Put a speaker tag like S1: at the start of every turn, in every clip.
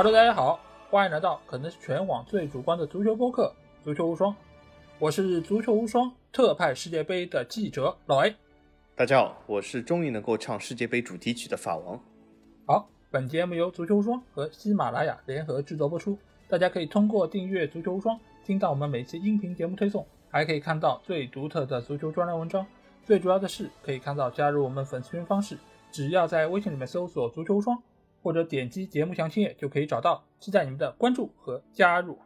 S1: Hello，大家好，欢迎来到可能是全网最主观的足球播客《足球无双》，我是《足球无双》特派世界杯的记者老 A。
S2: 大家好，我是终于能够唱世界杯主题曲的法王。
S1: 好，本节目由足球无双和喜马拉雅联合制作播出，大家可以通过订阅足球无双，听到我们每期音频节目推送，还可以看到最独特的足球专栏文章。最主要的是，可以看到加入我们粉丝群方式，只要在微信里面搜索“足球无双”。或者点击节目详情页就可以找到，期待你们的关注和加入。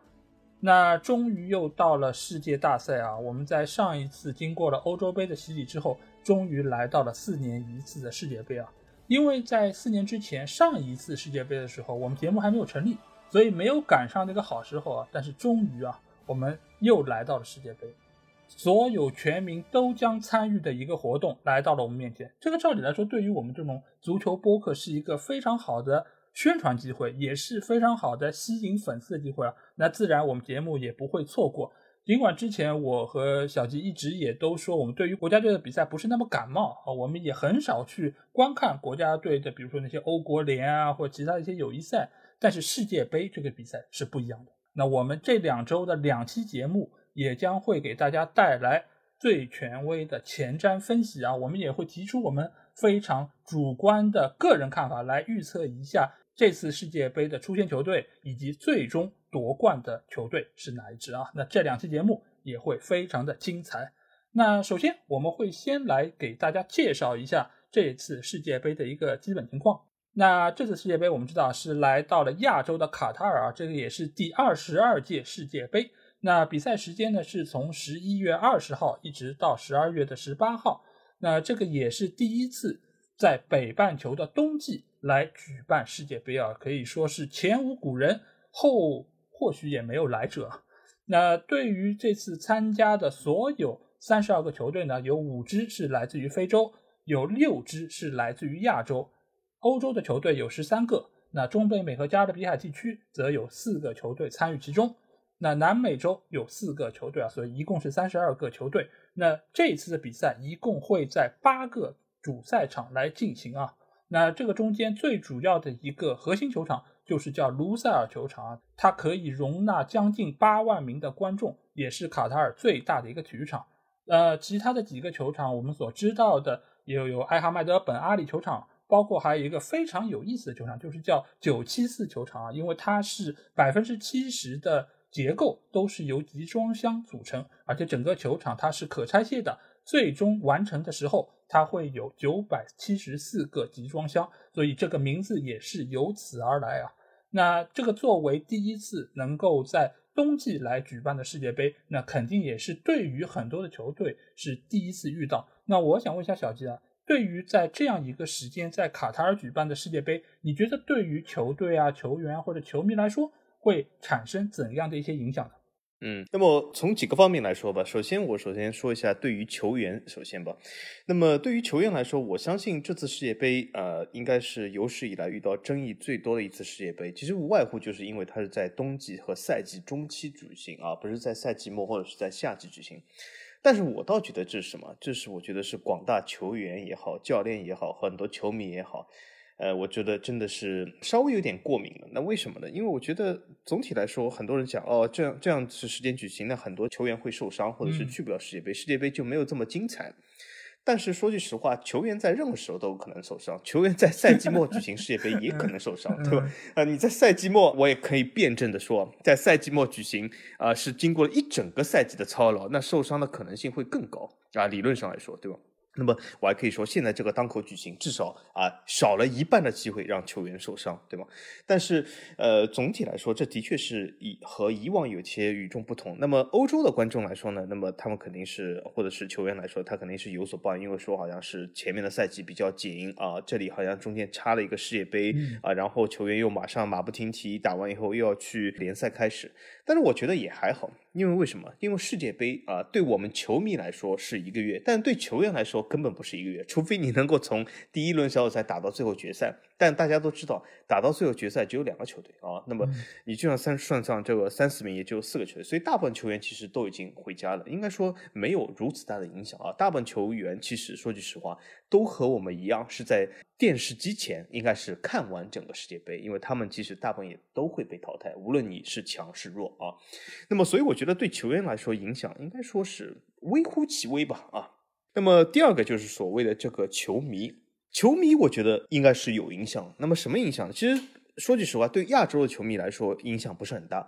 S1: 那终于又到了世界大赛啊！我们在上一次经过了欧洲杯的洗礼之后，终于来到了四年一次的世界杯啊！因为在四年之前上一次世界杯的时候，我们节目还没有成立，所以没有赶上那个好时候啊。但是终于啊，我们又来到了世界杯。所有全民都将参与的一个活动来到了我们面前，这个照理来说，对于我们这种足球播客是一个非常好的宣传机会，也是非常好的吸引粉丝的机会啊。那自然我们节目也不会错过。尽管之前我和小吉一直也都说，我们对于国家队的比赛不是那么感冒啊，我们也很少去观看国家队的，比如说那些欧国联啊，或者其他一些友谊赛。但是世界杯这个比赛是不一样的。那我们这两周的两期节目。也将会给大家带来最权威的前瞻分析啊！我们也会提出我们非常主观的个人看法来预测一下这次世界杯的出线球队以及最终夺冠的球队是哪一支啊！那这两期节目也会非常的精彩。那首先我们会先来给大家介绍一下这次世界杯的一个基本情况。那这次世界杯我们知道是来到了亚洲的卡塔尔啊，这个也是第二十二届世界杯。那比赛时间呢，是从十一月二十号一直到十二月的十八号。那这个也是第一次在北半球的冬季来举办世界杯啊，可以说是前无古人，后或许也没有来者。那对于这次参加的所有三十二个球队呢，有五支是来自于非洲，有六支是来自于亚洲，欧洲的球队有十三个，那中北美和加勒比海地区则有四个球队参与其中。那南美洲有四个球队啊，所以一共是三十二个球队。那这次的比赛一共会在八个主赛场来进行啊。那这个中间最主要的一个核心球场就是叫卢塞尔球场啊，它可以容纳将近八万名的观众，也是卡塔尔最大的一个体育场。呃，其他的几个球场我们所知道的也有艾哈迈德本阿里球场，包括还有一个非常有意思的球场，就是叫九七四球场啊，因为它是百分之七十的。结构都是由集装箱组成，而且整个球场它是可拆卸的。最终完成的时候，它会有九百七十四个集装箱，所以这个名字也是由此而来啊。那这个作为第一次能够在冬季来举办的世界杯，那肯定也是对于很多的球队是第一次遇到。那我想问一下小吉啊，对于在这样一个时间在卡塔尔举办的世界杯，你觉得对于球队啊、球员或者球迷来说？会产生怎样的一些影响呢？
S2: 嗯，那么从几个方面来说吧。首先，我首先说一下对于球员，首先吧。那么对于球员来说，我相信这次世界杯，呃，应该是有史以来遇到争议最多的一次世界杯。其实无外乎就是因为它是在冬季和赛季中期举行啊，不是在赛季末或者是在夏季举行。但是我倒觉得这是什么？这是我觉得是广大球员也好，教练也好，很多球迷也好。呃，我觉得真的是稍微有点过敏了。那为什么呢？因为我觉得总体来说，很多人讲哦，这样这样是时间举行，那很多球员会受伤，或者是去不了世界杯，世界杯就没有这么精彩。但是说句实话，球员在任何时候都有可能受伤，球员在赛季末举行世界杯也可能受伤，对吧？啊，你在赛季末，我也可以辩证的说，在赛季末举行啊，是经过了一整个赛季的操劳，那受伤的可能性会更高啊，理论上来说，对吧？那么我还可以说，现在这个当口举行，至少啊少了一半的机会让球员受伤，对吗？但是呃总体来说，这的确是以和以往有些与众不同。那么欧洲的观众来说呢，那么他们肯定是，或者是球员来说，他肯定是有所抱怨，因为说好像是前面的赛季比较紧啊，这里好像中间插了一个世界杯啊，然后球员又马上马不停蹄打完以后又要去联赛开始。但是我觉得也还好，因为为什么？因为世界杯啊，对我们球迷来说是一个月，但对球员来说根本不是一个月，除非你能够从第一轮小组赛打到最后决赛。但大家都知道，打到最后决赛只有两个球队啊，那么你就算算算上这个三四名，也只有四个球队，所以大部分球员其实都已经回家了，应该说没有如此大的影响啊。大部分球员其实说句实话，都和我们一样是在电视机前，应该是看完整个世界杯，因为他们其实大部分也都会被淘汰，无论你是强是弱啊。那么，所以我觉得对球员来说影响应该说是微乎其微吧啊。那么第二个就是所谓的这个球迷，球迷我觉得应该是有影响。那么什么影响？其实。说句实话，对亚洲的球迷来说影响不是很大，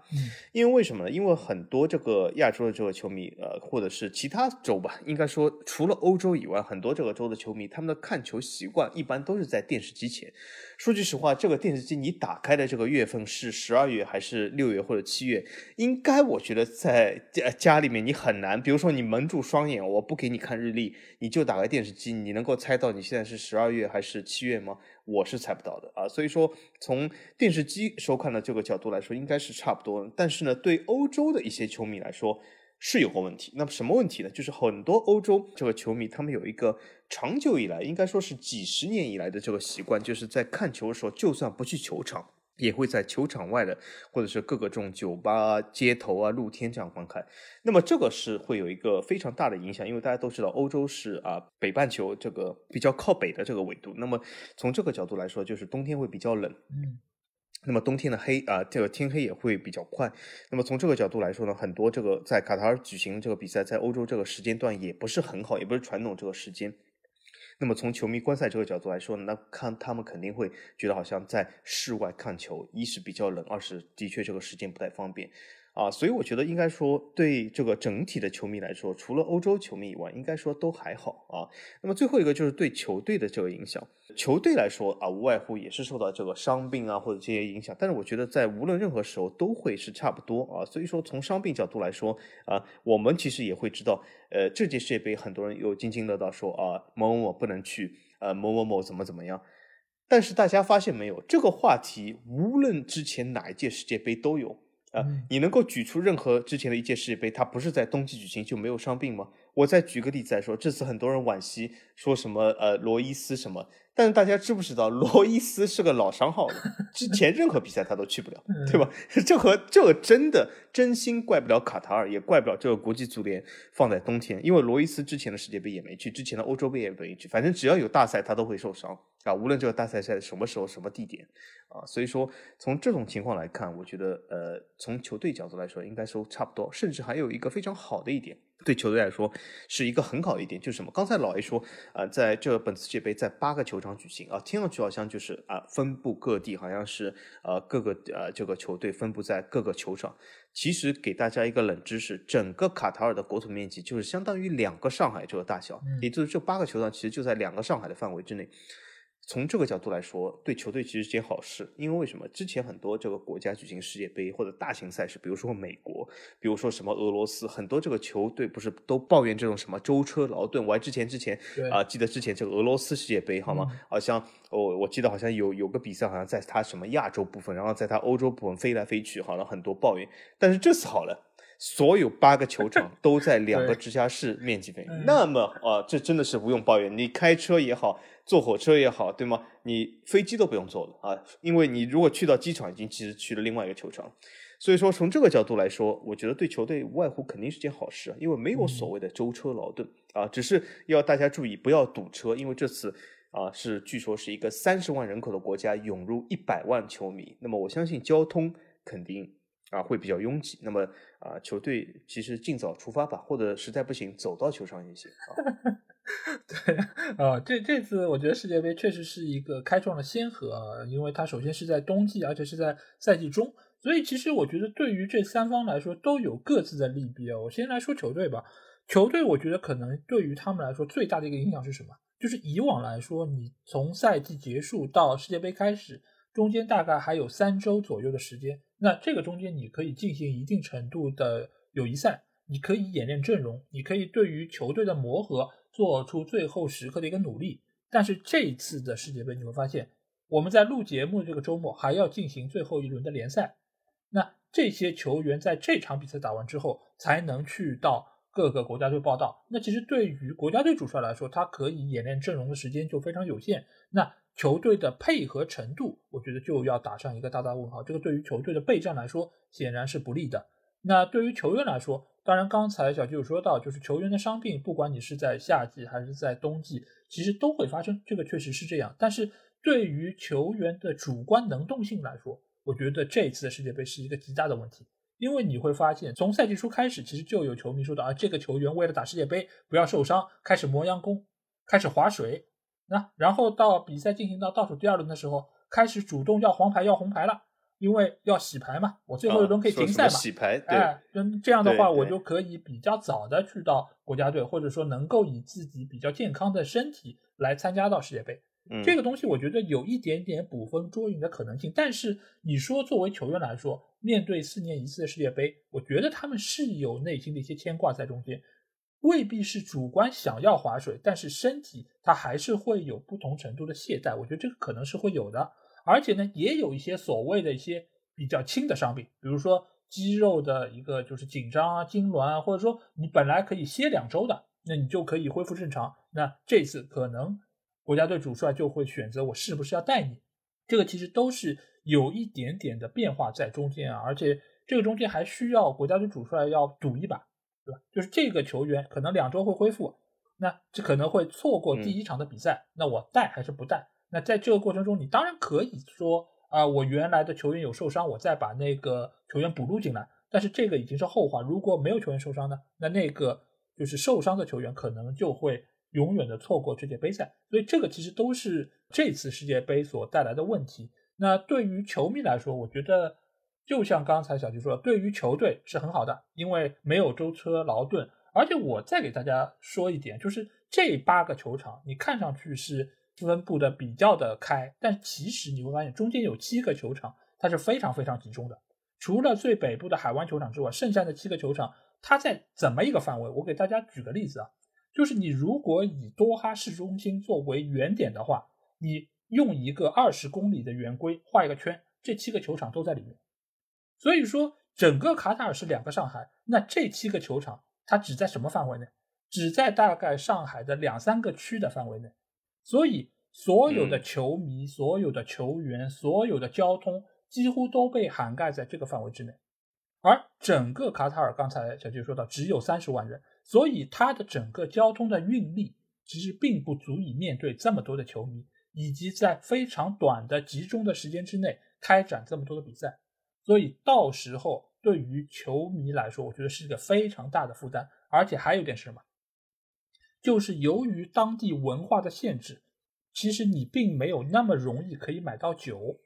S2: 因为为什么呢？因为很多这个亚洲的这个球迷，呃，或者是其他州吧，应该说除了欧洲以外，很多这个州的球迷，他们的看球习惯一般都是在电视机前。说句实话，这个电视机你打开的这个月份是十二月还是六月或者七月？应该我觉得在家家里面你很难，比如说你蒙住双眼，我不给你看日历，你就打开电视机，你能够猜到你现在是十二月还是七月吗？我是猜不到的啊，所以说从电视机收看的这个角度来说，应该是差不多。但是呢，对欧洲的一些球迷来说是有个问题。那么什么问题呢？就是很多欧洲这个球迷，他们有一个长久以来，应该说是几十年以来的这个习惯，就是在看球的时候，就算不去球场。也会在球场外的，或者是各个这种酒吧、街头啊、露天这样观看。那么这个是会有一个非常大的影响，因为大家都知道欧洲是啊北半球这个比较靠北的这个纬度。那么从这个角度来说，就是冬天会比较冷。嗯。那么冬天的黑啊，这个天黑也会比较快。那么从这个角度来说呢，很多这个在卡塔尔举行这个比赛，在欧洲这个时间段也不是很好，也不是传统这个时间。那么从球迷观赛这个角度来说，那看他们肯定会觉得好像在室外看球，一是比较冷，二是的确这个时间不太方便。啊，所以我觉得应该说，对这个整体的球迷来说，除了欧洲球迷以外，应该说都还好啊。那么最后一个就是对球队的这个影响，球队来说啊，无外乎也是受到这个伤病啊或者这些影响。但是我觉得在无论任何时候都会是差不多啊。所以说从伤病角度来说啊，我们其实也会知道，呃，这届世界杯很多人又津津乐道说啊，某某某不能去，呃，某某某怎么怎么样。但是大家发现没有，这个话题无论之前哪一届世界杯都有。啊，你能够举出任何之前的一届世界杯，它不是在冬季举行就没有伤病吗？我再举个例子来说，这次很多人惋惜说什么呃罗伊斯什么，但是大家知不知道罗伊斯是个老伤号了，之前任何比赛他都去不了，对吧？这和这个真的真心怪不了卡塔尔，也怪不了这个国际足联放在冬天，因为罗伊斯之前的世界杯也没去，之前的欧洲杯也没去，反正只要有大赛他都会受伤啊，无论这个大赛在什么时候什么地点啊，所以说从这种情况来看，我觉得呃从球队角度来说应该说差不多，甚至还有一个非常好的一点。对球队来说是一个很好的一点，就是什么？刚才老 A 说，呃，在这本次世界杯在八个球场举行啊，听上去好像就是啊，分布各地，好像是呃各个呃这个球队分布在各个球场。其实给大家一个冷知识，整个卡塔尔的国土面积就是相当于两个上海这个大小，也就是这八个球场其实就在两个上海的范围之内。从这个角度来说，对球队其实是件好事，因为为什么？之前很多这个国家举行世界杯或者大型赛事，比如说美国，比如说什么俄罗斯，很多这个球队不是都抱怨这种什么舟车劳顿？我还之前之前啊，记得之前这个俄罗斯世界杯好吗？好像我我记得好像有有个比赛，好像在他什么亚洲部分，然后在他欧洲部分飞来飞去，好像很多抱怨。但是这次好了。所有八个球场 都在两个直辖市面积内，那么啊，这真的是不用抱怨。你开车也好，坐火车也好，对吗？你飞机都不用坐了啊，因为你如果去到机场，已经其实去了另外一个球场。所以说，从这个角度来说，我觉得对球队无外乎肯定是件好事，因为没有所谓的舟车劳顿啊，只是要大家注意不要堵车，因为这次啊是据说是一个三十万人口的国家涌入一百万球迷，那么我相信交通肯定。啊，会比较拥挤。那么啊，球队其实尽早出发吧，或者实在不行走到球场也行。
S1: 对啊，这这次我觉得世界杯确实是一个开创了先河啊，因为它首先是在冬季，而且是在赛季中，所以其实我觉得对于这三方来说都有各自的利弊啊。我先来说球队吧，球队我觉得可能对于他们来说最大的一个影响是什么？就是以往来说，你从赛季结束到世界杯开始。中间大概还有三周左右的时间，那这个中间你可以进行一定程度的友谊赛，你可以演练阵容，你可以对于球队的磨合做出最后时刻的一个努力。但是这一次的世界杯你会发现，我们在录节目这个周末还要进行最后一轮的联赛，那这些球员在这场比赛打完之后才能去到各个国家队报道。那其实对于国家队主帅来说，他可以演练阵容的时间就非常有限。那球队的配合程度，我觉得就要打上一个大大问号。这个对于球队的备战来说，显然是不利的。那对于球员来说，当然刚才小舅有说到，就是球员的伤病，不管你是在夏季还是在冬季，其实都会发生，这个确实是这样。但是对于球员的主观能动性来说，我觉得这一次的世界杯是一个极大的问题。因为你会发现，从赛季初开始，其实就有球迷说到啊，这个球员为了打世界杯不要受伤，开始磨洋工，开始划水。那然后到比赛进行到倒数第二轮的时候，开始主动要黄牌要红牌了，因为要洗牌嘛，我最后一轮可以停赛嘛。
S2: 洗牌，
S1: 哎，这样的话，我就可以比较早的去到国家队，或者说能够以自己比较健康的身体来参加到世界杯。这个东西我觉得有一点点捕风捉影的可能性，但是你说作为球员来说，面对四年一次的世界杯，我觉得他们是有内心的一些牵挂在中间，未必是主观想要划水，但是身体他还是会有不同程度的懈怠，我觉得这个可能是会有的，而且呢，也有一些所谓的一些比较轻的伤病，比如说肌肉的一个就是紧张啊、痉挛啊，或者说你本来可以歇两周的，那你就可以恢复正常，那这次可能。国家队主帅就会选择我是不是要带你，这个其实都是有一点点的变化在中间啊，而且这个中间还需要国家队主帅要赌一把，对吧？就是这个球员可能两周会恢复，那这可能会错过第一场的比赛，那我带还是不带？那在这个过程中，你当然可以说啊，我原来的球员有受伤，我再把那个球员补录进来，但是这个已经是后话。如果没有球员受伤呢，那那个就是受伤的球员可能就会。永远的错过这届杯赛，所以这个其实都是这次世界杯所带来的问题。那对于球迷来说，我觉得就像刚才小迪说，对于球队是很好的，因为没有舟车劳顿。而且我再给大家说一点，就是这八个球场，你看上去是分布的比较的开，但其实你会发现中间有七个球场，它是非常非常集中的。除了最北部的海湾球场之外，剩下的七个球场，它在怎么一个范围？我给大家举个例子啊。就是你如果以多哈市中心作为原点的话，你用一个二十公里的圆规画一个圈，这七个球场都在里面。所以说，整个卡塔尔是两个上海，那这七个球场它只在什么范围内？只在大概上海的两三个区的范围内。所以，所有的球迷、所有的球员、所有的交通几乎都被涵盖在这个范围之内。而整个卡塔尔，刚才小杰说到，只有三十万人。所以，它的整个交通的运力其实并不足以面对这么多的球迷，以及在非常短的集中的时间之内开展这么多的比赛。所以，到时候对于球迷来说，我觉得是一个非常大的负担。而且还有一点是什么？就是由于当地文化的限制，其实你并没有那么容易可以买到酒，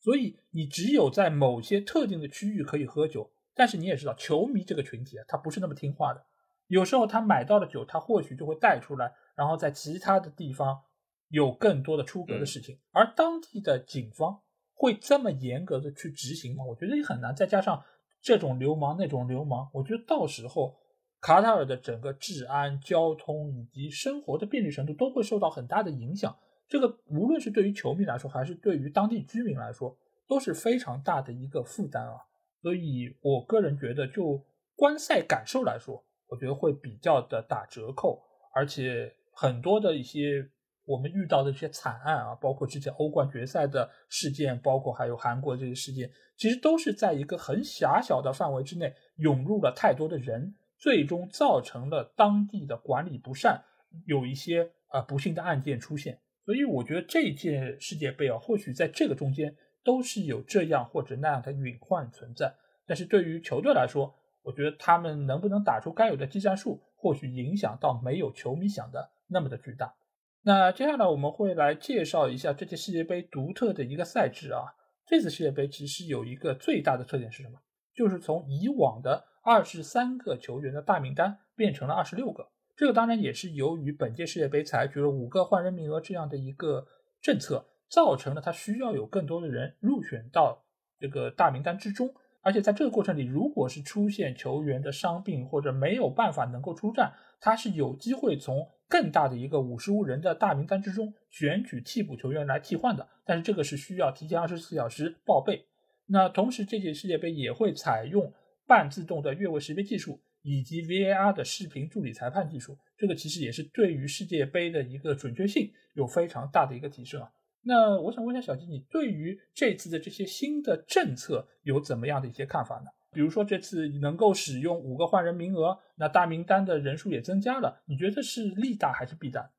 S1: 所以你只有在某些特定的区域可以喝酒。但是你也知道，球迷这个群体啊，他不是那么听话的。有时候他买到的酒，他或许就会带出来，然后在其他的地方有更多的出格的事情。而当地的警方会这么严格的去执行吗？我觉得也很难。再加上这种流氓那种流氓，我觉得到时候卡塔尔的整个治安、交通以及生活的便利程度都会受到很大的影响。这个无论是对于球迷来说，还是对于当地居民来说，都是非常大的一个负担啊。所以我个人觉得，就观赛感受来说，我觉得会比较的打折扣，而且很多的一些我们遇到的一些惨案啊，包括之前欧冠决赛的事件，包括还有韩国这些事件，其实都是在一个很狭小的范围之内涌入了太多的人，最终造成了当地的管理不善，有一些呃不幸的案件出现。所以我觉得这届世界杯啊，或许在这个中间都是有这样或者那样的隐患存在，但是对于球队来说，我觉得他们能不能打出该有的技战术，或许影响到没有球迷想的那么的巨大。那接下来我们会来介绍一下这届世界杯独特的一个赛制啊。这次世界杯其实有一个最大的特点是什么？就是从以往的二十三个球员的大名单变成了二十六个。这个当然也是由于本届世界杯采取了五个换人名额这样的一个政策，造成了他需要有更多的人入选到这个大名单之中。而且在这个过程里，如果是出现球员的伤病或者没有办法能够出战，他是有机会从更大的一个五十五人的大名单之中选取替补球员来替换的。但是这个是需要提前二十四小时报备。那同时，这届世界杯也会采用半自动的越位识别技术，以及 VAR 的视频助理裁判技术，这个其实也是对于世界杯的一个准确性有非常大的一个提升啊。那我想问一下小吉，你对于这次的这些新的政策有怎么样的一些看法呢？比如说这次能够使用五个换人名额，那大名单的人数也增加了，你觉得是利大还是弊大？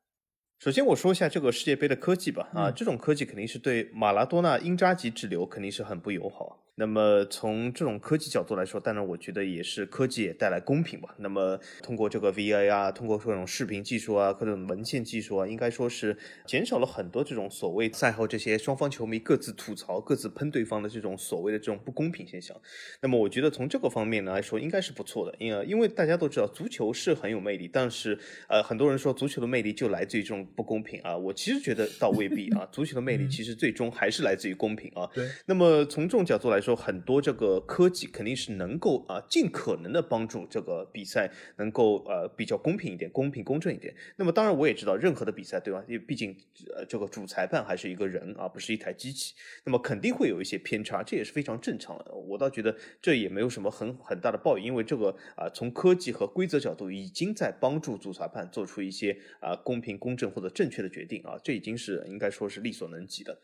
S2: 首先我说一下这个世界杯的科技吧，啊，这种科技肯定是对马拉多纳因扎吉滞留肯定是很不友好。那么从这种科技角度来说，当然我觉得也是科技也带来公平吧。那么通过这个 VA 啊，通过各种视频技术啊，各种文件技术啊，应该说是减少了很多这种所谓赛后这些双方球迷各自吐槽、各自喷对方的这种所谓的这种不公平现象。那么我觉得从这个方面来说，应该是不错的。因为因为大家都知道足球是很有魅力，但是呃很多人说足球的魅力就来自于这种不公平啊。我其实觉得倒未必啊，足球的魅力其实最终还是来自于公平啊。
S1: 对。
S2: 那么从这种角度来说，有很多这个科技肯定是能够啊尽可能的帮助这个比赛能够呃比较公平一点、公平公正一点。那么当然我也知道，任何的比赛对吧？因为毕竟呃这个主裁判还是一个人啊，不是一台机器，那么肯定会有一些偏差，这也是非常正常的。我倒觉得这也没有什么很很大的抱怨，因为这个啊从科技和规则角度已经在帮助主裁判做出一些啊公平公正或者正确的决定啊，这已经是应该说是力所能及的。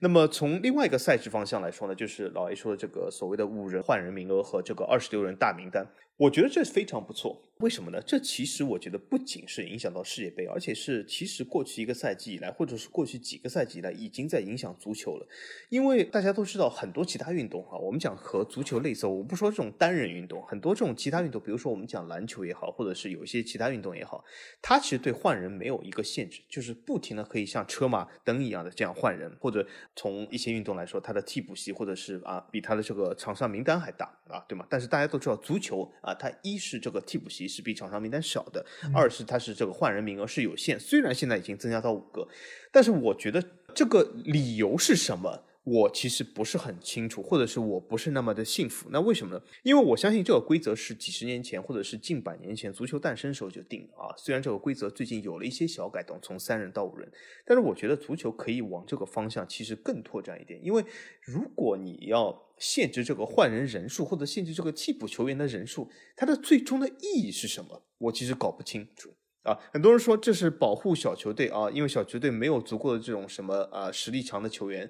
S2: 那么从另外一个赛制方向来说呢，就是老 A 说这个所谓的五人换人名额和这个二十六人大名单。我觉得这非常不错，为什么呢？这其实我觉得不仅是影响到世界杯，而且是其实过去一个赛季以来，或者是过去几个赛季以来，已经在影响足球了。因为大家都知道，很多其他运动哈，我们讲和足球类似，我不说这种单人运动，很多这种其他运动，比如说我们讲篮球也好，或者是有一些其他运动也好，它其实对换人没有一个限制，就是不停的可以像车马灯一样的这样换人，或者从一些运动来说，它的替补席或者是啊比它的这个场上名单还大啊，对吗？但是大家都知道足球。啊，它一是这个替补席是比场上名单少的，二是它是这个换人名额是有限。虽然现在已经增加到五个，但是我觉得这个理由是什么，我其实不是很清楚，或者是我不是那么的幸福。那为什么呢？因为我相信这个规则是几十年前或者是近百年前足球诞生的时候就定的啊。虽然这个规则最近有了一些小改动，从三人到五人，但是我觉得足球可以往这个方向其实更拓展一点。因为如果你要限制这个换人人数，或者限制这个替补球员的人数，它的最终的意义是什么？我其实搞不清楚啊。很多人说这是保护小球队啊，因为小球队没有足够的这种什么啊实力强的球员。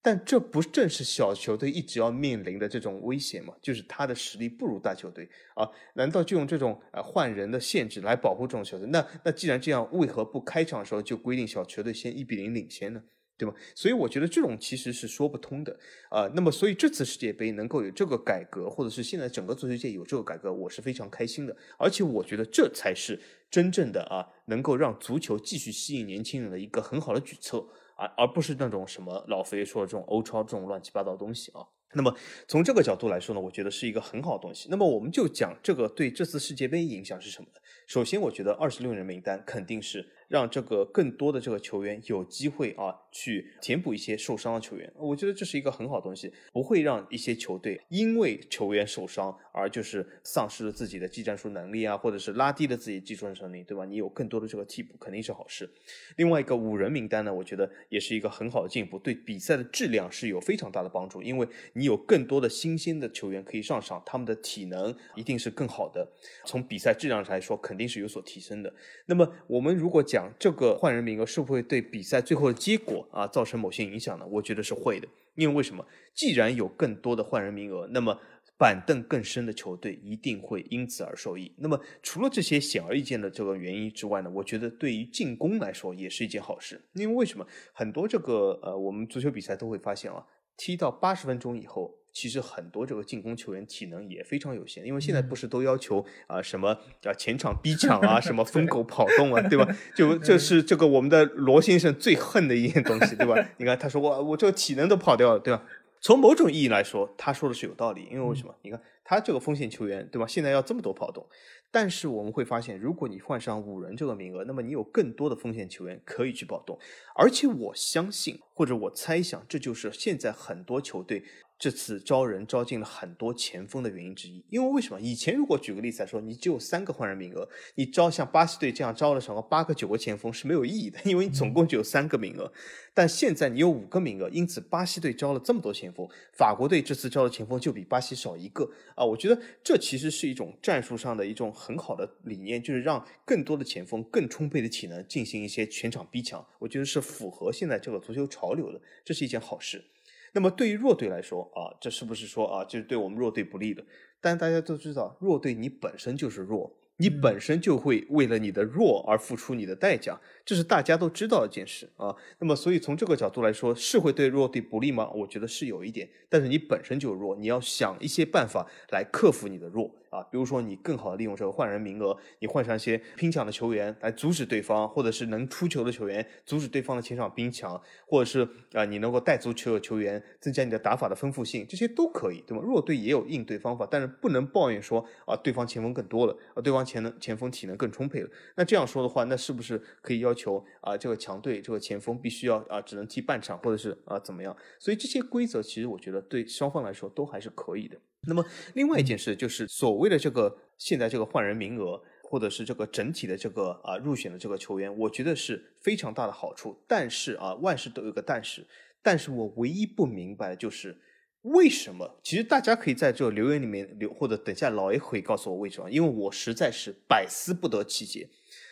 S2: 但这不正是小球队一直要面临的这种威胁吗？就是他的实力不如大球队啊？难道就用这种呃换人的限制来保护这种球队？那那既然这样，为何不开场的时候就规定小球队先一比零领先呢？对吧？所以我觉得这种其实是说不通的啊。那么，所以这次世界杯能够有这个改革，或者是现在整个足球界有这个改革，我是非常开心的。而且我觉得这才是真正的啊，能够让足球继续吸引年轻人的一个很好的举措而，而不是那种什么老佛爷说的这种欧超这种乱七八糟东西啊。那么从这个角度来说呢，我觉得是一个很好的东西。那么我们就讲这个对这次世界杯影响是什么呢？首先，我觉得二十六人名单肯定是。让这个更多的这个球员有机会啊，去填补一些受伤的球员，我觉得这是一个很好的东西，不会让一些球队因为球员受伤而就是丧失了自己的技战术能力啊，或者是拉低了自己技术能力，对吧？你有更多的这个替补肯定是好事。另外一个五人名单呢，我觉得也是一个很好的进步，对比赛的质量是有非常大的帮助，因为你有更多的新鲜的球员可以上场，他们的体能一定是更好的，从比赛质量上来说肯定是有所提升的。那么我们如果讲。讲这个换人名额是不会对比赛最后的结果啊造成某些影响呢？我觉得是会的，因为为什么？既然有更多的换人名额，那么板凳更深的球队一定会因此而受益。那么除了这些显而易见的这个原因之外呢，我觉得对于进攻来说也是一件好事。因为为什么？很多这个呃，我们足球比赛都会发现啊，踢到八十分钟以后。其实很多这个进攻球员体能也非常有限，因为现在不是都要求啊什么啊前场逼 抢啊，什么疯狗跑动啊，对吧？就这是这个我们的罗先生最恨的一件东西，对吧？你看他说我我这个体能都跑掉了，对吧？从某种意义来说，他说的是有道理，因为为什么？你看他这个锋线球员，对吧？现在要这么多跑动。但是我们会发现，如果你换上五人这个名额，那么你有更多的锋线球员可以去跑动，而且我相信或者我猜想，这就是现在很多球队这次招人招进了很多前锋的原因之一。因为为什么？以前如果举个例子来说，你只有三个换人名额，你招像巴西队这样招了什么八个九个前锋是没有意义的，因为你总共只有三个名额。但现在你有五个名额，因此巴西队招了这么多前锋，法国队这次招的前锋就比巴西少一个啊，我觉得这其实是一种战术上的一种很好的理念，就是让更多的前锋更充沛的体能进行一些全场逼抢，我觉得是符合现在这个足球潮流的，这是一件好事。那么对于弱队来说啊，这是不是说啊，就是对我们弱队不利的？但大家都知道，弱队你本身就是弱。你本身就会为了你的弱而付出你的代价，这是大家都知道的一件事啊。那么，所以从这个角度来说，是会对弱队不利吗？我觉得是有一点。但是你本身就弱，你要想一些办法来克服你的弱啊。比如说，你更好的利用这个换人名额，你换上一些拼抢的球员来阻止对方，或者是能出球的球员阻止对方的前场逼抢，或者是啊，你能够带足球的球员，增加你的打法的丰富性，这些都可以，对吗？弱队也有应对方法，但是不能抱怨说啊，对方前锋更多了，啊，对方。前能前锋体能更充沛了，那这样说的话，那是不是可以要求啊这个强队这个前锋必须要啊只能踢半场，或者是啊怎么样？所以这些规则其实我觉得对双方来说都还是可以的。那么另外一件事就是所谓的这个现在这个换人名额，或者是这个整体的这个啊入选的这个球员，我觉得是非常大的好处。但是啊万事都有个但是，但是我唯一不明白的就是。为什么？其实大家可以在这个留言里面留，或者等下老 A 会告诉我为什么，因为我实在是百思不得其解。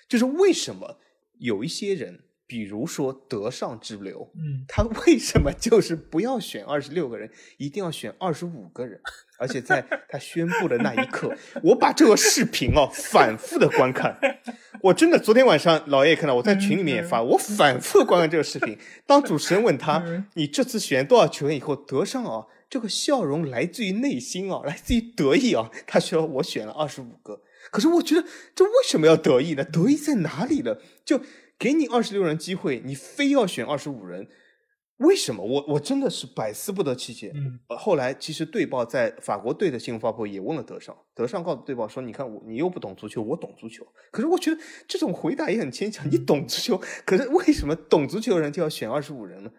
S2: 就是为什么有一些人，比如说德尚之流，
S1: 嗯，
S2: 他为什么就是不要选二十六个人，一定要选二十五个人？而且在 他宣布的那一刻，我把这个视频哦反复的观看，我真的昨天晚上老爷看到我在群里面也发，我反复观看这个视频。当主持人问他你这次选多少球员以后，德尚啊。这个笑容来自于内心啊，来自于得意啊。他说我选了二十五个，可是我觉得这为什么要得意呢？得意在哪里呢？就给你二十六人机会，你非要选二十五人，为什么？我我真的是百思不得其解。
S1: 嗯，
S2: 后来其实队报在法国队的新闻发布会也问了德尚，德尚告诉队报说：“你看我，你又不懂足球，我懂足球。”可是我觉得这种回答也很牵强。你懂足球，可是为什么懂足球的人就要选二十五人呢？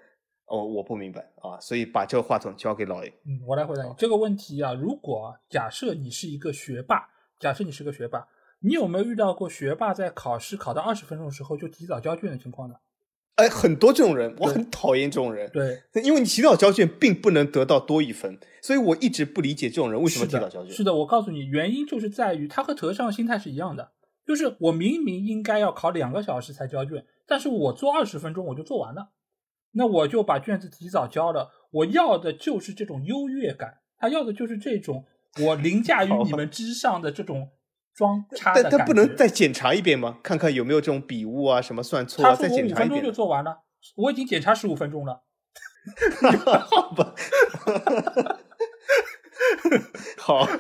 S2: 哦，我不明白啊，所以把这个话筒交给老 A。
S1: 嗯，我来回答你这个问题啊。如果假设你是一个学霸，假设你是个学霸，你有没有遇到过学霸在考试考到二十分钟的时候就提早交卷的情况呢？
S2: 哎，很多这种人，我很讨厌这种人。
S1: 对，
S2: 因为你提早交卷并不能得到多一分，所以我一直不理解这种人为什么提早交卷。
S1: 是的，我告诉你，原因就是在于他和德尚心态是一样的，就是我明明应该要考两个小时才交卷，但是我做二十分钟我就做完了。那我就把卷子提早交了，我要的就是这种优越感，他要的就是这种我凌驾于你们之上的这种装叉的。
S2: 但他不能再检查一遍吗？看看有没有这种笔误啊，什么算错啊？再检查
S1: 一遍。五分钟就做完了，我已经检查十五分钟了。
S2: 好吧，好。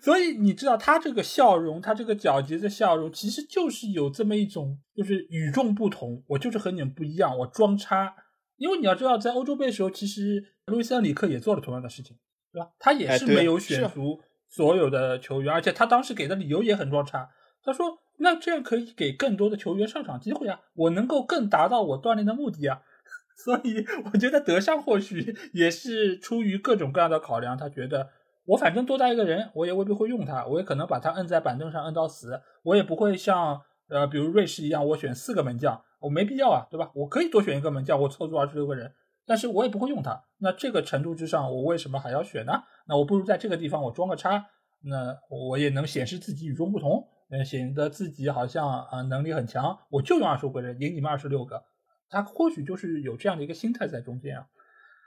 S1: 所以你知道他这个笑容，他这个皎洁的笑容，其实就是有这么一种，就是与众不同。我就是和你们不一样，我装叉。因为你要知道，在欧洲杯的时候，其实路易斯·恩里克也做了同样的事情，对吧？他也是没有选足所有的球员，而且他当时给的理由也很装叉。他说：“那这样可以给更多的球员上场机会啊，我能够更达到我锻炼的目的啊。”所以我觉得德尚或许 也是出于各种各样的考量，他觉得。我反正多带一个人，我也未必会用他，我也可能把他摁在板凳上摁到死，我也不会像呃，比如瑞士一样，我选四个门将，我没必要啊，对吧？我可以多选一个门将，我凑足二十六个人，但是我也不会用他。那这个程度之上，我为什么还要选呢？那我不如在这个地方我装个叉，那我也能显示自己与众不同，嗯，显得自己好像啊能力很强，我就用二十五个人赢你们二十六个，他或许就是有这样的一个心态在中间啊。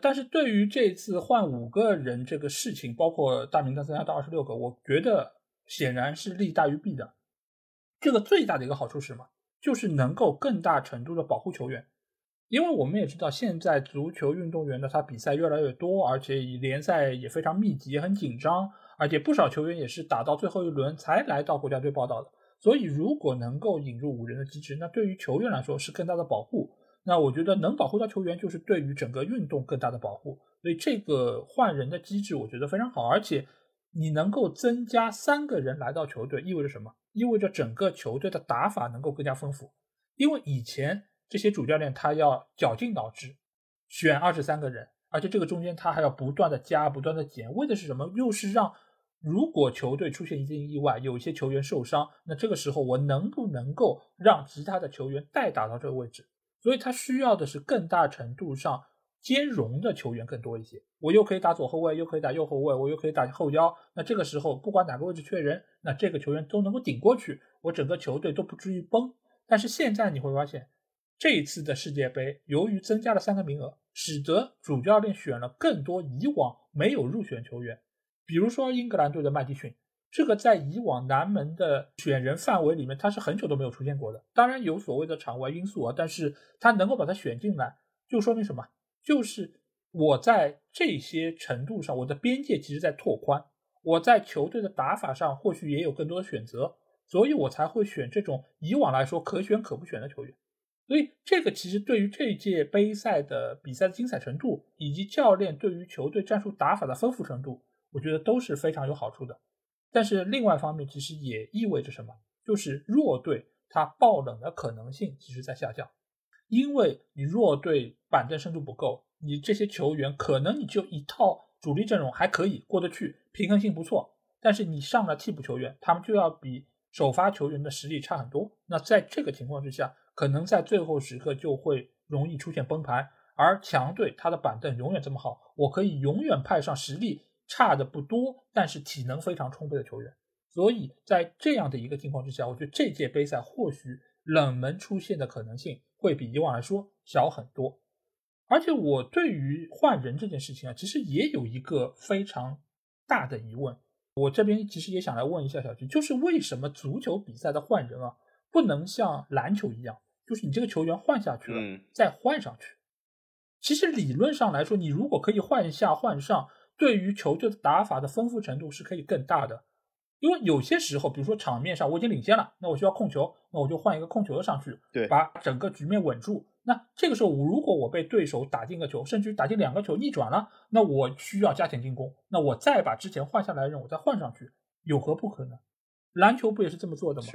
S1: 但是对于这次换五个人这个事情，包括大名单增加到二十六个，我觉得显然是利大于弊的。这个最大的一个好处是什么？就是能够更大程度的保护球员，因为我们也知道，现在足球运动员的他比赛越来越多，而且以联赛也非常密集，也很紧张，而且不少球员也是打到最后一轮才来到国家队报道的。所以，如果能够引入五人的机制，那对于球员来说是更大的保护。那我觉得能保护到球员，就是对于整个运动更大的保护。所以这个换人的机制，我觉得非常好。而且你能够增加三个人来到球队，意味着什么？意味着整个球队的打法能够更加丰富。因为以前这些主教练他要绞尽脑汁选二十三个人，而且这个中间他还要不断的加、不断的减，为的是什么？又是让如果球队出现一定意外，有一些球员受伤，那这个时候我能不能够让其他的球员代打到这个位置？所以他需要的是更大程度上兼容的球员更多一些。我又可以打左后卫，又可以打右后卫，我又可以打后腰。那这个时候，不管哪个位置缺人，那这个球员都能够顶过去，我整个球队都不至于崩。但是现在你会发现，这一次的世界杯，由于增加了三个名额，使得主教练选了更多以往没有入选球员，比如说英格兰队的麦迪逊。这个在以往南门的选人范围里面，他是很久都没有出现过的。当然有所谓的场外因素啊，但是他能够把他选进来，就说明什么？就是我在这些程度上，我的边界其实在拓宽。我在球队的打法上或许也有更多的选择，所以我才会选这种以往来说可选可不选的球员。所以这个其实对于这届杯赛的比赛的精彩程度，以及教练对于球队战术打法的丰富程度，我觉得都是非常有好处的。但是另外一方面，其实也意味着什么？就是弱队它爆冷的可能性其实在下降，因为你弱队板凳深度不够，你这些球员可能你就一套主力阵容还可以过得去，平衡性不错，但是你上了替补球员，他们就要比首发球员的实力差很多。那在这个情况之下，可能在最后时刻就会容易出现崩盘。而强队他的板凳永远这么好，我可以永远派上实力。差的不多，但是体能非常充沛的球员，所以在这样的一个情况之下，我觉得这届杯赛或许冷门出现的可能性会比以往来说小很多。而且我对于换人这件事情啊，其实也有一个非常大的疑问。我这边其实也想来问一下小菊，就是为什么足球比赛的换人啊，不能像篮球一样，就是你这个球员换下去了，再换上去？其实理论上来说，你如果可以换下换上。对于球队的打法的丰富程度是可以更大的，因为有些时候，比如说场面上我已经领先了，那我需要控球，那我就换一个控球的上去，
S2: 对，
S1: 把整个局面稳住。那这个时候，如果我被对手打进个球，甚至于打进两个球逆转了，那我需要加强进攻，那我再把之前换下来的人我再换上去，有何不可呢？篮球不也是这么做的吗？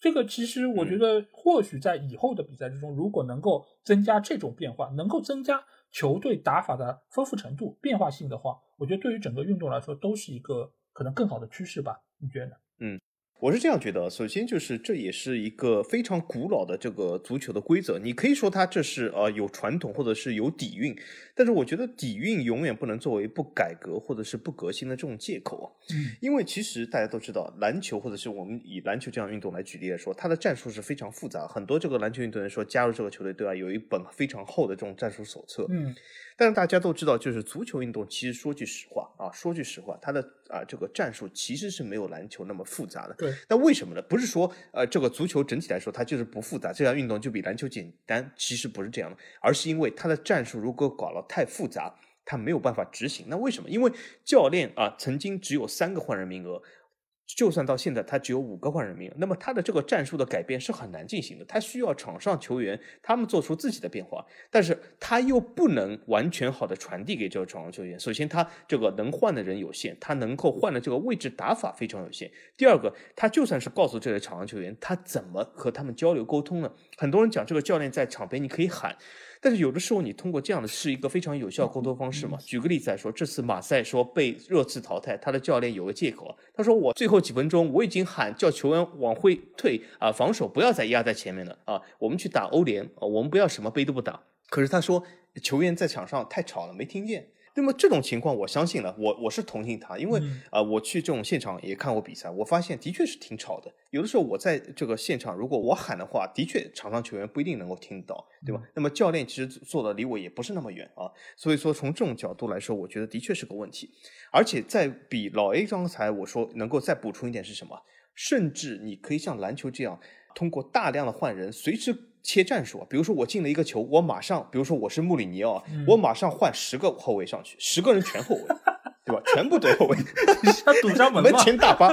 S2: 是。
S1: 这个其实我觉得，或许在以后的比赛之中，如果能够增加这种变化，能够增加。球队打法的丰富程度、变化性的话，我觉得对于整个运动来说都是一个可能更好的趋势吧？你觉得呢？
S2: 嗯。我是这样觉得，首先就是这也是一个非常古老的这个足球的规则，你可以说它这是呃有传统或者是有底蕴，但是我觉得底蕴永远不能作为不改革或者是不革新的这种借口啊。
S1: 嗯，
S2: 因为其实大家都知道，篮球或者是我们以篮球这样运动来举例来说，它的战术是非常复杂，很多这个篮球运动员说加入这个球队对吧有一本非常厚的这种战术手册。
S1: 嗯。
S2: 但是大家都知道，就是足球运动，其实说句实话啊，说句实话，它的啊这个战术其实是没有篮球那么复杂的。
S1: 对。
S2: 那为什么呢？不是说呃这个足球整体来说它就是不复杂，这项运动就比篮球简单，其实不是这样的，而是因为它的战术如果搞了太复杂，它没有办法执行。那为什么？因为教练啊曾经只有三个换人名额。就算到现在，他只有五个换人名额，那么他的这个战术的改变是很难进行的。他需要场上球员他们做出自己的变化，但是他又不能完全好的传递给这个场上球员。首先，他这个能换的人有限，他能够换的这个位置打法非常有限。第二个，他就算是告诉这些场上球员，他怎么和他们交流沟通呢？很多人讲这个教练在场边你可以喊。但是有的时候，你通过这样的是一个非常有效沟通方式嘛？举个例子来说，这次马赛说被热刺淘汰，他的教练有个借口，他说我最后几分钟我已经喊叫球员往回退啊，防守不要再压在前面了啊，我们去打欧联啊，我们不要什么杯都不打。可是他说球员在场上太吵了，没听见。那么这种情况，我相信呢，我我是同情他，因为啊，我去这种现场也看过比赛，我发现的确是挺吵的。有的时候我在这个现场，如果我喊的话，的确场上球员不一定能够听到，对吧？那么教练其实坐的离我也不是那么远啊，所以说从这种角度来说，我觉得的确是个问题。而且在比老 A 刚才我说能够再补充一点是什么？甚至你可以像篮球这样，通过大量的换人，随时。切战术啊，比如说我进了一个球，我马上，比如说我是穆里尼奥，我马上换十个后卫上去，十个人全后卫，对吧？全部都后卫，
S1: 堵上门
S2: 门前大巴，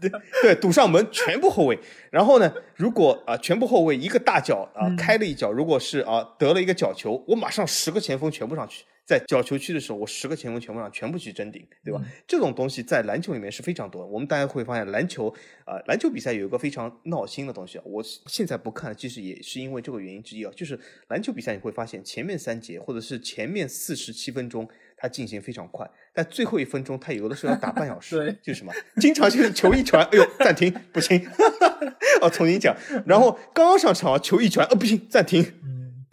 S2: 对对，堵上门，全部后卫。然后呢，如果啊，全部后卫一个大脚啊，开了一脚，如果是啊得了一个角球，我马上十个前锋全部上去。在角球区的时候，我十个前锋全部上，全部去争顶，对吧？这种东西在篮球里面是非常多的。我们大家会发现，篮球啊，篮球比赛有一个非常闹心的东西啊。我现在不看，其实也是因为这个原因之一啊。就是篮球比赛你会发现，前面三节或者是前面四十七分钟，它进行非常快，但最后一分钟，它有的时候要打半小时。
S1: 对，
S2: 就是什么？经常就是球一传，哎呦，暂停，不行，哦，重新讲。然后刚刚上场，球一传，呃，不行，暂停。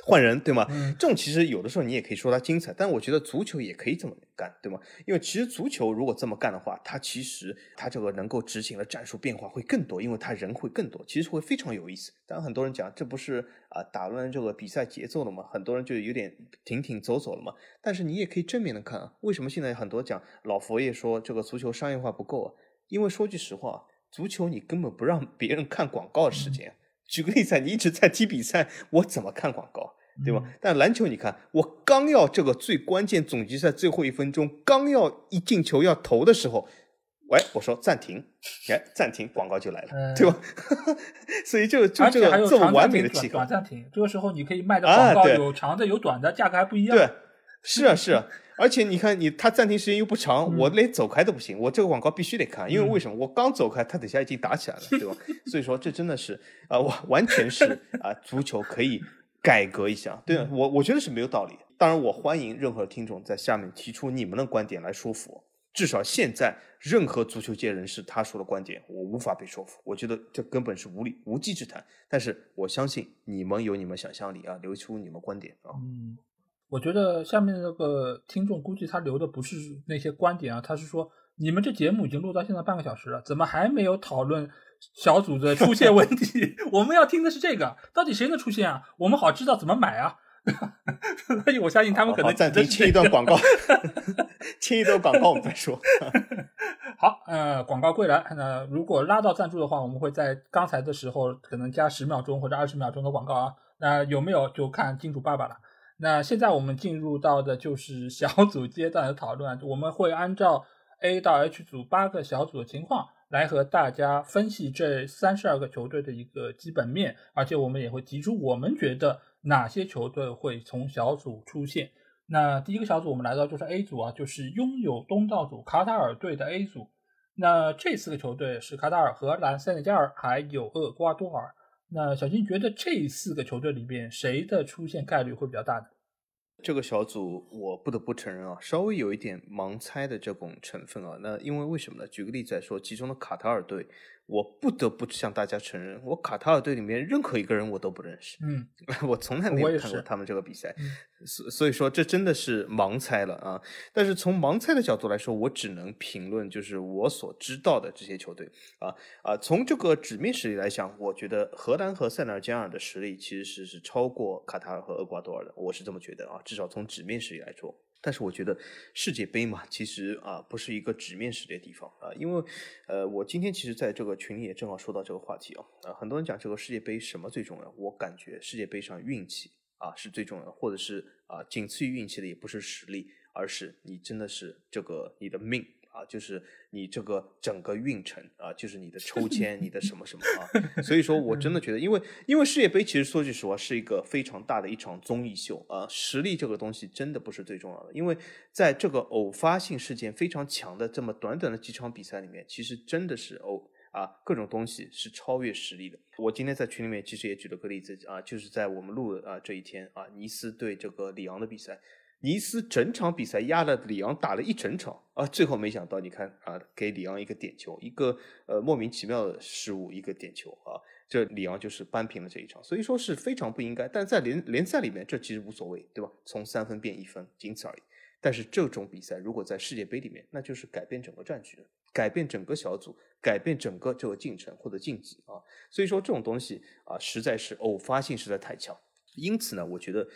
S2: 换人，对吗？
S1: 嗯
S2: 这种其实有的时候你也可以说它精彩，但我觉得足球也可以这么干，对吗？因为其实足球如果这么干的话，它其实它这个能够执行的战术变化会更多，因为它人会更多，其实会非常有意思。当然，很多人讲这不是啊、打乱这个比赛节奏了吗？很多人就有点停停走走了嘛。但是你也可以正面的看啊，为什么现在很多讲老佛爷说这个足球商业化不够啊？因为说句实话，足球你根本不让别人看广告的时间。举个例子啊，你一直在踢比赛，我怎么看广告？对吧？但篮球你看，我刚要这个最关键总决赛最后一分钟，刚要一进球要投的时候，喂，我说暂停，哎，暂停，广告就来了，
S1: 嗯
S2: 对吧？所以就就
S1: 而
S2: 这个这么完美的契合
S1: 短，暂停，这个时候你可以卖的广告有长的有短的，价格还不一样。
S2: 对，是啊是啊，而且你看你他暂停时间又不长，我连走开都不行，我这个广告必须得看，因为为什么？我刚走开，他等下已经打起来了，对吧？所以说这真的是啊，我、完全是啊，足球可以改革一下，对啊我我觉得是没有道理。当然，我欢迎任何听众在下面提出你们的观点来说服我。至少现在，任何足球界人士他说的观点，我无法被说服。我觉得这根本是无理无稽之谈。但是我相信你们有你们想象力啊，留出你们观点啊。
S1: 嗯，我觉得下面那个听众估计他留的不是那些观点啊，他是说你们这节目已经录到现在半个小时了，怎么还没有讨论小组的出现问题？我们要听的是这个，到底谁能出现啊？我们好知道怎么买啊。所以我相信他们可能
S2: 好暂停，
S1: 指的是这
S2: 切一段广告，切一段广告，我们再说。
S1: 好，呃，广告归来。那如果拉到赞助的话，我们会在刚才的时候可能加十秒钟或者二十秒钟的广告啊。那有没有就看金主爸爸了。那现在我们进入到的就是小组阶段的讨论，我们会按照 A 到 H 组八个小组的情况来和大家分析这三十二个球队的一个基本面，而且我们也会提出我们觉得哪些球队会从小组出现。那第一个小组我们来到就是 A 组啊，就是拥有东道主卡塔尔队的 A 组。那这四个球队是卡塔尔、荷兰、塞内加尔还有厄瓜多尔。那小金觉得这四个球队里边谁的出现概率会比较大呢？
S2: 这个小组我不得不承认啊，稍微有一点盲猜的这种成分啊。那因为为什么呢？举个例子来说，其中的卡塔尔队，我不得不向大家承认，我卡塔尔队里面任何一个人我都不认识，
S1: 嗯，
S2: 我从来没有看过他们这个比赛
S1: 嗯，
S2: 所所以说这真的是盲猜了啊。但是从盲猜的角度来说，我只能评论就是我所知道的这些球队啊啊。从这个纸面实力来讲，我觉得荷兰和塞内加尔的实力其实是是超过卡塔尔和厄瓜多尔的，我是这么觉得啊。至少从纸面实力来说。但是我觉得世界杯嘛，其实啊不是一个纸面世界的地方啊，因为呃我今天其实在这个群里也正好说到这个话题啊，啊很多人讲这个世界杯什么最重要，我感觉世界杯上运气啊是最重要的，或者是啊仅次于运气的也不是实力，而是你真的是这个你的命啊，就是你这个整个运程啊，就是你的抽 签，你的什么什么啊，所以说我真的觉得，因为因为世界杯其实说句实话是一个非常大的一场综艺秀啊，实力这个东西真的不是最重要的，因为在这个偶发性事件非常强的这么短短的几场比赛里面，其实真的是偶。啊，各种东西是超越实力的。我今天在群里面其实也举了个例子啊，就是在我们录的啊这一天啊，尼斯对这个里昂的比赛，尼斯整场比赛压了里昂打了一整场啊，最后没想到你看啊，给里昂一个点球，一个呃莫名其妙的失误，一个点球啊，这里昂就是扳平了这一场，所以说是非常不应该。但在联联赛里面，这其实无所谓，对吧？从三分变一分，仅此而已。但是这种比赛如果在世界杯里面，那就是改变整个战局，改变整个小组，改变整个这个进程或者晋级啊。所以说这种东西啊，实在是偶发性实在太强。因此呢，我觉得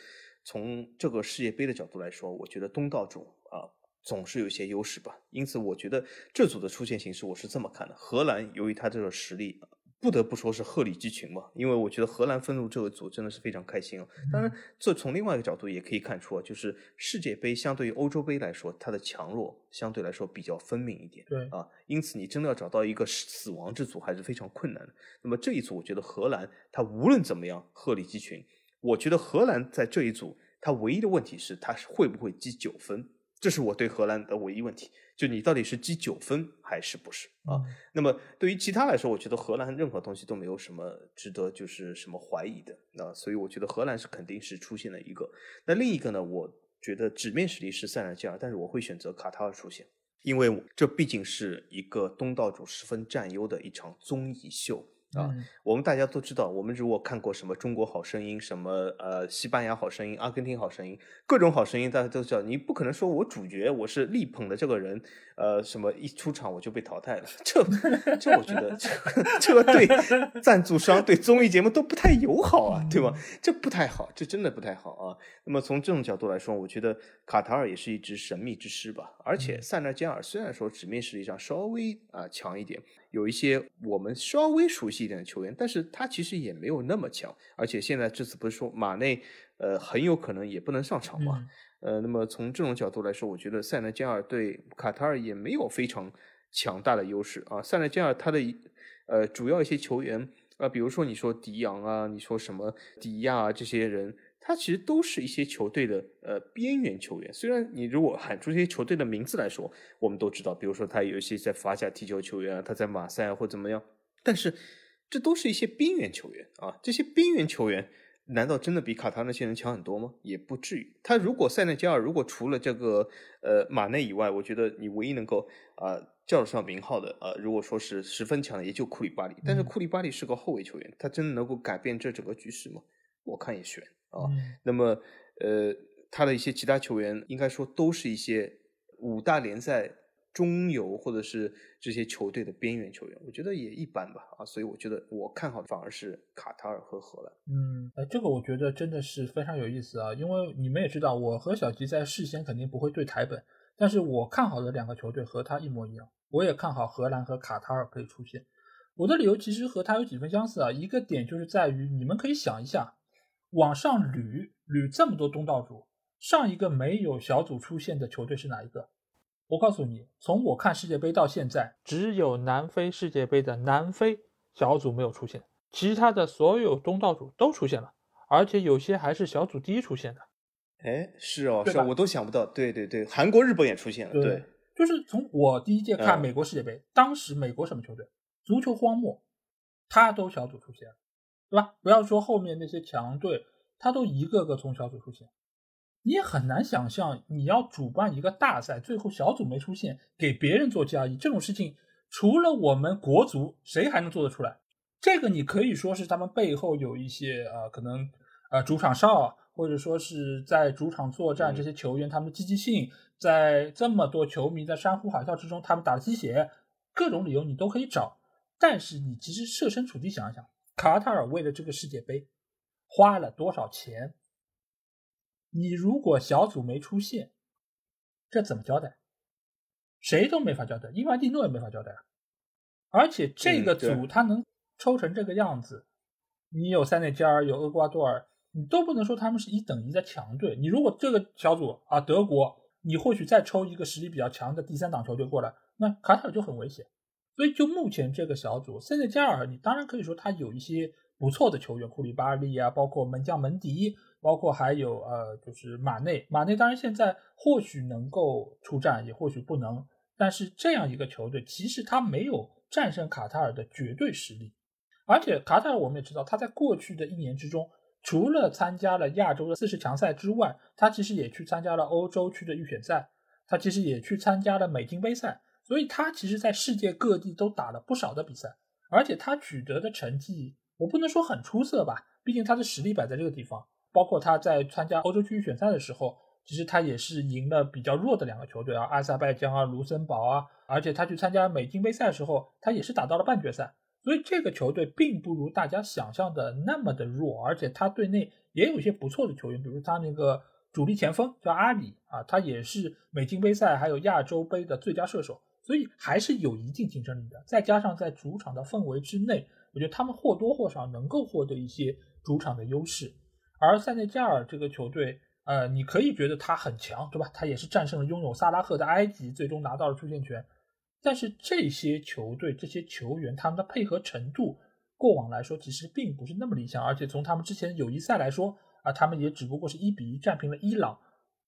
S2: 从这个世界杯的角度来说，我觉得东道主啊总是有一些优势吧。因此，我觉得这组的出现形式我是这么看的：荷兰由于他这个实力。不得不说是鹤立鸡群嘛，因为我觉得荷兰分入这个组真的是非常开心啊。当然，这从另外一个角度也可以看出啊，就是世界杯相对于欧洲杯来说，它的强弱相对来说比较分明一点。
S1: 对
S2: 啊，因此你真的要找到一个死亡之组还是非常困难的。那么这一组，我觉得荷兰它无论怎么样鹤立鸡群，我觉得荷兰在这一组他唯一的问题是他会不会积九分，这是我对荷兰的唯一问题。就你到底是积九分还是不是啊？那么对于其他来说，我觉得荷兰任何东西都没有什么值得就是什么怀疑的。那所以我觉得荷兰是肯定是出现了一个。那另一个呢？我觉得纸面实力是塞内加尔，但是我会选择卡塔尔出现，因为这毕竟是一个东道主十分占优的一场综艺秀啊。我们大家都知道，我们如果看过什么《中国好声音》、什么呃西班牙好声音、阿根廷好声音，各种好声音，大家都知道，你不可能说我主角我是力捧的这个人，呃，什么一出场我就被淘汰了，这这我觉得这这个对赞助商、对综艺节目都不太友好啊，对吧？这不太好，这真的不太好啊。那么从这种角度来说，我觉得卡塔尔也是一支神秘之师吧。而且塞纳加尔虽然说纸面实力上稍微啊强一点。有一些我们稍微熟悉一点的球员，但是他其实也没有那么强。而且现在这次不是说马内，呃，很有可能也不能上场嘛。呃，那么从这种角度来说，我觉得塞内加尔对卡塔尔也没有非常强大的优势啊。塞内加尔他的呃主要一些球员啊，比如说你说迪昂啊，你说什么迪亚啊这些人。他其实都是一些球队的呃边缘球员，虽然你如果喊出这些球队的名字来说，我们都知道，比如说他有一些在法甲踢球球员啊，他在马赛啊或怎么样，但是这都是一些边缘球员啊。这些边缘球员难道真的比卡塔那些人强很多吗？也不至于。他如果塞内加尔如果除了这个呃马内以外，我觉得你唯一能够啊叫得上名号的呃，如果说是十分强的，也就库里巴里。但是库里巴里是个后卫球员，他真的能够改变这整个局势吗？我看也悬。啊，那么呃，他的一些其他球员，应该说都是一些五大联赛中游或者是这些球队的边缘球员，我觉得也一般吧。啊，所以我觉得我看好反而是卡塔尔和荷兰。
S1: 嗯，哎，这个我觉得真的是非常有意思啊，因为你们也知道，我和小吉在事先肯定不会对台本，但是我看好的两个球队和他一模一样，我也看好荷兰和卡塔尔可以出现。我的理由其实和他有几分相似啊，一个点就是在于你们可以想一下。往上捋捋这么多东道主，上一个没有小组出现的球队是哪一个？我告诉你，从我看世界杯到现在，只有南非世界杯的南非小组没有出现，其他的所有东道主都出现了，而且有些还是小组第一出现的。
S2: 哎，是哦，是，哦我都想不到。对对对，韩国、日本也出现了。对，
S1: 就是从我第一届看美国世界杯，当时美国什么球队？足球荒漠，他都小组出现了。对吧？不要说后面那些强队，他都一个个从小组出现，你也很难想象你要主办一个大赛，最后小组没出现，给别人做交易这种事情，除了我们国足，谁还能做得出来？这个你可以说是他们背后有一些呃，可能呃主场哨，或者说是在主场作战这些球员他们的积极性，在这么多球迷在山呼海啸之中，他们打了鸡血，各种理由你都可以找。但是你其实设身处地想一想。卡塔尔为了这个世界杯花了多少钱？你如果小组没出现，这怎么交代？谁都没法交代，伊万蒂诺也没法交代。而且这个组他能抽成这个样子，你有塞内加尔，有厄瓜多尔，你都不能说他们是一等一的强队。你如果这个小组啊，德国，你或许再抽一个实力比较强的第三档球队过来，那卡塔尔就很危险。所以，就目前这个小组，塞内加尔，你当然可以说他有一些不错的球员，库里巴利啊，包括门将门迪，包括还有呃，就是马内。马内当然现在或许能够出战，也或许不能。但是这样一个球队，其实他没有战胜卡塔尔的绝对实力。而且卡塔尔我们也知道，他在过去的一年之中，除了参加了亚洲的四十强赛之外，他其实也去参加了欧洲区的预选赛，他其实也去参加了美金杯赛。所以他其实，在世界各地都打了不少的比赛，而且他取得的成绩，我不能说很出色吧，毕竟他的实力摆在这个地方。包括他在参加欧洲区预选赛的时候，其实他也是赢了比较弱的两个球队啊，阿塞拜疆啊、卢森堡啊。而且他去参加美金杯赛的时候，他也是打到了半决赛。所以这个球队并不如大家想象的那么的弱，而且他队内也有一些不错的球员，比如他那个主力前锋叫阿里啊，他也是美金杯赛还有亚洲杯的最佳射手。所以还是有一定竞争力的，再加上在主场的氛围之内，我觉得他们或多或少能够获得一些主场的优势。而塞内加尔这个球队，呃，你可以觉得他很强，对吧？他也是战胜了拥有萨拉赫的埃及，最终拿到了出线权。但是这些球队、这些球员他们的配合程度，过往来说其实并不是那么理想。而且从他们之前友谊赛来说，啊，他们也只不过是一比一战平了伊朗。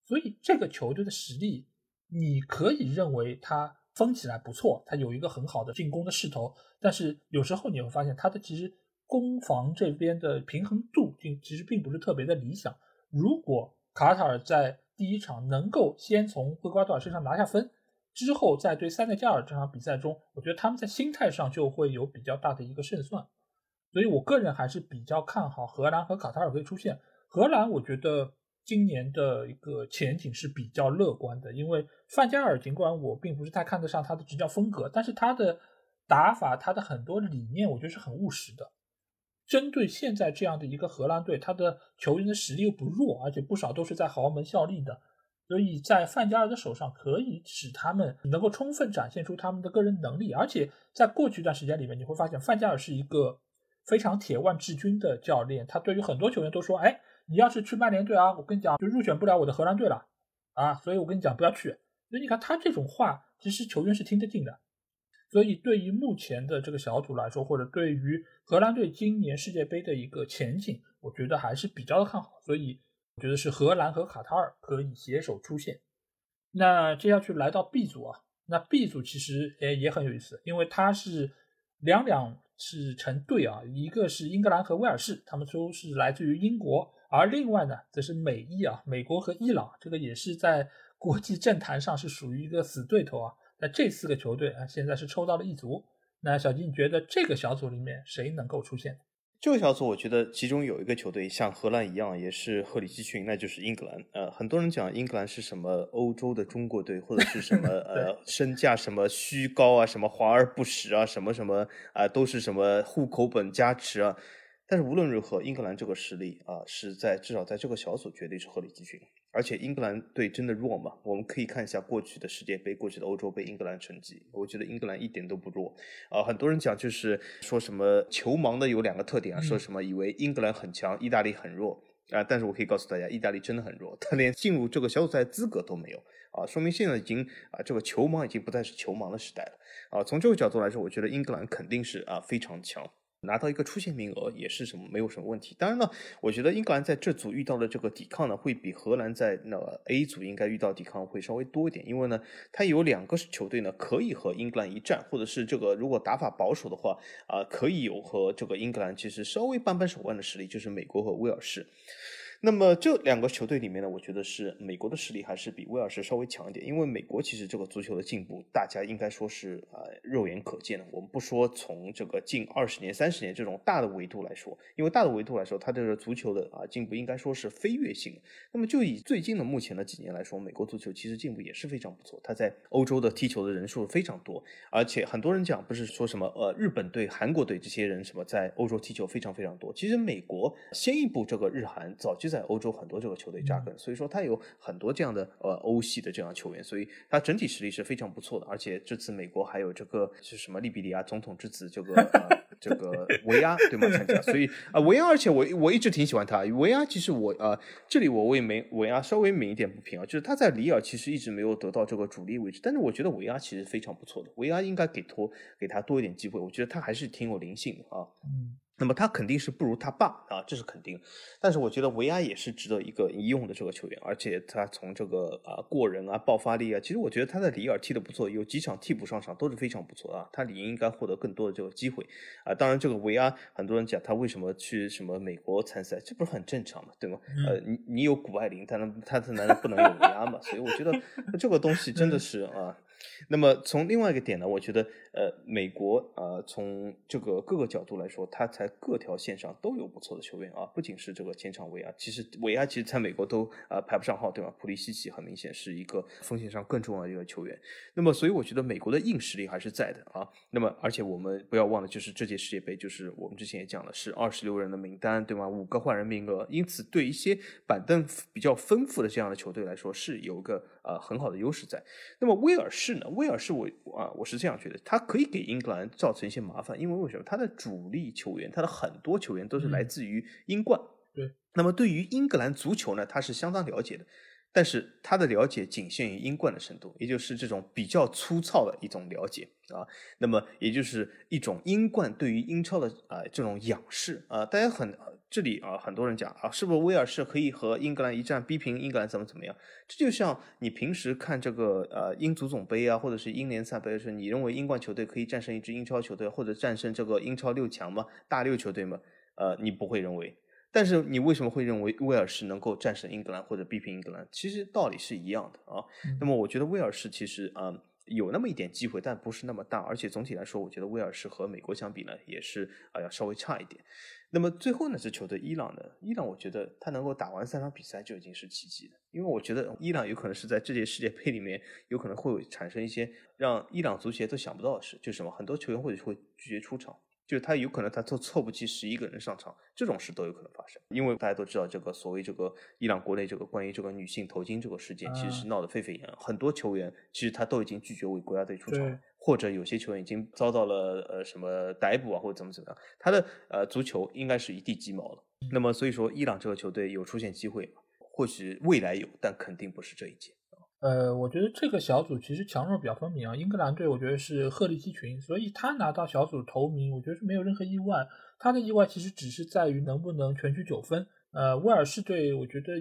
S1: 所以这个球队的实力，你可以认为他。封起来不错，他有一个很好的进攻的势头，但是有时候你会发现他的其实攻防这边的平衡度并其实并不是特别的理想。如果卡塔尔在第一场能够先从厄瓜多尔身上拿下分，之后在对塞内加尔这场比赛中，我觉得他们在心态上就会有比较大的一个胜算。所以我个人还是比较看好荷兰和卡塔尔可以出现。荷兰我觉得今年的一个前景是比较乐观的，因为范加尔尽管我并不是太看得上他的执教风格，但是他的打法、他的很多理念，我觉得是很务实的。针对现在这样的一个荷兰队，他的球员的实力又不弱，而且不少都是在豪门效力的，所以在范加尔的手上可以使他们能够充分展现出他们的个人能力。而且在过去一段时间里面，你会发现范加尔是一个非常铁腕治军的教练，他对于很多球员都说：“哎，你要是去曼联队啊，我跟你讲，就入选不了我的荷兰队了啊，所以我跟你讲不要去。”所以你看他这种话，其实球员是听得进的。所以，对于目前的这个小组来说，或者对于荷兰队今年世界杯的一个前景，我觉得还是比较的看好。所以，我觉得是荷兰和卡塔尔可以携手出线。那接下去来到 B 组啊，那 B 组其实诶也很有意思，因为它是两两是成对啊，一个是英格兰和威尔士，他们都是来自于英国，而另外呢则是美伊啊，美国和伊朗，这个也是在国际政坛上是属于一个死对头啊。那这四个球队啊，现在是抽到了一组。那小金，你觉得这个小组里面谁能够出现？
S2: 这个小组，我觉得其中有一个球队像荷兰一样，也是鹤立鸡群，那就是英格兰。呃，很多人讲英格兰是什么欧洲的中国队，或者是什么 呃身价什么虚高啊，什么华而不实啊，什么什么啊，都是什么户口本加持啊。但是无论如何，英格兰这个实力啊，是在至少在这个小组绝对是鹤立鸡群。而且英格兰队真的弱吗？我们可以看一下过去的世界杯、过去的欧洲杯英格兰成绩。我觉得英格兰一点都不弱。啊，很多人讲就是说什么球盲的有两个特点啊，说什么以为英格兰很强，意大利很弱啊。但是我可以告诉大家，意大利真的很弱，他连进入这个小组赛资格都没有啊，说明现在已经啊这个球盲已经不再是球盲的时代了啊。从这个角度来说，我觉得英格兰肯定是啊非常强。拿到一个出线名额也是什么没有什么问题。当然呢，我觉得英格兰在这组遇到的这个抵抗呢，会比荷兰在那 A 组应该遇到抵抗会稍微多一点。因为呢，它有两个球队呢可以和英格兰一战，或者是这个如果打法保守的话啊，可以有和这个英格兰其实稍微扳扳手腕的实力，就是美国和威尔士。那么这两个球队里面呢，我觉得是美国的实力还是比威尔士稍微强一点，因为美国其实这个足球的进步，大家应该说是呃肉眼可见的。我们不说从这个近二十年、三十年这种大的维度来说，因为大的维度来说，它这个足球的啊进步应该说是飞跃性的。那么就以最近的目前的几年来说，美国足球其实进步也是非常不错。它在欧洲的踢球的人数非常多，而且很多人讲不是说什么呃日本队、韩国队这些人什么在欧洲踢球非常非常多，其实美国先一步这个日韩早就。在欧洲很多这个球队扎根，所以说他有很多这样的呃欧系的这样球员，所以他整体实力是非常不错的。而且这次美国还有这个是什么利比里亚总统之子这个这个 维阿对吗参加？所以啊维阿，而且我我一直挺喜欢他。维阿其实我呃这里我为美维阿稍微抿一点不平啊，就是他在里尔其实一直没有得到这个主力位置，但是我觉得维阿其实非常不错的，维阿应该给托给他多一点机会，我觉得他还是挺有灵性的啊。嗯。那么他肯定是不如他爸啊，这是肯定。但是我觉得维阿也是值得一个一用的这个球员，而且他从这个啊过人啊爆发力啊，其实我觉得他在里尔踢的不错，有几场替补上场都是非常不错啊。他理应应该获得更多的这个机会啊。当然，这个维阿很多人讲他为什么去什么美国参赛，这不是很正常嘛，对吗？呃，你你有谷爱凌，他能他他难道不能有维阿嘛？所以我觉得这个东西真的是啊。那么从另外一个点呢，我觉得，呃，美国啊，从这个各个角度来说，它在各条线上都有不错的球员啊，不仅是这个前场维亚，其实维亚其实在美国都啊排不上号，对吧？普利西奇很明显是一个锋线上更重要的一个球员。那么，所以我觉得美国的硬实力还是在的啊。那么，而且我们不要忘了，就是这届世界杯，就是我们之前也讲了，是二十六人的名单，对吗？五个换人名额，因此对一些板凳比较丰富的这样的球队来说，是有个呃很好的优势在。那么威尔士呢？威尔士，我啊，我是这样觉得，他可以给英格兰造成一些麻烦，因为为什么？他的主力球员，他的很多球员都是来自于英冠。
S1: 对。
S2: 那么对于英格兰足球呢，他是相当了解的，但是他的了解仅限于英冠的程度，也就是这种比较粗糙的一种了解啊。那么也就是一种英冠对于英超的啊这种仰视啊，大家很。这里啊，很多人讲啊，是不是威尔士可以和英格兰一战逼平英格兰怎么怎么样？这就像你平时看这个呃英足总杯啊，或者是英联赛杯的时候，你认为英冠球队可以战胜一支英超球队，或者战胜这个英超六强吗？大六球队吗？呃，你不会认为。但是你为什么会认为威尔士能够战胜英格兰或者逼平英格兰？其实道理是一样的啊。那么我觉得威尔士其实啊。有那么一点机会，但不是那么大。而且总体来说，我觉得威尔士和美国相比呢，也是啊要稍微差一点。那么最后呢，这球队伊朗呢，伊朗我觉得他能够打完三场比赛就已经是奇迹了。因为我觉得伊朗有可能是在这届世界杯里面，有可能会产生一些让伊朗足协都想不到的事，就是什么，很多球员或者会拒绝出场。就是他有可能他凑凑不齐十一个人上场，这种事都有可能发生。因为大家都知道，这个所谓这个伊朗国内这个关于这个女性头巾这个事件，其实是闹得沸沸扬扬。很多球员其实他都已经拒绝为国家队出场，或者有些球员已经遭到了呃什么逮捕啊，或者怎么怎么样。他的呃足球应该是一地鸡毛了。那么所以说，伊朗这个球队有出现机会，或许未来有，但肯定不是这一届。
S1: 呃，我觉得这个小组其实强弱比较分明啊。英格兰队我觉得是鹤立鸡群，所以他拿到小组头名，我觉得是没有任何意外。他的意外其实只是在于能不能全取九分。呃，威尔士队我觉得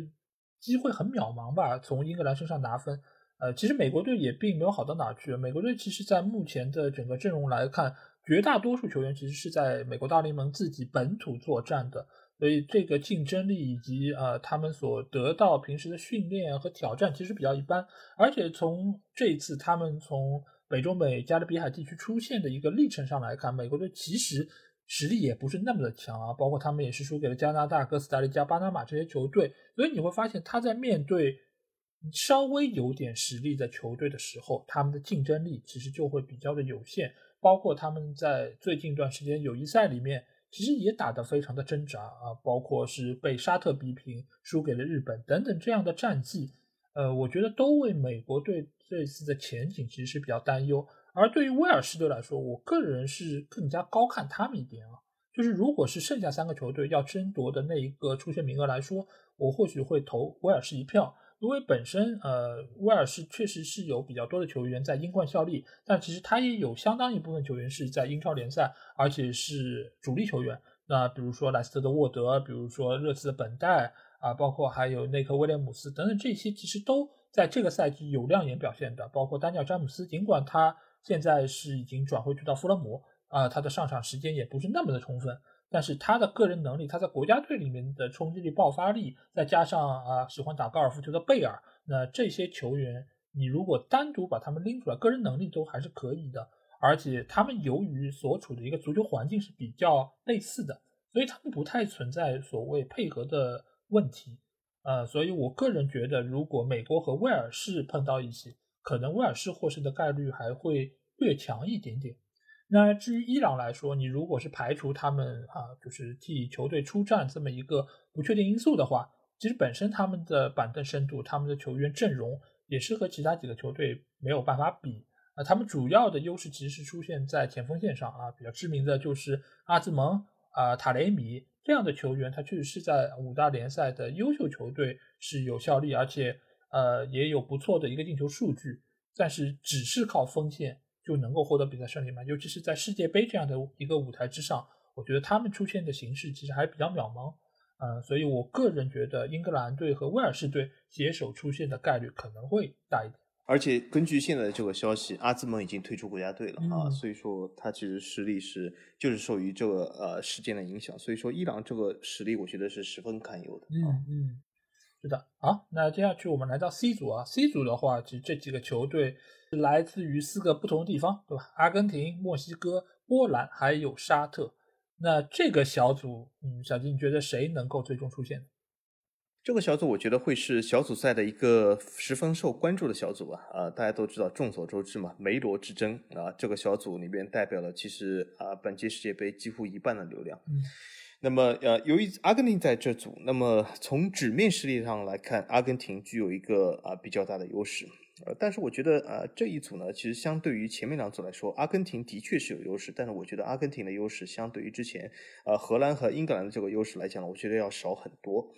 S1: 机会很渺茫吧，从英格兰身上拿分。呃，其实美国队也并没有好到哪去。美国队其实在目前的整个阵容来看，绝大多数球员其实是在美国大联盟自己本土作战的。所以这个竞争力以及呃他们所得到平时的训练和挑战其实比较一般，而且从这一次他们从北中美加勒比海地区出现的一个历程上来看，美国队其实实力也不是那么的强啊，包括他们也是输给了加拿大、哥斯达黎加、巴拿马这些球队，所以你会发现他在面对稍微有点实力的球队的时候，他们的竞争力其实就会比较的有限，包括他们在最近一段时间友谊赛里面。其实也打得非常的挣扎啊，包括是被沙特逼平，输给了日本等等这样的战绩，呃，我觉得都为美国队这次的前景其实是比较担忧。而对于威尔士队来说，我个人是更加高看他们一点啊。就是如果是剩下三个球队要争夺的那一个出线名额来说，我或许会投威尔士一票。因为本身，呃，威尔士确实是有比较多的球员在英冠效力，但其实他也有相当一部分球员是在英超联赛，而且是主力球员。那比如说莱斯特的沃德，比如说热刺的本代啊，包括还有内克威廉姆斯等等，这些其实都在这个赛季有亮眼表现的。包括丹尼尔詹姆斯，尽管他现在是已经转会去到富勒姆，啊，他的上场时间也不是那么的充分。但是他的个人能力，他在国家队里面的冲击力、爆发力，再加上啊喜欢打高尔夫球的贝尔，那这些球员，你如果单独把他们拎出来，个人能力都还是可以的。而且他们由于所处的一个足球环境是比较类似的，所以他们不太存在所谓配合的问题。呃，所以我个人觉得，如果美国和威尔士碰到一起，可能威尔士获胜的概率还会略强一点点。那至于伊朗来说，你如果是排除他们啊，就是替球队出战这么一个不确定因素的话，其实本身他们的板凳深度、他们的球员阵容也是和其他几个球队没有办法比啊。他们主要的优势其实是出现在前锋线上啊，比较知名的就是阿兹蒙啊、塔雷米这样的球员，他确实是在五大联赛的优秀球队是有效力，而且呃也有不错的一个进球数据，但是只是靠锋线。就能够获得比赛胜利吗？尤其是在世界杯这样的一个舞台之上，我觉得他们出现的形式其实还比较渺茫，呃，所以我个人觉得英格兰队和威尔士队携手出现的概率可能会大一点。
S2: 而且根据现在的这个消息，阿兹蒙已经退出国家队了啊，所以说他其实实力是就是受于这个呃事件的影响，所以说伊朗这个实力我觉得是十分堪忧的。
S1: 嗯嗯，是的。好，那接下去我们来到 C 组啊，C 组的话，其实这几个球队。来自于四个不同的地方，对吧？阿根廷、墨西哥、波兰，还有沙特。那这个小组，嗯，小金，你觉得谁能够最终出现？
S2: 这个小组我觉得会是小组赛的一个十分受关注的小组啊！啊，大家都知道，众所周知嘛，梅罗之争啊，这个小组里面代表了其实啊，本届世界杯几乎一半的流量。
S1: 嗯。
S2: 那么呃，由于阿根廷在这组，那么从纸面实力上来看，阿根廷具有一个啊比较大的优势。呃，但是我觉得，呃，这一组呢，其实相对于前面两组来说，阿根廷的确是有优势，但是我觉得阿根廷的优势相对于之前，呃，荷兰和英格兰的这个优势来讲，我觉得要少很多。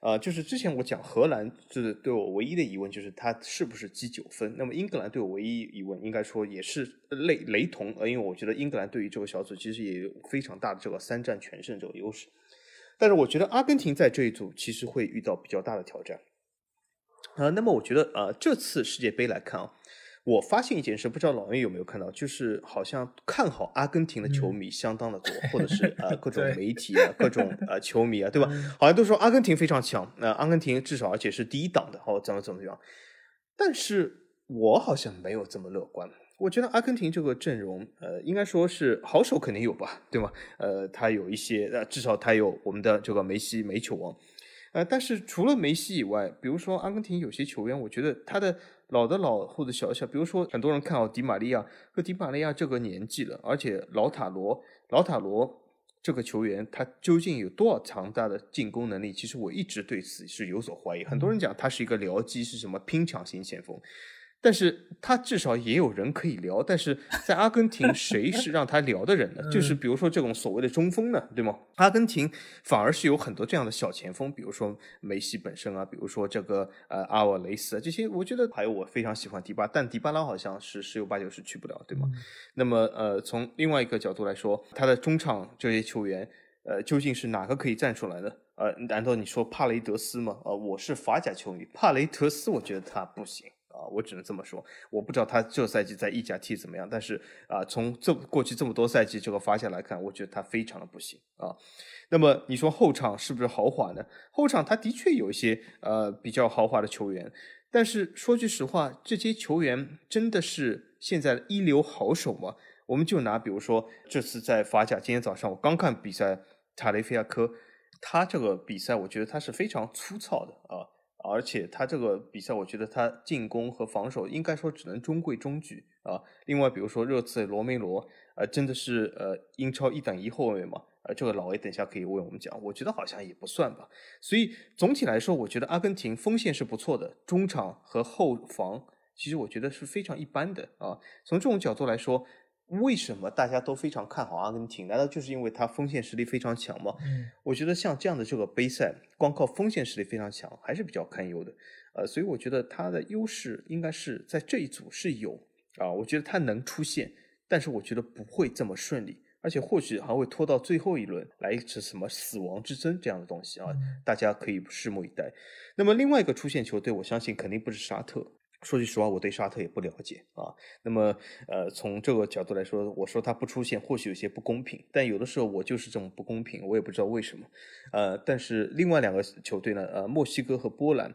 S2: 呃，就是之前我讲荷兰，就是对我唯一的疑问就是他是不是积九分？那么英格兰对我唯一疑问，应该说也是类雷同，呃，因为我觉得英格兰对于这个小组其实也有非常大的这个三战全胜这个优势。但是我觉得阿根廷在这一组其实会遇到比较大的挑战。啊，那么我觉得，呃，这次世界杯来看啊，我发现一件事，不知道老袁有没有看到，就是好像看好阿根廷的球迷相当的多，或者是呃 各种媒体啊，各种呃 球迷啊，对吧？好像都说阿根廷非常强，那阿根廷至少而且是第一档的，哦，怎么怎么样？但是我好像没有这么乐观。我觉得阿根廷这个阵容，呃，应该说是好手肯定有吧，对吗？呃，他有一些，呃，至少他有我们的这个梅西梅球王，呃，但是除了梅西以外，比如说阿根廷有些球员，我觉得他的老的老或者小小，比如说很多人看好迪玛利亚，和迪玛利亚这个年纪了，而且老塔罗老塔罗这个球员，他究竟有多少强大的进攻能力？其实我一直对此是有所怀疑。很多人讲他是一个僚机，是什么拼抢型前锋。但是他至少也有人可以聊，但是在阿根廷，谁是让他聊的人呢？就是比如说这种所谓的中锋呢，对吗？阿根廷反而是有很多这样的小前锋，比如说梅西本身啊，比如说这个呃阿瓦雷斯啊，这些我觉得还有我非常喜欢迪巴，但迪巴拉好像是十有八九是去不了，对吗？那么呃，从另外一个角度来说，他的中场这些球员，呃，究竟是哪个可以站出来呢？呃，难道你说帕雷德斯吗？呃，我是法甲球迷，帕雷德斯我觉得他不行。啊，我只能这么说，我不知道他这赛季在意甲踢怎么样，但是啊，从这过去这么多赛季这个发下来看，我觉得他非常的不行啊。那么你说后场是不是豪华呢？后场他的确有一些呃比较豪华的球员，但是说句实话，这些球员真的是现在一流好手吗？我们就拿比如说这次在法甲，今天早上我刚看比赛，塔雷菲亚科，他这个比赛我觉得他是非常粗糙的啊。而且他这个比赛，我觉得他进攻和防守应该说只能中规中矩啊。另外，比如说热刺罗梅罗，呃，真的是呃英超一等一后卫嘛？呃，这个老 A 等下可以为我们讲，我觉得好像也不算吧。所以总体来说，我觉得阿根廷锋线是不错的，中场和后防其实我觉得是非常一般的啊。从这种角度来说。为什么大家都非常看好阿根廷？难道就是因为他锋线实力非常强吗？
S1: 嗯，
S2: 我觉得像这样的这个杯赛，光靠锋线实力非常强还是比较堪忧的。呃，所以我觉得他的优势应该是在这一组是有啊，我觉得他能出现，但是我觉得不会这么顺利，而且或许还会拖到最后一轮来一次什么死亡之争这样的东西啊，大家可以拭目以待。那么另外一个出线球队，我相信肯定不是沙特。说句实话，我对沙特也不了解啊。那么，呃，从这个角度来说，我说他不出现，或许有些不公平。但有的时候我就是这么不公平，我也不知道为什么。呃，但是另外两个球队呢，呃，墨西哥和波兰，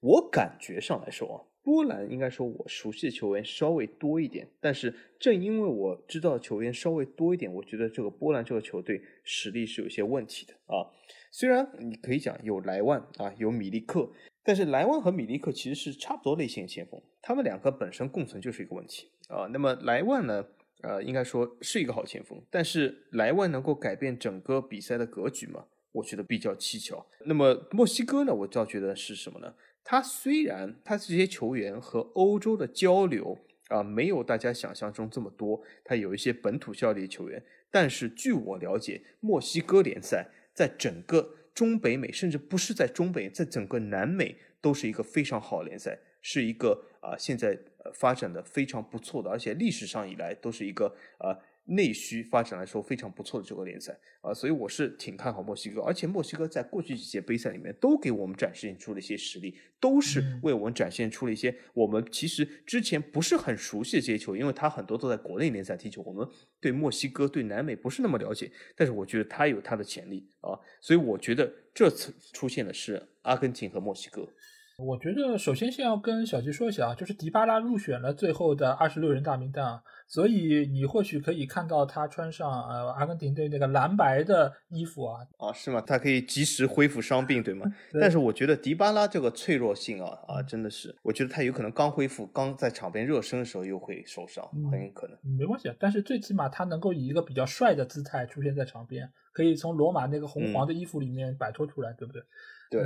S2: 我感觉上来说啊，波兰应该说我熟悉的球员稍微多一点。但是正因为我知道球员稍微多一点，我觉得这个波兰这个球队实力是有些问题的啊。虽然你可以讲有莱万啊，有米利克。但是莱万和米利克其实是差不多类型的前锋，他们两个本身共存就是一个问题啊。那么莱万呢，呃，应该说是一个好前锋，但是莱万能够改变整个比赛的格局吗？我觉得比较蹊跷。那么墨西哥呢，我倒觉得是什么呢？他虽然他这些球员和欧洲的交流啊，没有大家想象中这么多，他有一些本土效力球员，但是据我了解，墨西哥联赛在整个。中北美甚至不是在中北，在整个南美都是一个非常好的联赛，是一个啊现在发展的非常不错的，而且历史上以来都是一个啊。内需发展来说非常不错的这个联赛啊，所以我是挺看好墨西哥，而且墨西哥在过去几届杯赛里面都给我们展现出了一些实力，都是为我们展现出了一些我们其实之前不是很熟悉的这些球，因为他很多都在国内联赛踢球，我们对墨西哥对南美不是那么了解，但是我觉得他有他的潜力啊，所以我觉得这次出现的是阿根廷和墨西哥。
S1: 我觉得首先先要跟小吉说一下啊，就是迪巴拉入选了最后的二十六人大名单啊，所以你或许可以看到他穿上呃阿根廷队那个蓝白的衣服啊。
S2: 啊，是吗？他可以及时恢复伤病，对吗？但是我觉得迪巴拉这个脆弱性啊啊，真的是，我觉得他有可能刚恢复，刚在场边热身的时候又会受伤，很有可能。
S1: 没关系，但是最起码他能够以一个比较帅的姿态出现在场边，可以从罗马那个红黄的衣服里面摆脱出来，对不对？
S2: 对，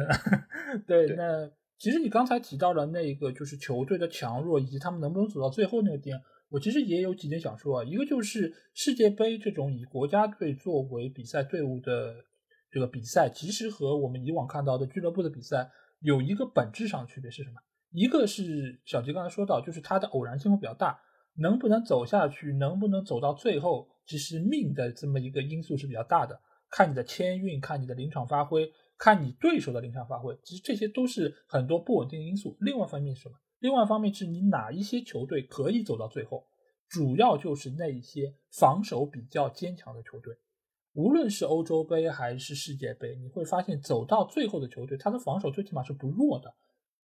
S1: 对，那。其实你刚才提到了那个，就是球队的强弱以及他们能不能走到最后那个点，我其实也有几点想说啊。一个就是世界杯这种以国家队作为比赛队伍的这个比赛，其实和我们以往看到的俱乐部的比赛有一个本质上的区别是什么？一个是小吉刚才说到，就是它的偶然性会比较大，能不能走下去，能不能走到最后，其实命的这么一个因素是比较大的，看你的签运，看你的临场发挥。看你对手的临场发挥，其实这些都是很多不稳定因素。另外一方面是什么？另外一方面是你哪一些球队可以走到最后，主要就是那一些防守比较坚强的球队。无论是欧洲杯还是世界杯，你会发现走到最后的球队，他的防守最起码是不弱的。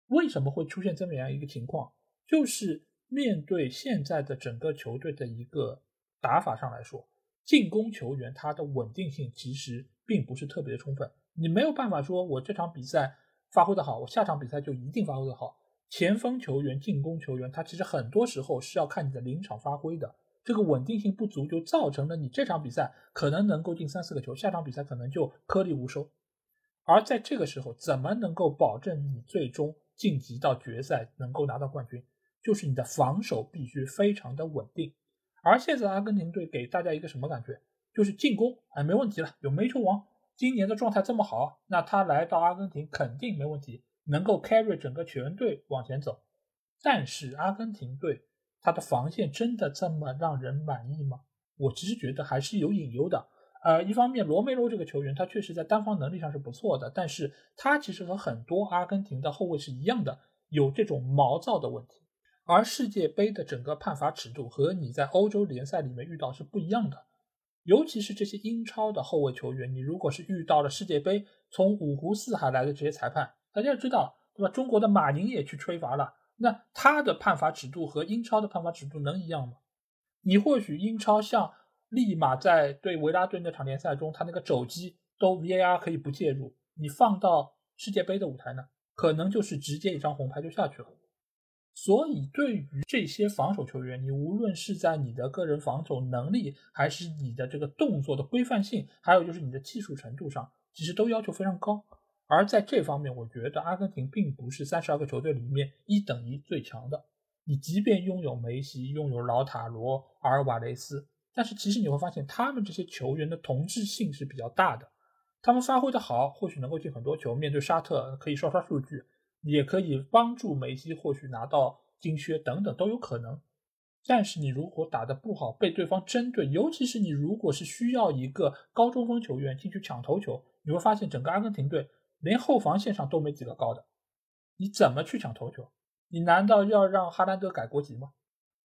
S1: 为什么会出现这么样一个情况？就是面对现在的整个球队的一个打法上来说，进攻球员他的稳定性其实并不是特别的充分。你没有办法说我这场比赛发挥的好，我下场比赛就一定发挥的好。前锋球员、进攻球员，他其实很多时候是要看你的临场发挥的。这个稳定性不足，就造成了你这场比赛可能能够进三四个球，下场比赛可能就颗粒无收。而在这个时候，怎么能够保证你最终晋级到决赛，能够拿到冠军？就是你的防守必须非常的稳定。而现在阿根廷队给大家一个什么感觉？就是进攻哎没问题了，有煤球王，今年的状态这么好，那他来到阿根廷肯定没问题，能够 carry 整个全队往前走。但是阿根廷队。他的防线真的这么让人满意吗？我其实觉得还是有隐忧的。呃，一方面罗梅罗这个球员他确实在单防能力上是不错的，但是他其实和很多阿根廷的后卫是一样的，有这种毛躁的问题。而世界杯的整个判罚尺度和你在欧洲联赛里面遇到是不一样的，尤其是这些英超的后卫球员，你如果是遇到了世界杯从五湖四海来的这些裁判，大家要知道，对吧？中国的马宁也去吹罚了。那他的判罚尺度和英超的判罚尺度能一样吗？你或许英超像立马在对维拉队那场联赛中，他那个肘击都 VAR 可以不介入，你放到世界杯的舞台呢，可能就是直接一张红牌就下去了。所以对于这些防守球员，你无论是在你的个人防守能力，还是你的这个动作的规范性，还有就是你的技术程度上，其实都要求非常高。而在这方面，我觉得阿根廷并不是三十二个球队里面一等一最强的。你即便拥有梅西、拥有老塔罗、阿尔瓦雷斯，但是其实你会发现，他们这些球员的同质性是比较大的。他们发挥的好，或许能够进很多球；面对沙特，可以刷刷数据，也可以帮助梅西或许拿到金靴等等都有可能。但是你如果打得不好，被对方针对，尤其是你如果是需要一个高中锋球员进去抢头球，你会发现整个阿根廷队。连后防线上都没几个高的，你怎么去抢头球？你难道要让哈兰德改国籍吗？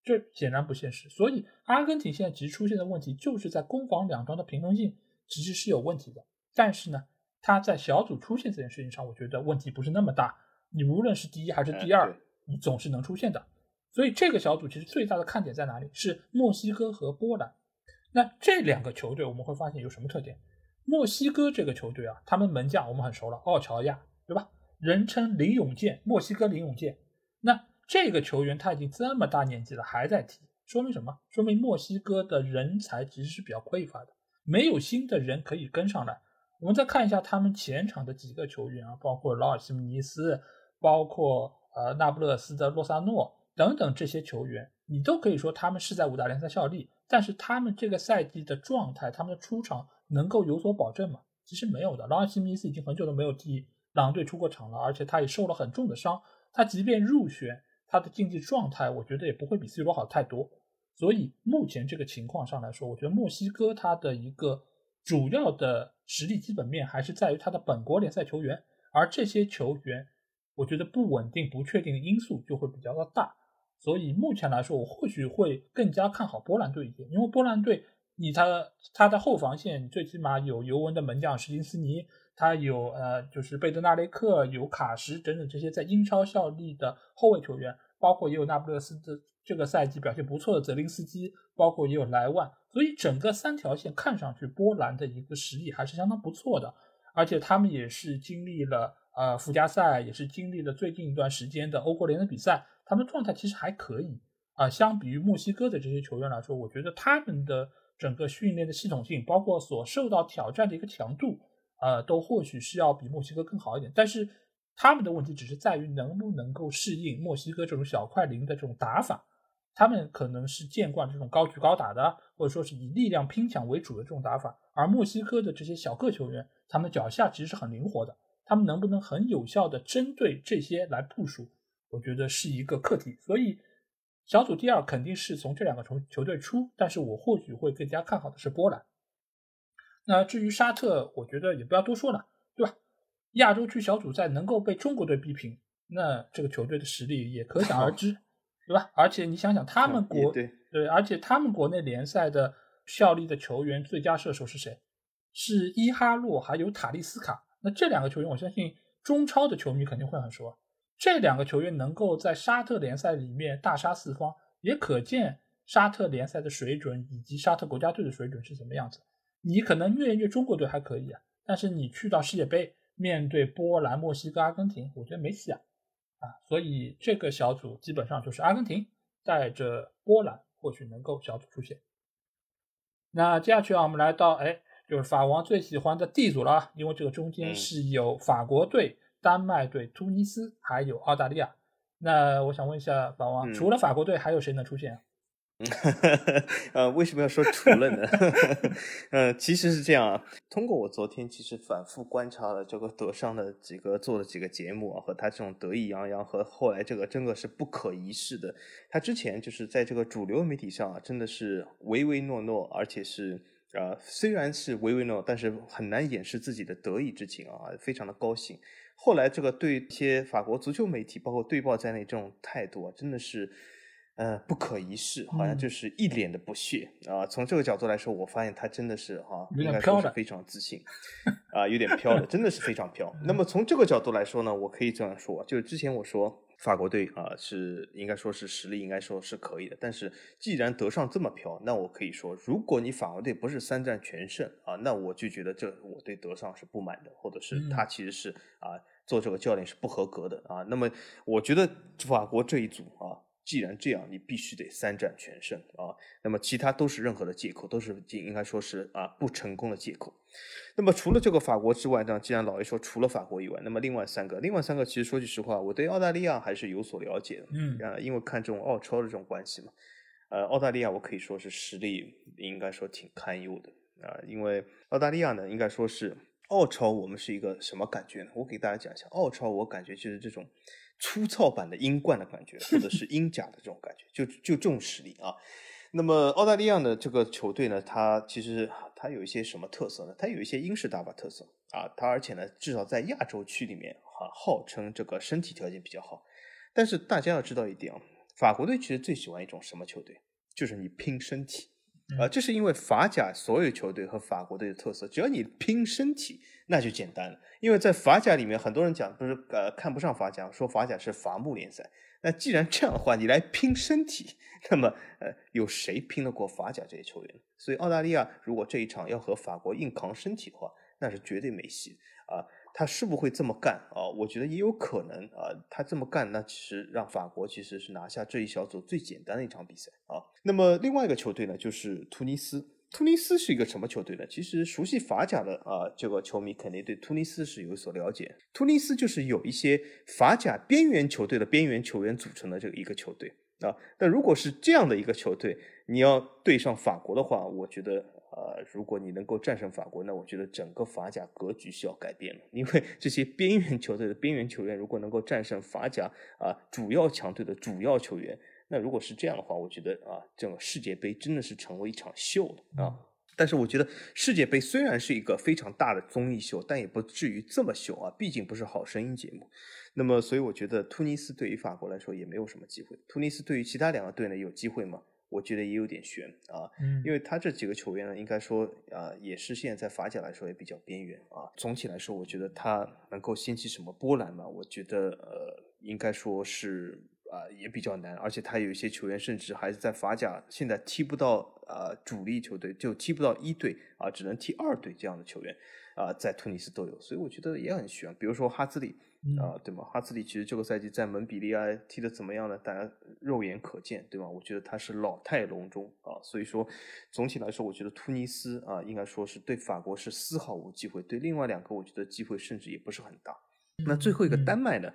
S1: 这显然不现实。所以阿根廷现在其实出现的问题，就是在攻防两端的平衡性其实是有问题的。但是呢，他在小组出现这件事情上，我觉得问题不是那么大。你无论是第一还是第二，你总是能出现的。所以这个小组其实最大的看点在哪里？是墨西哥和波兰。那这两个球队我们会发现有什么特点？墨西哥这个球队啊，他们门将我们很熟了，奥乔亚，对吧？人称林永健，墨西哥林永健。那这个球员他已经这么大年纪了，还在踢，说明什么？说明墨西哥的人才其实是比较匮乏的，没有新的人可以跟上来。我们再看一下他们前场的几个球员啊，包括劳尔·西姆尼斯，包括呃那不勒斯的洛萨诺等等这些球员，你都可以说他们是在五大联赛效力，但是他们这个赛季的状态，他们的出场。能够有所保证吗？其实没有的。劳尔·西米斯已经很久都没有替狼队出过场了，而且他也受了很重的伤。他即便入选，他的竞技状态我觉得也不会比 C 罗好太多。所以目前这个情况上来说，我觉得墨西哥他的一个主要的实力基本面还是在于他的本国联赛球员，而这些球员我觉得不稳定、不确定的因素就会比较的大。所以目前来说，我或许会更加看好波兰队一些，因为波兰队。你他他的后防线最起码有尤文的门将什金斯尼，他有呃就是贝德纳雷克，有卡什等等这些在英超效力的后卫球员，包括也有那不勒斯的这个赛季表现不错的泽林斯基，包括也有莱万，所以整个三条线看上去波兰的一个实力还是相当不错的，而且他们也是经历了呃附加赛，也是经历了最近一段时间的欧国联的比赛，他们状态其实还可以啊。相比于墨西哥的这些球员来说，我觉得他们的。整个训练的系统性，包括所受到挑战的一个强度，呃，都或许是要比墨西哥更好一点。但是他们的问题只是在于能不能够适应墨西哥这种小快灵的这种打法。他们可能是见惯这种高举高打的，或者说是以力量拼抢为主的这种打法。而墨西哥的这些小个球员，他们脚下其实是很灵活的。他们能不能很有效的针对这些来部署，我觉得是一个课题。所以。小组第二肯定是从这两个球球队出，但是我或许会更加看好的是波兰。那至于沙特，我觉得也不要多说了，对吧？亚洲区小组赛能够被中国队逼平，那这个球队的实力也可想而知，对吧？而且你想想，他们国
S2: 对
S1: 对，而且他们国内联赛的效力的球员最佳射手是谁？是伊哈洛还有塔利斯卡。那这两个球员，我相信中超的球迷肯定会很熟。这两个球员能够在沙特联赛里面大杀四方，也可见沙特联赛的水准以及沙特国家队的水准是什么样子。你可能虐一虐中国队还可以啊，但是你去到世界杯，面对波兰、墨西哥、阿根廷，我觉得没戏啊啊！所以这个小组基本上就是阿根廷带着波兰，或许能够小组出线。那接下去啊，我们来到哎，就是法王最喜欢的 D 组了啊，因为这个中间是有法国队、丹麦队、突尼斯还有澳大利亚。那我想问一下法王，除了法国队，还有谁能出现？
S2: 呃，为什么要说除了呢？呃，其实是这样啊。通过我昨天其实反复观察了这个德商的几个做的几个节目啊，和他这种得意洋洋和后来这个真的是不可一世的。他之前就是在这个主流媒体上啊，真的是唯唯诺诺，而且是呃，虽然是唯唯诺，但是很难掩饰自己的得意之情啊，非常的高兴。后来这个对一些法国足球媒体，包括队报在内这种态度啊，真的是。呃，不可一世，好像就是一脸的不屑啊。从这个角度来说，我发现他真的是哈，应该说是非常自信啊，有点飘了，真的是非常飘。那么从这个角度来说呢，我可以这样说，就是之前我说法国队啊是应该说是实力应该说是可以的，但是既然德尚这么飘，那我可以说，如果你法国队不是三战全胜啊，那我就觉得这我对德尚是不满的，或者是他其实是啊做这个教练是不合格的啊。那么我觉得法国这一组啊。既然这样，你必须得三战全胜啊！那么其他都是任何的借口，都是应该说是啊不成功的借口。那么除了这个法国之外呢？既然老爷说除了法国以外，那么另外三个，另外三个其实说句实话，我对澳大利亚还是有所了解的。嗯啊，因为看这种澳超的这种关系嘛，呃，澳大利亚我可以说是实力应该说挺堪忧的啊。因为澳大利亚呢，应该说是澳超，我们是一个什么感觉呢？我给大家讲一下，澳超我感觉就是这种。粗糙版的英冠的感觉，或者是 英甲的这种感觉，就就这种实力啊。那么澳大利亚的这个球队呢，它其实它有一些什么特色呢？它有一些英式打法特色啊。它而且呢，至少在亚洲区里面哈，号称这个身体条件比较好。但是大家要知道一点啊，法国队其实最喜欢一种什么球队？就是你拼身体。啊，这是因为法甲所有球队和法国队的特色，只要你拼身体，那就简单了。因为在法甲里面，很多人讲不是呃看不上法甲，说法甲是伐木联赛。那既然这样的话，你来拼身体，那么呃有谁拼得过法甲这些球员？所以澳大利亚如果这一场要和法国硬扛身体的话，那是绝对没戏啊。他是不会这么干啊？我觉得也有可能啊。他这么干，那其实让法国其实是拿下这一小组最简单的一场比赛啊。那么另外一个球队呢，就是突尼斯。突尼斯是一个什么球队呢？其实熟悉法甲的啊，这个球迷肯定对突尼斯是有所了解。突尼斯就是有一些法甲边缘球队的边缘球员组成的这个一个球队啊。那如果是这样的一个球队，你要对上法国的话，我觉得。啊，如果你能够战胜法国，那我觉得整个法甲格局是要改变了。因为这些边缘球队的边缘球员，如果能够战胜法甲啊主要强队的主要球员，那如果是这样的话，我觉得啊，整个世界杯真的是成为一场秀了啊。但是我觉得世界杯虽然是一个非常大的综艺秀，但也不至于这么秀啊，毕竟不是好声音节目。那么，所以我觉得突尼斯对于法国来说也没有什么机会。突尼斯对于其他两个队呢，有机会吗？我觉得也有点悬啊，因为他这几个球员呢，应该说啊，也是现在在法甲来说也比较边缘啊。总体来说，我觉得他能够掀起什么波澜嘛？我觉得呃，应该说是啊，也比较难。而且他有一些球员甚至还是在法甲现在踢不到啊主力球队，就踢不到一队啊，只能踢二队这样的球员啊，在突尼斯都有，所以我觉得也很悬。比如说哈兹里。啊，对吗？哈兹里其实这个赛季在蒙彼利埃踢的怎么样呢？大家肉眼可见，对吗？我觉得他是老态龙钟啊，所以说总体来说，我觉得突尼斯啊，应该说是对法国是丝毫无机会，对另外两个，我觉得机会甚至也不是很大。那最后一个丹麦呢？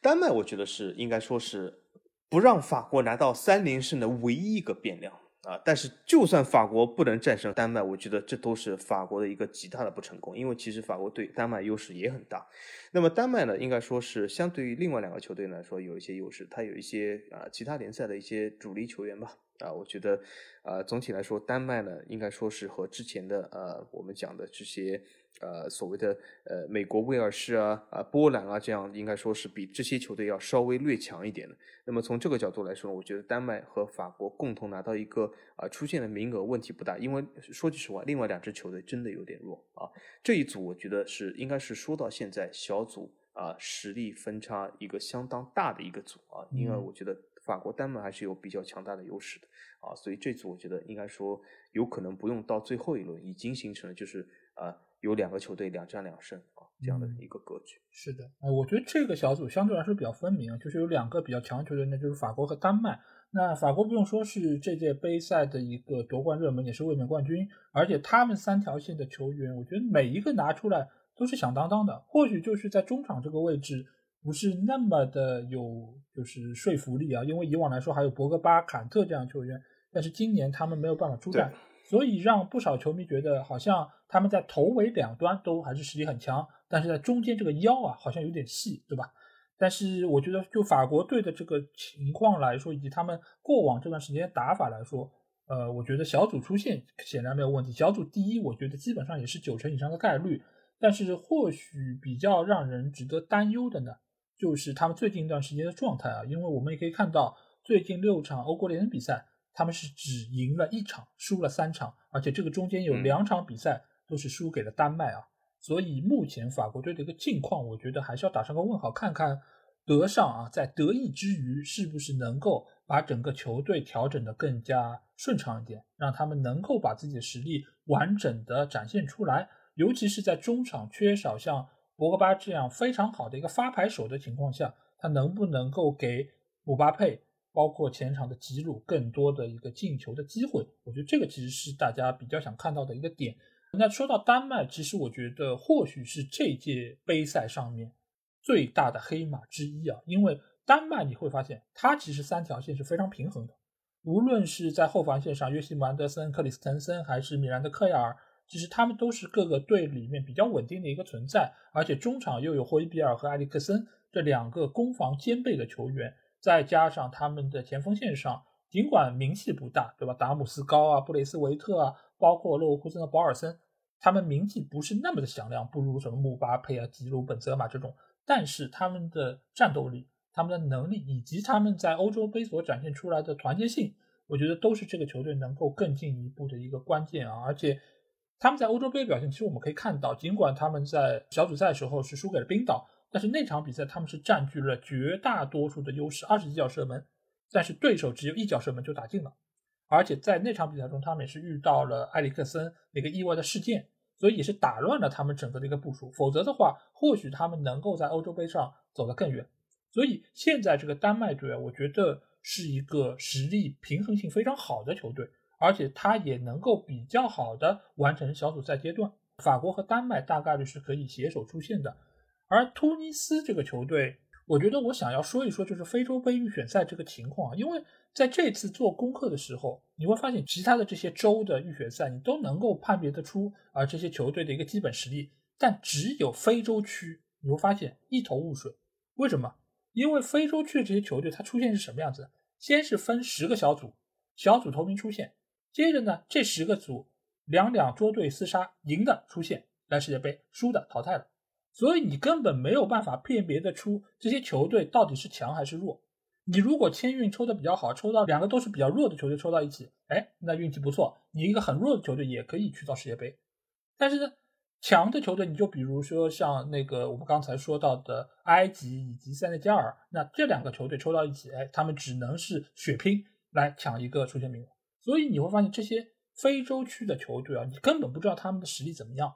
S2: 丹麦我觉得是应该说是不让法国拿到三连胜的唯一一个变量。啊，但是就算法国不能战胜丹麦，我觉得这都是法国的一个极大的不成功，因为其实法国对丹麦优势也很大。那么丹麦呢，应该说是相对于另外两个球队来说有一些优势，它有一些啊其他联赛的一些主力球员吧。啊，我觉得啊总体来说，丹麦呢应该说是和之前的呃我们讲的这些。呃，所谓的呃，美国、威尔士啊、啊波兰啊，这样应该说是比这些球队要稍微略强一点的。那么从这个角度来说，我觉得丹麦和法国共同拿到一个啊出现的名额问题不大，因为说句实话，另外两支球队真的有点弱啊。这一组我觉得是应该是说到现在小组啊实力分差一个相当大的一个组啊，因为我觉得法国、丹麦还是有比较强大的优势的啊，所以这组我觉得应该说有可能不用到最后一轮，已经形成了就是啊有两个球队两战两胜啊这样的一个格局。
S1: 是的，呃，我觉得这个小组相对来说比较分明，就是有两个比较强球队，那就是法国和丹麦。那法国不用说是这届杯赛的一个夺冠热门，也是卫冕冠军，而且他们三条线的球员，我觉得每一个拿出来都是响当当的。或许就是在中场这个位置不是那么的有就是说服力啊，因为以往来说还有博格巴、坎特这样球员，但是今年他们没有办法出战，所以让不少球迷觉得好像他们在头尾两端都还是实力很强，但是在中间这个腰啊好像有点细，对吧？但是我觉得，就法国队的这个情况来说，以及他们过往这段时间打法来说，呃，我觉得小组出线显然没有问题。小组第一，我觉得基本上也是九成以上的概率。但是或许比较让人值得担忧的呢，就是他们最近一段时间的状态啊，因为我们也可以看到，最近六场欧国联的比赛，他们是只赢了一场，输了三场，而且这个中间有两场比赛都是输给了丹麦啊。所以目前法国队的一个境况，我觉得还是要打上个问号，看看德尚啊，在得意之余，是不是能够把整个球队调整的更加顺畅一点，让他们能够把自己的实力完整的展现出来。尤其是在中场缺少像博格巴这样非常好的一个发牌手的情况下，他能不能够给姆巴佩，包括前场的吉鲁更多的一个进球的机会？我觉得这个其实是大家比较想看到的一个点。那说到丹麦，其实我觉得或许是这届杯赛上面最大的黑马之一啊，因为丹麦你会发现，它其实三条线是非常平衡的，无论是在后防线上，约西姆安德森、克里斯滕森，还是米兰的克亚尔，其实他们都是各个队里面比较稳定的一个存在，而且中场又有霍伊比尔和埃里克森这两个攻防兼备的球员，再加上他们的前锋线上，尽管名气不大，对吧？达姆斯高啊，布雷斯维特啊。包括勒沃库森和保尔森，他们名气不是那么的响亮，不如什么姆巴佩啊、吉鲁、本泽马这种，但是他们的战斗力、他们的能力以及他们在欧洲杯所展现出来的团结性，我觉得都是这个球队能够更进一步的一个关键啊！而且他们在欧洲杯表现，其实我们可以看到，尽管他们在小组赛时候是输给了冰岛，但是那场比赛他们是占据了绝大多数的优势，二十几脚射门，但是对手只有一脚射门就打进了。而且在那场比赛中，他们也是遇到了埃里克森那个意外的事件，所以也是打乱了他们整个的一个部署。否则的话，或许他们能够在欧洲杯上走得更远。所以现在这个丹麦队啊，我觉得是一个实力平衡性非常好的球队，而且他也能够比较好的完成小组赛阶段。法国和丹麦大概率是可以携手出线的，而突尼斯这个球队，我觉得我想要说一说就是非洲杯预选赛这个情况啊，因为。在这次做功课的时候，你会发现其他的这些州的预选赛，你都能够判别得出啊这些球队的一个基本实力，但只有非洲区，你会发现一头雾水。为什么？因为非洲区的这些球队，它出现是什么样子？先是分十个小组，小组头名出现，接着呢，这十个组两两捉对厮杀，赢的出现来世界杯，输的淘汰了。所以你根本没有办法辨别得出这些球队到底是强还是弱。你如果签运抽的比较好，抽到两个都是比较弱的球队抽到一起，哎，那运气不错，你一个很弱的球队也可以去到世界杯。但是呢，强的球队，你就比如说像那个我们刚才说到的埃及以及塞内加尔，那这两个球队抽到一起，哎，他们只能是血拼来抢一个出线名额。所以你会发现这些非洲区的球队啊，你根本不知道他们的实力怎么样。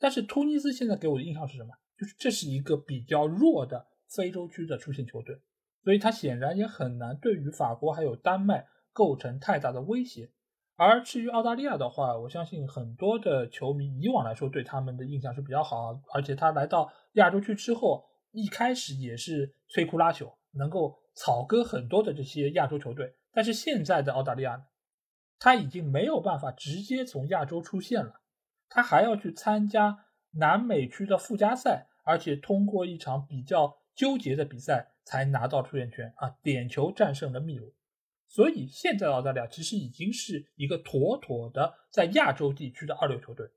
S1: 但是突尼斯现在给我的印象是什么？就是这是一个比较弱的非洲区的出线球队。所以他显然也很难对于法国还有丹麦构成太大的威胁。而至于澳大利亚的话，我相信很多的球迷以往来说对他们的印象是比较好，而且他来到亚洲区之后，一开始也是摧枯拉朽，能够草割很多的这些亚洲球队。但是现在的澳大利亚，他已经没有办法直接从亚洲出现了，他还要去参加南美区的附加赛，而且通过一场比较纠结的比赛。才拿到出线权啊！点球战胜了秘鲁，所以现在澳大利亚其实已经是一个妥妥的在亚洲地区的二流球队，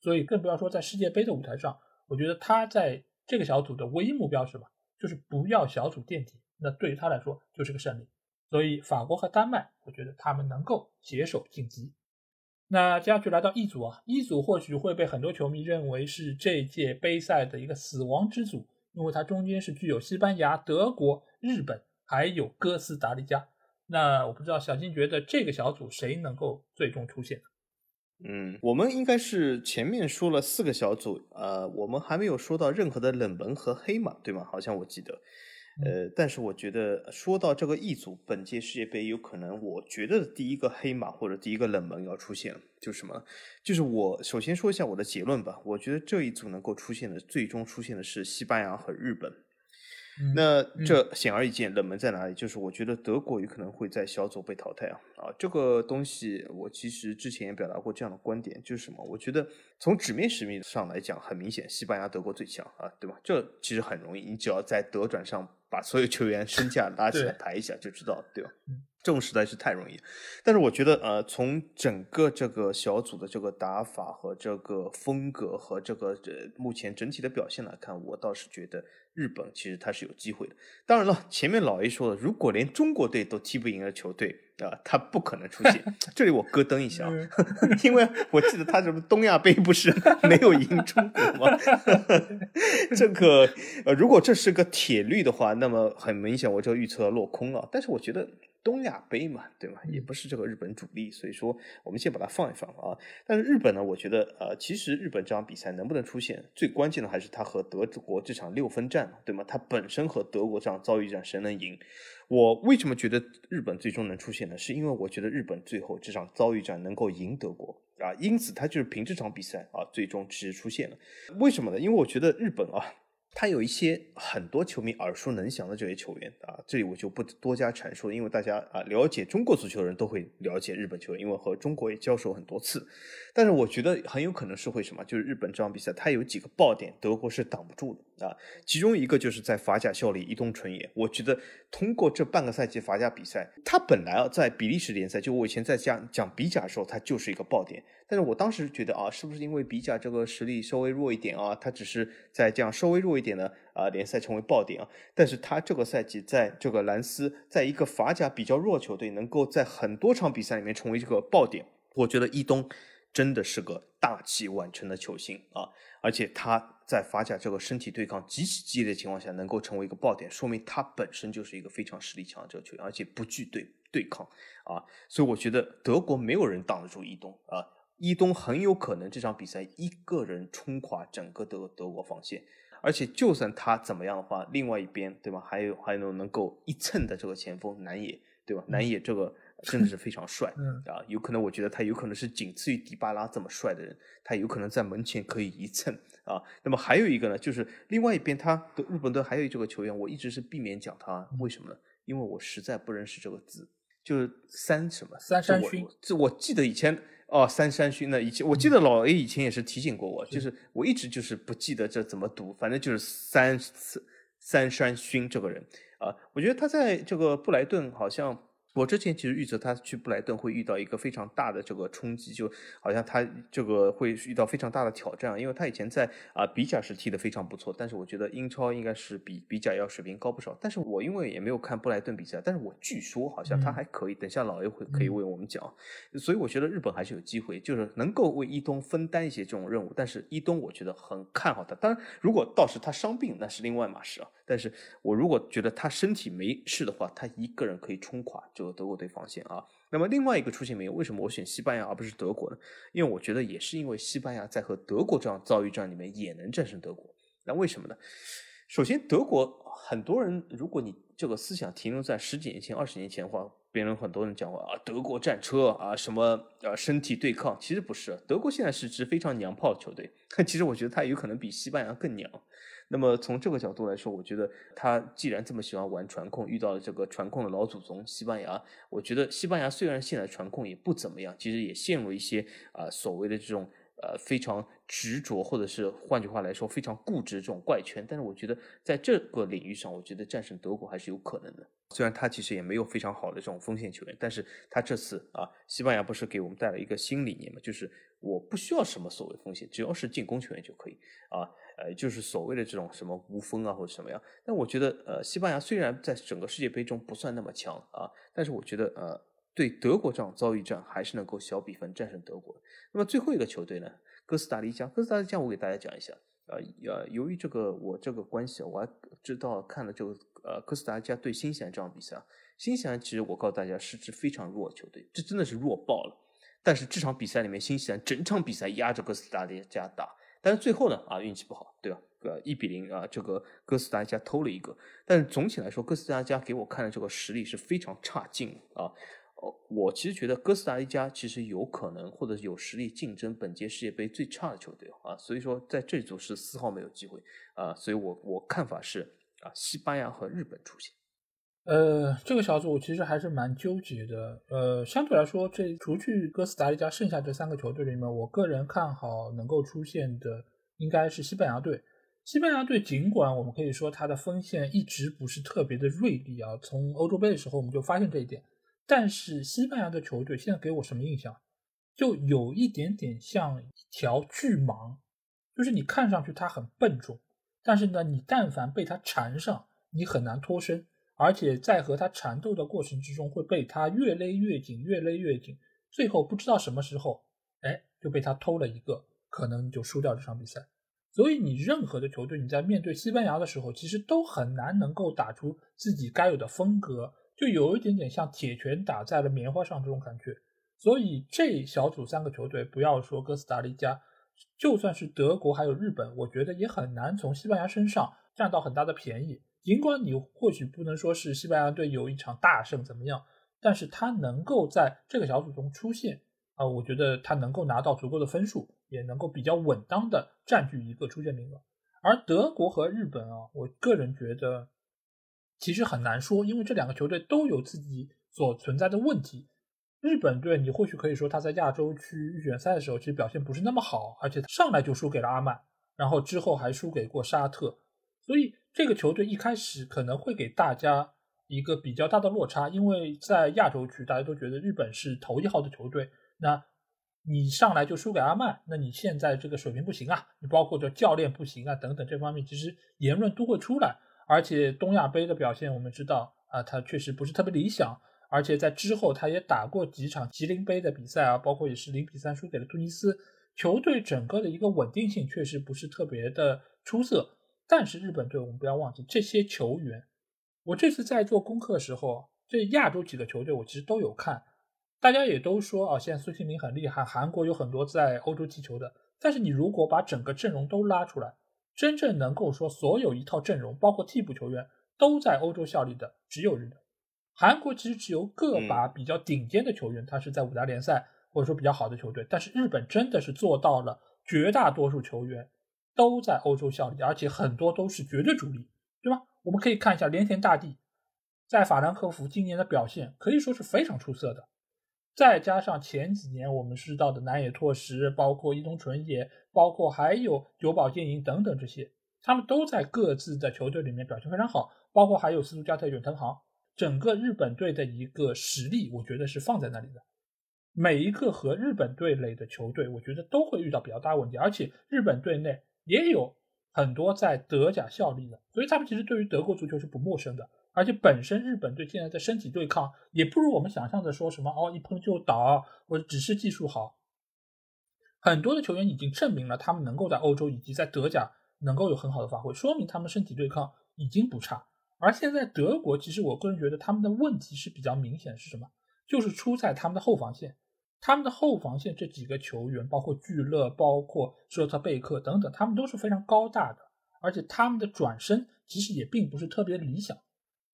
S1: 所以更不要说在世界杯的舞台上。我觉得他在这个小组的唯一目标是什么？就是不要小组垫底，那对于他来说就是个胜利。所以法国和丹麦，我觉得他们能够携手晋级。那接下去来到一组啊，一组或许会被很多球迷认为是这届杯赛的一个死亡之组。因为它中间是具有西班牙、德国、日本还有哥斯达黎加。那我不知道小金觉得这个小组谁能够最终出现？
S2: 嗯，我们应该是前面说了四个小组，呃，我们还没有说到任何的冷门和黑马，对吗？好像我记得。呃，但是我觉得说到这个一组，本届世界杯有可能，我觉得第一个黑马或者第一个冷门要出现，就是什么？就是我首先说一下我的结论吧。我觉得这一组能够出现的，最终出现的是西班牙和日本。那这显而易见，冷门在哪里？就是我觉得德国有可能会在小组被淘汰啊啊！这个东西我其实之前也表达过这样的观点，就是什么？我觉得从纸面实力上来讲，很明显，西班牙、德国最强啊，对吧？这其实很容易，你只要在德转上把所有球员身价拉起来抬一下就知道，对吧？这种实在是太容易。但是我觉得，呃，从整个这个小组的这个打法和这个风格和这个呃目前整体的表现来看，我倒是觉得。日本其实它是有机会的，当然了，前面老 A 说了，如果连中国队都踢不赢的球队啊，他不可能出现。这里我咯噔一下，因为我记得他什么东亚杯不是 没有赢中国吗？这个呃，如果这是个铁律的话，那么很明显我这个预测落空了。但是我觉得。东亚杯嘛，对吗？也不是这个日本主力，所以说我们先把它放一放啊。但是日本呢，我觉得呃，其实日本这场比赛能不能出现，最关键的还是他和德国这场六分战，对吗？他本身和德国这样遭遇战，谁能赢？我为什么觉得日本最终能出现呢？是因为我觉得日本最后这场遭遇战能够赢德国啊，因此他就是凭这场比赛啊，最终其实出现了。为什么呢？因为我觉得日本啊。他有一些很多球迷耳熟能详的这些球员啊，这里我就不多加阐述，因为大家啊了解中国足球的人都会了解日本球员，因为和中国也交手很多次。但是我觉得很有可能是会什么，就是日本这场比赛他有几个爆点，德国是挡不住的啊。其中一个就是在法甲效力伊东纯也，我觉得通过这半个赛季法甲比赛，他本来啊在比利时联赛，就我以前在讲讲比甲的时候，他就是一个爆点。但是我当时觉得啊，是不是因为比甲这个实力稍微弱一点啊？他只是在这样稍微弱一点的啊联赛成为爆点啊。但是他这个赛季在这个兰斯，在一个法甲比较弱球队，能够在很多场比赛里面成为这个爆点，我觉得伊东真的是个大器晚成的球星啊！而且他在法甲这个身体对抗极其激烈的情况下，能够成为一个爆点，说明他本身就是一个非常实力强的这个球员，而且不惧对对抗啊。所以我觉得德国没有人挡得住伊东啊。伊东很有可能这场比赛一个人冲垮整个德德国防线，而且就算他怎么样的话，另外一边对吧？还有还有能够一蹭的这个前锋南野对吧？南野这个真的是非常帅啊！有可能我觉得他有可能是仅次于迪巴拉这么帅的人，他有可能在门前可以一蹭啊。那么还有一个呢，就是另外一边他的日本队还有这个球员，我一直是避免讲他，为什么呢？因为我实在不认识这个字，就是三什么
S1: 三山勋，
S2: 这我记得以前。哦，三山勋呢？以前我记得老 A 以前也是提醒过我，就是我一直就是不记得这怎么读，反正就是三三山勋这个人啊，我觉得他在这个布莱顿好像。我之前其实预测他去布莱顿会遇到一个非常大的这个冲击，就好像他这个会遇到非常大的挑战，因为他以前在啊比甲是踢得非常不错，但是我觉得英超应该是比比甲要水平高不少。但是我因为也没有看布莱顿比赛，但是我据说好像他还可以。等下老 A 会可以为我们讲，所以我觉得日本还是有机会，就是能够为伊东分担一些这种任务。但是伊东我觉得很看好他，当然如果到时他伤病那是另外一码事啊。但是我如果觉得他身体没事的话，他一个人可以冲垮这个德国队防线啊。那么另外一个出现没有？为什么我选西班牙而不是德国呢？因为我觉得也是因为西班牙在和德国这样遭遇战里面也能战胜德国。那为什么呢？首先，德国很多人，如果你这个思想停留在十几年前、二十年前的话，别人很多人讲话啊，德国战车啊，什么啊，身体对抗，其实不是。德国现在是支非常娘炮的球队，其实我觉得他有可能比西班牙更娘。那么从这个角度来说，我觉得他既然这么喜欢玩传控，遇到了这个传控的老祖宗西班牙，我觉得西班牙虽然现在传控也不怎么样，其实也陷入一些啊所谓的这种呃非常执着，或者是换句话来说非常固执这种怪圈。但是我觉得在这个领域上，我觉得战胜德国还是有可能的。虽然他其实也没有非常好的这种锋线球员，但是他这次啊，西班牙不是给我们带来一个新理念嘛，就是我不需要什么所谓锋线，只要是进攻球员就可以啊。呃，就是所谓的这种什么无锋啊，或者什么样？但我觉得，呃，西班牙虽然在整个世界杯中不算那么强啊，但是我觉得，呃，对德国这样遭遇战还是能够小比分战胜德国。那么最后一个球队呢，哥斯达黎加。哥斯达黎加，我给大家讲一下呃呃，由于这个我这个关系，我还知道看了这个呃哥斯达黎加对新西兰这场比赛，新西兰其实我告诉大家是支非常弱的球队，这真的是弱爆了。但是这场比赛里面，新西兰整场比赛压着哥斯达黎加打，但是最后呢啊运气不好，对吧？呃一比零啊，这个哥斯达黎加偷了一个，但是总体来说，哥斯达黎加给我看的这个实力是非常差劲啊。我其实觉得哥斯达黎加其实有可能或者有实力竞争本届世界杯最差的球队啊，所以说在这组是丝毫没有机会啊，所以我我看法是啊，西班牙和日本出现。
S1: 呃，这个小组其实还是蛮纠结的。呃，相对来说，这除去哥斯达黎加，剩下这三个球队里面，我个人看好能够出现的应该是西班牙队。西班牙队尽管我们可以说他的锋线一直不是特别的锐利啊，从欧洲杯的时候我们就发现这一点。但是西班牙的球队现在给我什么印象？就有一点点像一条巨蟒，就是你看上去它很笨重，但是呢，你但凡被它缠上，你很难脱身。而且在和他缠斗的过程之中，会被他越勒越紧，越勒越紧，最后不知道什么时候，哎，就被他偷了一个，可能就输掉这场比赛。所以你任何的球队，你在面对西班牙的时候，其实都很难能够打出自己该有的风格，就有一点点像铁拳打在了棉花上这种感觉。所以这小组三个球队，不要说哥斯达黎加，就算是德国还有日本，我觉得也很难从西班牙身上占到很大的便宜。尽管你或许不能说是西班牙队有一场大胜怎么样，但是他能够在这个小组中出现啊，我觉得他能够拿到足够的分数，也能够比较稳当的占据一个出线名额。而德国和日本啊，我个人觉得其实很难说，因为这两个球队都有自己所存在的问题。日本队你或许可以说他在亚洲区预选赛的时候其实表现不是那么好，而且上来就输给了阿曼，然后之后还输给过沙特，所以。这个球队一开始可能会给大家一个比较大的落差，因为在亚洲区大家都觉得日本是头一号的球队，那你上来就输给阿曼，那你现在这个水平不行啊，你包括这教练不行啊等等这方面，其实言论都会出来。而且东亚杯的表现我们知道啊，他确实不是特别理想，而且在之后他也打过几场吉林杯的比赛啊，包括也是零比三输给了突尼斯，球队整个的一个稳定性确实不是特别的出色。但是日本队，我们不要忘记这些球员。我这次在做功课的时候，这亚洲几个球队我其实都有看，大家也都说啊，现在孙兴民很厉害，韩国有很多在欧洲踢球的。但是你如果把整个阵容都拉出来，真正能够说所有一套阵容，包括替补球员都在欧洲效力的，只有日本。韩国其实只有个把比较顶尖的球员，他是在五大联赛或者说比较好的球队，但是日本真的是做到了绝大多数球员。都在欧洲效力，而且很多都是绝对主力，对吧？我们可以看一下连田大地在法兰克福今年的表现，可以说是非常出色的。再加上前几年我们知道的南野拓实，包括伊东纯也，包括还有久保建英等等这些，他们都在各自的球队里面表现非常好。包括还有斯图加特远藤航，整个日本队的一个实力，我觉得是放在那里的。每一个和日本队垒的球队，我觉得都会遇到比较大问题，而且日本队内。也有很多在德甲效力的，所以他们其实对于德国足球是不陌生的。而且本身日本队现在的身体对抗也不如我们想象的说什么哦一碰就倒，或者只是技术好。很多的球员已经证明了他们能够在欧洲以及在德甲能够有很好的发挥，说明他们身体对抗已经不差。而现在德国，其实我个人觉得他们的问题是比较明显，是什么？就是出在他们的后防线。他们的后防线这几个球员，包括聚勒、包括舍特贝克等等，他们都是非常高大的，而且他们的转身其实也并不是特别理想。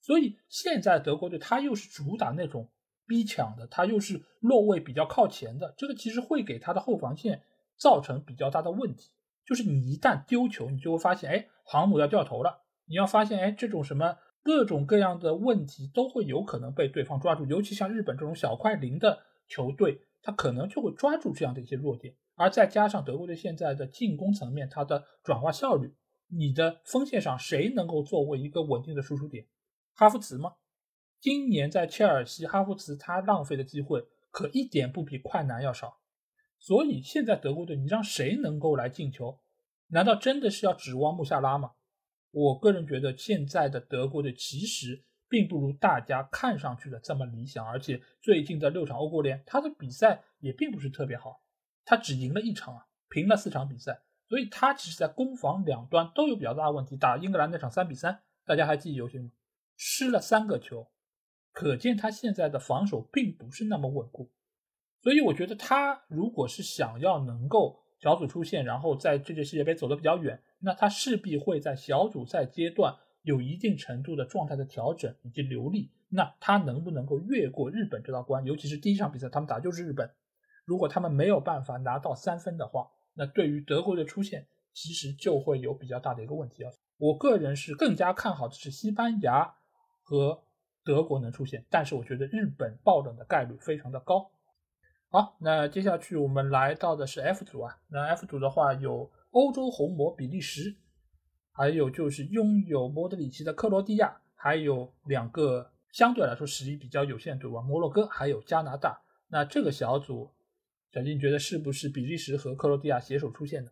S1: 所以现在德国队他又是主打那种逼抢的，他又是落位比较靠前的，这个其实会给他的后防线造成比较大的问题。就是你一旦丢球，你就会发现，哎，航母要掉头了。你要发现，哎，这种什么各种各样的问题都会有可能被对方抓住，尤其像日本这种小快灵的球队。他可能就会抓住这样的一些弱点，而再加上德国队现在的进攻层面，它的转化效率，你的锋线上谁能够作为一个稳定的输出点？哈弗茨吗？今年在切尔西，哈弗茨他浪费的机会可一点不比快男要少。所以现在德国队，你让谁能够来进球？难道真的是要指望穆夏拉吗？我个人觉得现在的德国队其实。并不如大家看上去的这么理想，而且最近的六场欧国联，他的比赛也并不是特别好，他只赢了一场啊，平了四场比赛，所以他其实在攻防两端都有比较大的问题。打英格兰那场三比三，大家还记忆犹新吗？失了三个球，可见他现在的防守并不是那么稳固。所以我觉得他如果是想要能够小组出线，然后在这届世界杯走得比较远，那他势必会在小组赛阶段有一定程度的状态的调整以及流利。那他能不能够越过日本这道关？尤其是第一场比赛他们打就是日本，如果他们没有办法拿到三分的话，那对于德国的出现其实就会有比较大的一个问题啊。我个人是更加看好的是西班牙和德国能出现，但是我觉得日本爆冷的概率非常的高。好，那接下去我们来到的是 F 组啊。那 F 组的话有欧洲红魔比利时，还有就是拥有莫德里奇的克罗地亚，还有两个相对来说实力比较有限的队伍，摩洛哥还有加拿大。那这个小组，小金觉得是不是比利时和克罗地亚携手出现的？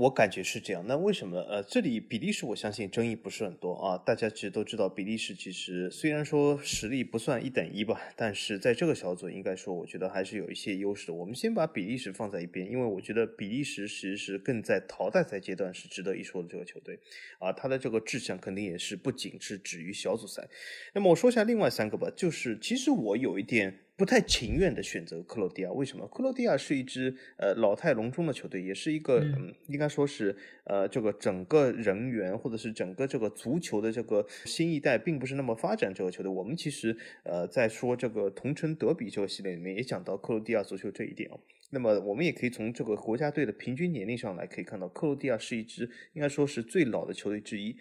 S2: 我感觉是这样，那为什么？呃，这里比利时我相信争议不是很多啊。大家其实都知道，比利时其实虽然说实力不算一等一吧，但是在这个小组应该说，我觉得还是有一些优势的。我们先把比利时放在一边，因为我觉得比利时其实是更在淘汰赛阶段是值得一说的这个球队啊，他的这个志向肯定也是不仅是止于小组赛。那么我说一下另外三个吧，就是其实我有一点。不太情愿的选择克罗地亚，为什么？克罗地亚是一支呃老态龙钟的球队，也是一个嗯，应该说是呃这个整个人员或者是整个这个足球的这个新一代并不是那么发展这个球队。我们其实呃在说这个同城德比这个系列里面也讲到克罗地亚足球这一点啊。那么我们也可以从这个国家队的平均年龄上来可以看到，克罗地亚是一支应该说是最老的球队之一。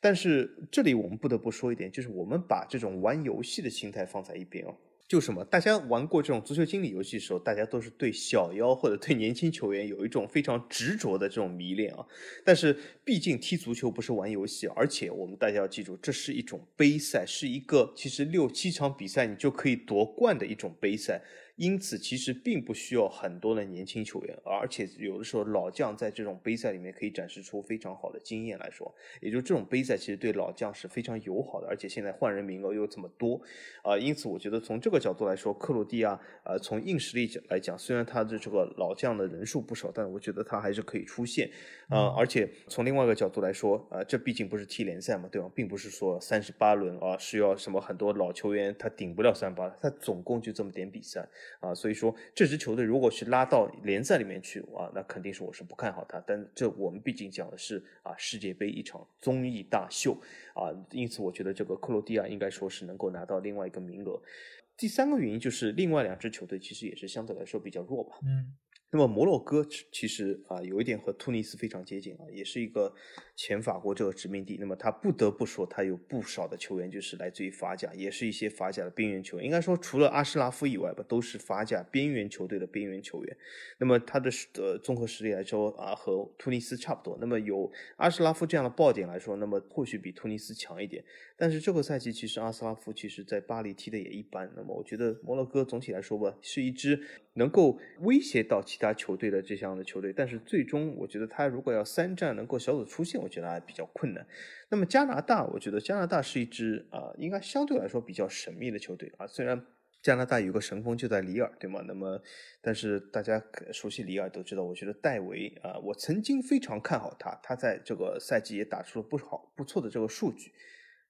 S2: 但是这里我们不得不说一点，就是我们把这种玩游戏的心态放在一边哦。就什么？大家玩过这种足球经理游戏的时候，大家都是对小妖或者对年轻球员有一种非常执着的这种迷恋啊。但是毕竟踢足球不是玩游戏，而且我们大家要记住，这是一种杯赛，是一个其实六七场比赛你就可以夺冠的一种杯赛。因此，其实并不需要很多的年轻球员，而且有的时候老将在这种杯赛里面可以展示出非常好的经验来说，也就这种杯赛其实对老将是非常友好的，而且现在换人名额又这么多，啊，因此我觉得从这个角度来说，克罗地亚，呃，从硬实力来讲，虽然他的这个老将的人数不少，但我觉得他还是可以出现，啊，而且从另外一个角度来说，呃，这毕竟不是踢联赛嘛，对吧？并不是说三十八轮啊，是要什么很多老球员他顶不了三八，他总共就这么点比赛。啊，所以说这支球队如果是拉到联赛里面去啊，那肯定是我是不看好他。但这我们毕竟讲的是啊世界杯一场综艺大秀啊，因此我觉得这个克罗地亚应该说是能够拿到另外一个名额。第三个原因就是另外两支球队其实也是相对来说比较弱吧。
S1: 嗯。
S2: 那么摩洛哥其实啊有一点和突尼斯非常接近啊，也是一个前法国这个殖民地。那么他不得不说，他有不少的球员就是来自于法甲，也是一些法甲的边缘球员。应该说，除了阿什拉夫以外吧，都是法甲边缘球队的边缘球员。那么他的呃综合实力来说啊，和突尼斯差不多。那么有阿什拉夫这样的爆点来说，那么或许比突尼斯强一点。但是这个赛季其实阿斯拉夫其实在巴黎踢的也一般。那么我觉得摩洛哥总体来说吧，是一支能够威胁到其他球队的这样的球队。但是最终我觉得他如果要三战能够小组出线，我觉得还比较困难。那么加拿大，我觉得加拿大是一支啊，应该相对来说比较神秘的球队啊。虽然加拿大有个神锋就在里尔，对吗？那么但是大家熟悉里尔都知道，我觉得戴维啊，我曾经非常看好他，他在这个赛季也打出了不好不错的这个数据。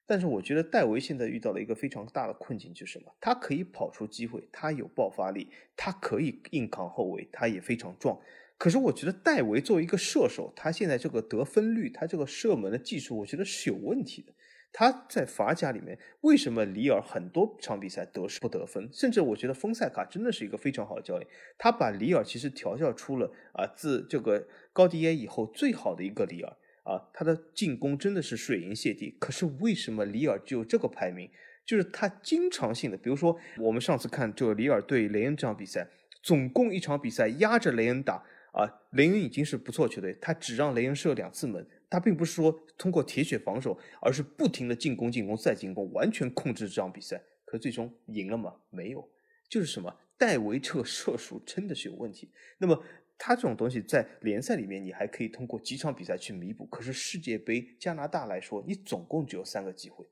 S2: 但是我觉得戴维现在遇到了一个非常大的困境，就是什么？他可以跑出机会，他有爆发力，他可以硬扛后卫，他也非常壮。可是我觉得戴维作为一个射手，他现在这个得分率，他这个射门的技术，我觉得是有问题的。他在法甲里面，为什么里尔很多场比赛得不得分？甚至我觉得丰塞卡真的是一个非常好的教练，他把里尔其实调教出了啊，自这个高迪耶以后最好的一个里尔。啊，他的进攻真的是水银泻地。可是为什么里尔只有这个排名？就是他经常性的，比如说我们上次看就里尔对雷恩这场比赛，总共一场比赛压着雷恩打啊，雷恩已经是不错球队，他只让雷恩射两次门，他并不是说通过铁血防守，而是不停的进攻、进攻再进攻，完全控制这场比赛。可最终赢了吗？没有，就是什么戴维特 射术真的是有问题。那么。他这种东西在联赛里面，你还可以通过几场比赛去弥补。可是世界杯加拿大来说，你总共只有三个机会，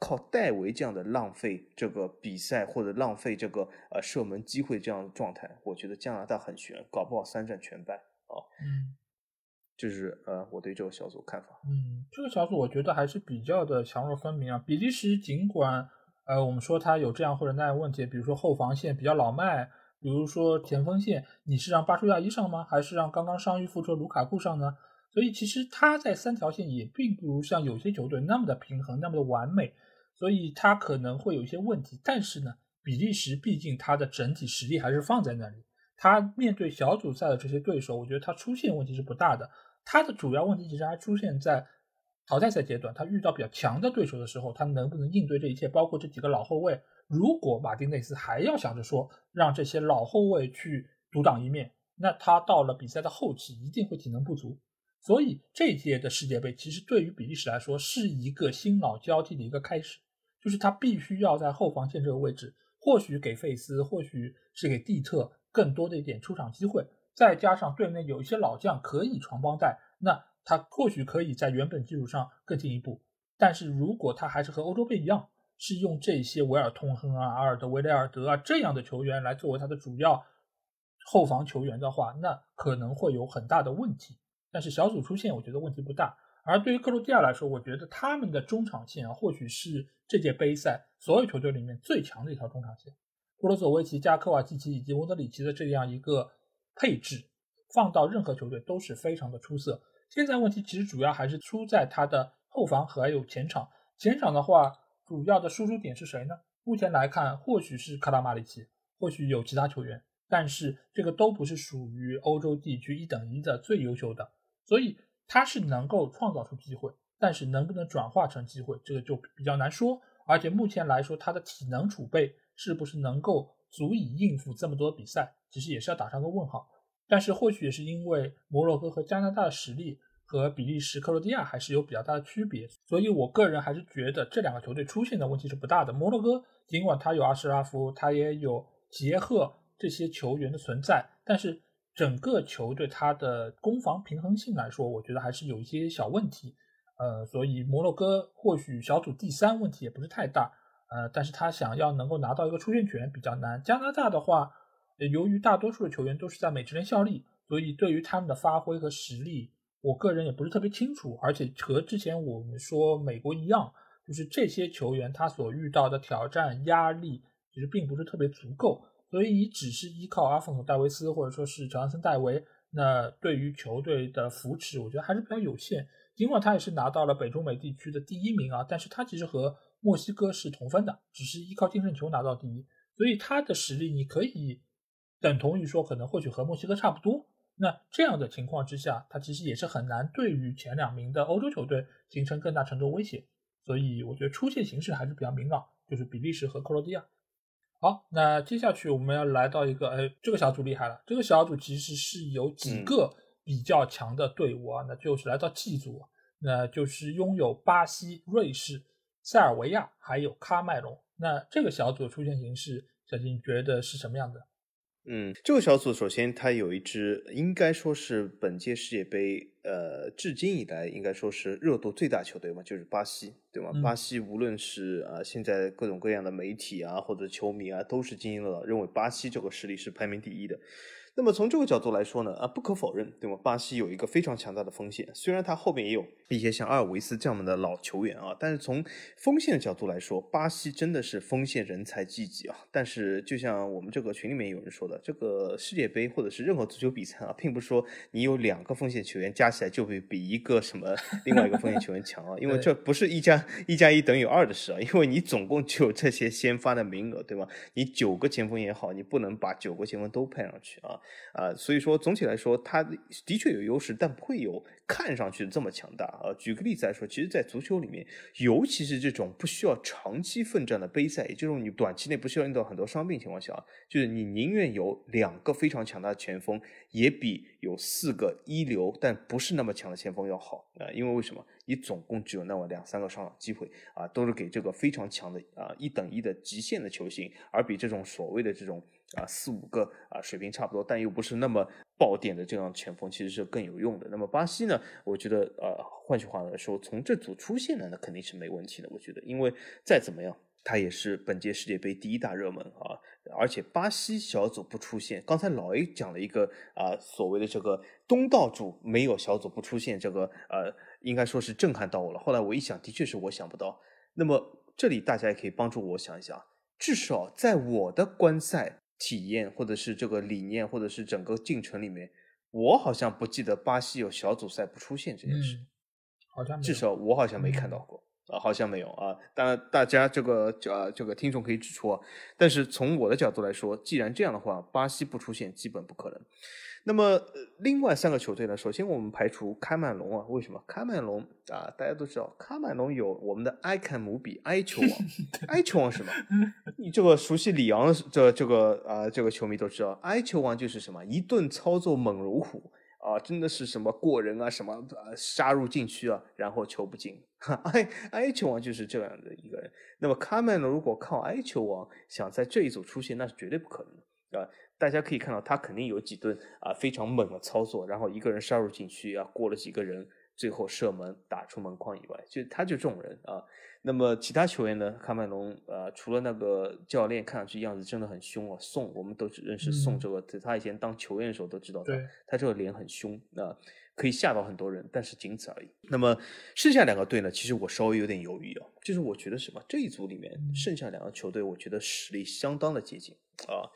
S2: 靠戴维这样的浪费这个比赛或者浪费这个呃射门机会这样的状态，我觉得加拿大很悬，搞不好三战全败啊。
S1: 嗯，
S2: 就是呃，我对这个小组看法。
S1: 嗯，这个小组我觉得还是比较的强弱分明啊。比利时尽管呃，我们说他有这样或者那样问题，比如说后防线比较老迈，比如说前锋线，你是让巴舒亚伊上吗？还是让刚刚伤愈复出卢卡库上呢？所以其实他在三条线也并不如像有些球队那么的平衡，那么的完美，所以他可能会有一些问题。但是呢，比利时毕竟他的整体实力还是放在那里，他面对小组赛的这些对手，我觉得他出现问题是不大的。他的主要问题其实还出现在淘汰赛阶段，他遇到比较强的对手的时候，他能不能应对这一切？包括这几个老后卫，如果马丁内斯还要想着说让这些老后卫去独当一面，那他到了比赛的后期一定会体能不足。所以这届的世界杯其实对于比利时来说是一个新老交替的一个开始，就是他必须要在后防线这个位置，或许给费斯，或许是给蒂特更多的一点出场机会。再加上对面有一些老将可以传帮带，那他或许可以在原本基础上更进一步。但是如果他还是和欧洲杯一样，是用这些维尔通亨啊、阿尔德维雷尔德啊这样的球员来作为他的主要后防球员的话，那可能会有很大的问题。但是小组出线，我觉得问题不大。而对于克罗地亚来说，我觉得他们的中场线啊，或许是这届杯赛所有球队里面最强的一条中场线。布罗佐维奇、加科瓦季奇以及温德里奇的这样一个。配置放到任何球队都是非常的出色。现在问题其实主要还是出在他的后防和还有前场。前场的话，主要的输出点是谁呢？目前来看，或许是卡拉马里奇，或许有其他球员，但是这个都不是属于欧洲地区一等一的最优秀的。所以他是能够创造出机会，但是能不能转化成机会，这个就比较难说。而且目前来说，他的体能储备是不是能够足以应付这么多比赛？其实也是要打上个问号，但是或许也是因为摩洛哥和加拿大的实力和比利时、克罗地亚还是有比较大的区别，所以我个人还是觉得这两个球队出现的问题是不大的。摩洛哥尽管他有阿什拉夫，他也有杰赫这些球员的存在，但是整个球队它的攻防平衡性来说，我觉得还是有一些小问题。呃，所以摩洛哥或许小组第三问题也不是太大，呃，但是他想要能够拿到一个出线权比较难。加拿大的话。由于大多数的球员都是在美职联效力，所以对于他们的发挥和实力，我个人也不是特别清楚。而且和之前我们说美国一样，就是这些球员他所遇到的挑战压力其实并不是特别足够，所以你只是依靠阿冯索·戴维斯或者说是乔安森·戴维，那对于球队的扶持，我觉得还是比较有限。尽管他也是拿到了北中美地区的第一名啊，但是他其实和墨西哥是同分的，只是依靠净胜球拿到第一，所以他的实力你可以。等同于说，可能或许和墨西哥差不多。那这样的情况之下，他其实也是很难对于前两名的欧洲球队形成更大程度威胁。所以我觉得出线形势还是比较明朗，就是比利时和克罗地亚。好，那接下去我们要来到一个，哎，这个小组厉害了。这个小组其实是有几个比较强的队伍啊，那就是来到 G 组，那就是拥有巴西、瑞士、塞尔维亚还有喀麦隆。那这个小组的出线形势，小金觉得是什么样的？
S2: 嗯，这个小组首先它有一支，应该说是本届世界杯，呃，至今以来应该说是热度最大球队嘛，就是巴西，对吗？巴西无论是啊，现在各种各样的媒体啊或者球迷啊，都是精英了，认为巴西这个实力是排名第一的。那么从这个角度来说呢，啊，不可否认，对吗？巴西有一个非常强大的锋线，虽然它后面也有一些像阿尔维斯这样的老球员啊，但是从锋线的角度来说，巴西真的是锋线人才济济啊。但是就像我们这个群里面有人说的，这个世界杯或者是任何足球比赛啊，并不是说你有两个锋线球员加起来就会比一个什么另外一个锋线球员强啊，因为这不是一加一加一等于二的事啊，因为你总共就有这些先发的名额，对吧？你九个前锋也好，你不能把九个前锋都派上去啊。啊，所以说总体来说，他的确有优势，但不会有看上去这么强大啊。举个例子来说，其实，在足球里面，尤其是这种不需要长期奋战的杯赛，也就是你短期内不需要遇到很多伤病情况下，就是你宁愿有两个非常强大的前锋，也比有四个一流但不是那么强的前锋要好啊。因为为什么？你总共只有那么两三个上场机会啊，都是给这个非常强的啊一等一的极限的球星，而比这种所谓的这种。啊，四五个啊，水平差不多，但又不是那么爆点的这样前锋，其实是更有用的。那么巴西呢？我觉得，呃，换句话来说，从这组出现呢，那肯定是没问题的。我觉得，因为再怎么样，它也是本届世界杯第一大热门啊。而且巴西小组不出现，刚才老 A 讲了一个啊，所谓的这个东道主没有小组不出现，这个呃，应该说是震撼到我了。后来我一想，的确是我想不到。那么这里大家也可以帮助我想一想，至少在我的观赛体验，或者是这个理念，或者是整个进程里面，我好像不记得巴西有小组赛不出现这件事，
S1: 好像
S2: 至少我好像没看到过。啊，好像没有啊。当然，大家这个呃，这个听众可以指出啊。但是从我的角度来说，既然这样的话，巴西不出现基本不可能。那么另外三个球队呢？首先我们排除喀麦隆啊。为什么？喀麦隆啊，大家都知道，喀麦隆有我们的埃坎姆比埃球王。埃球王什么？你这个熟悉里昂这这个啊这个球迷都知道，埃球王就是什么？一顿操作猛如虎。啊，真的是什么过人啊，什么呃杀入禁区啊，然后球不进。埃埃球王就是这样的一个人。那么卡麦隆如果靠埃球王想在这一组出现，那是绝对不可能的啊！大家可以看到，他肯定有几顿啊非常猛的操作，然后一个人杀入禁区啊，过了几个人。最后射门打出门框以外，就他就这种人啊。那么其他球员呢？卡麦隆呃，除了那个教练看上去样子真的很凶啊，宋我们都只认识宋这个，他以前当球员的时候都知道他，他这个脸很凶啊，可以吓到很多人，但是仅此而已。那么剩下两个队呢？其实我稍微有点犹豫啊，就是我觉得什么这一组里面剩下两个球队，我觉得实力相当的接近啊。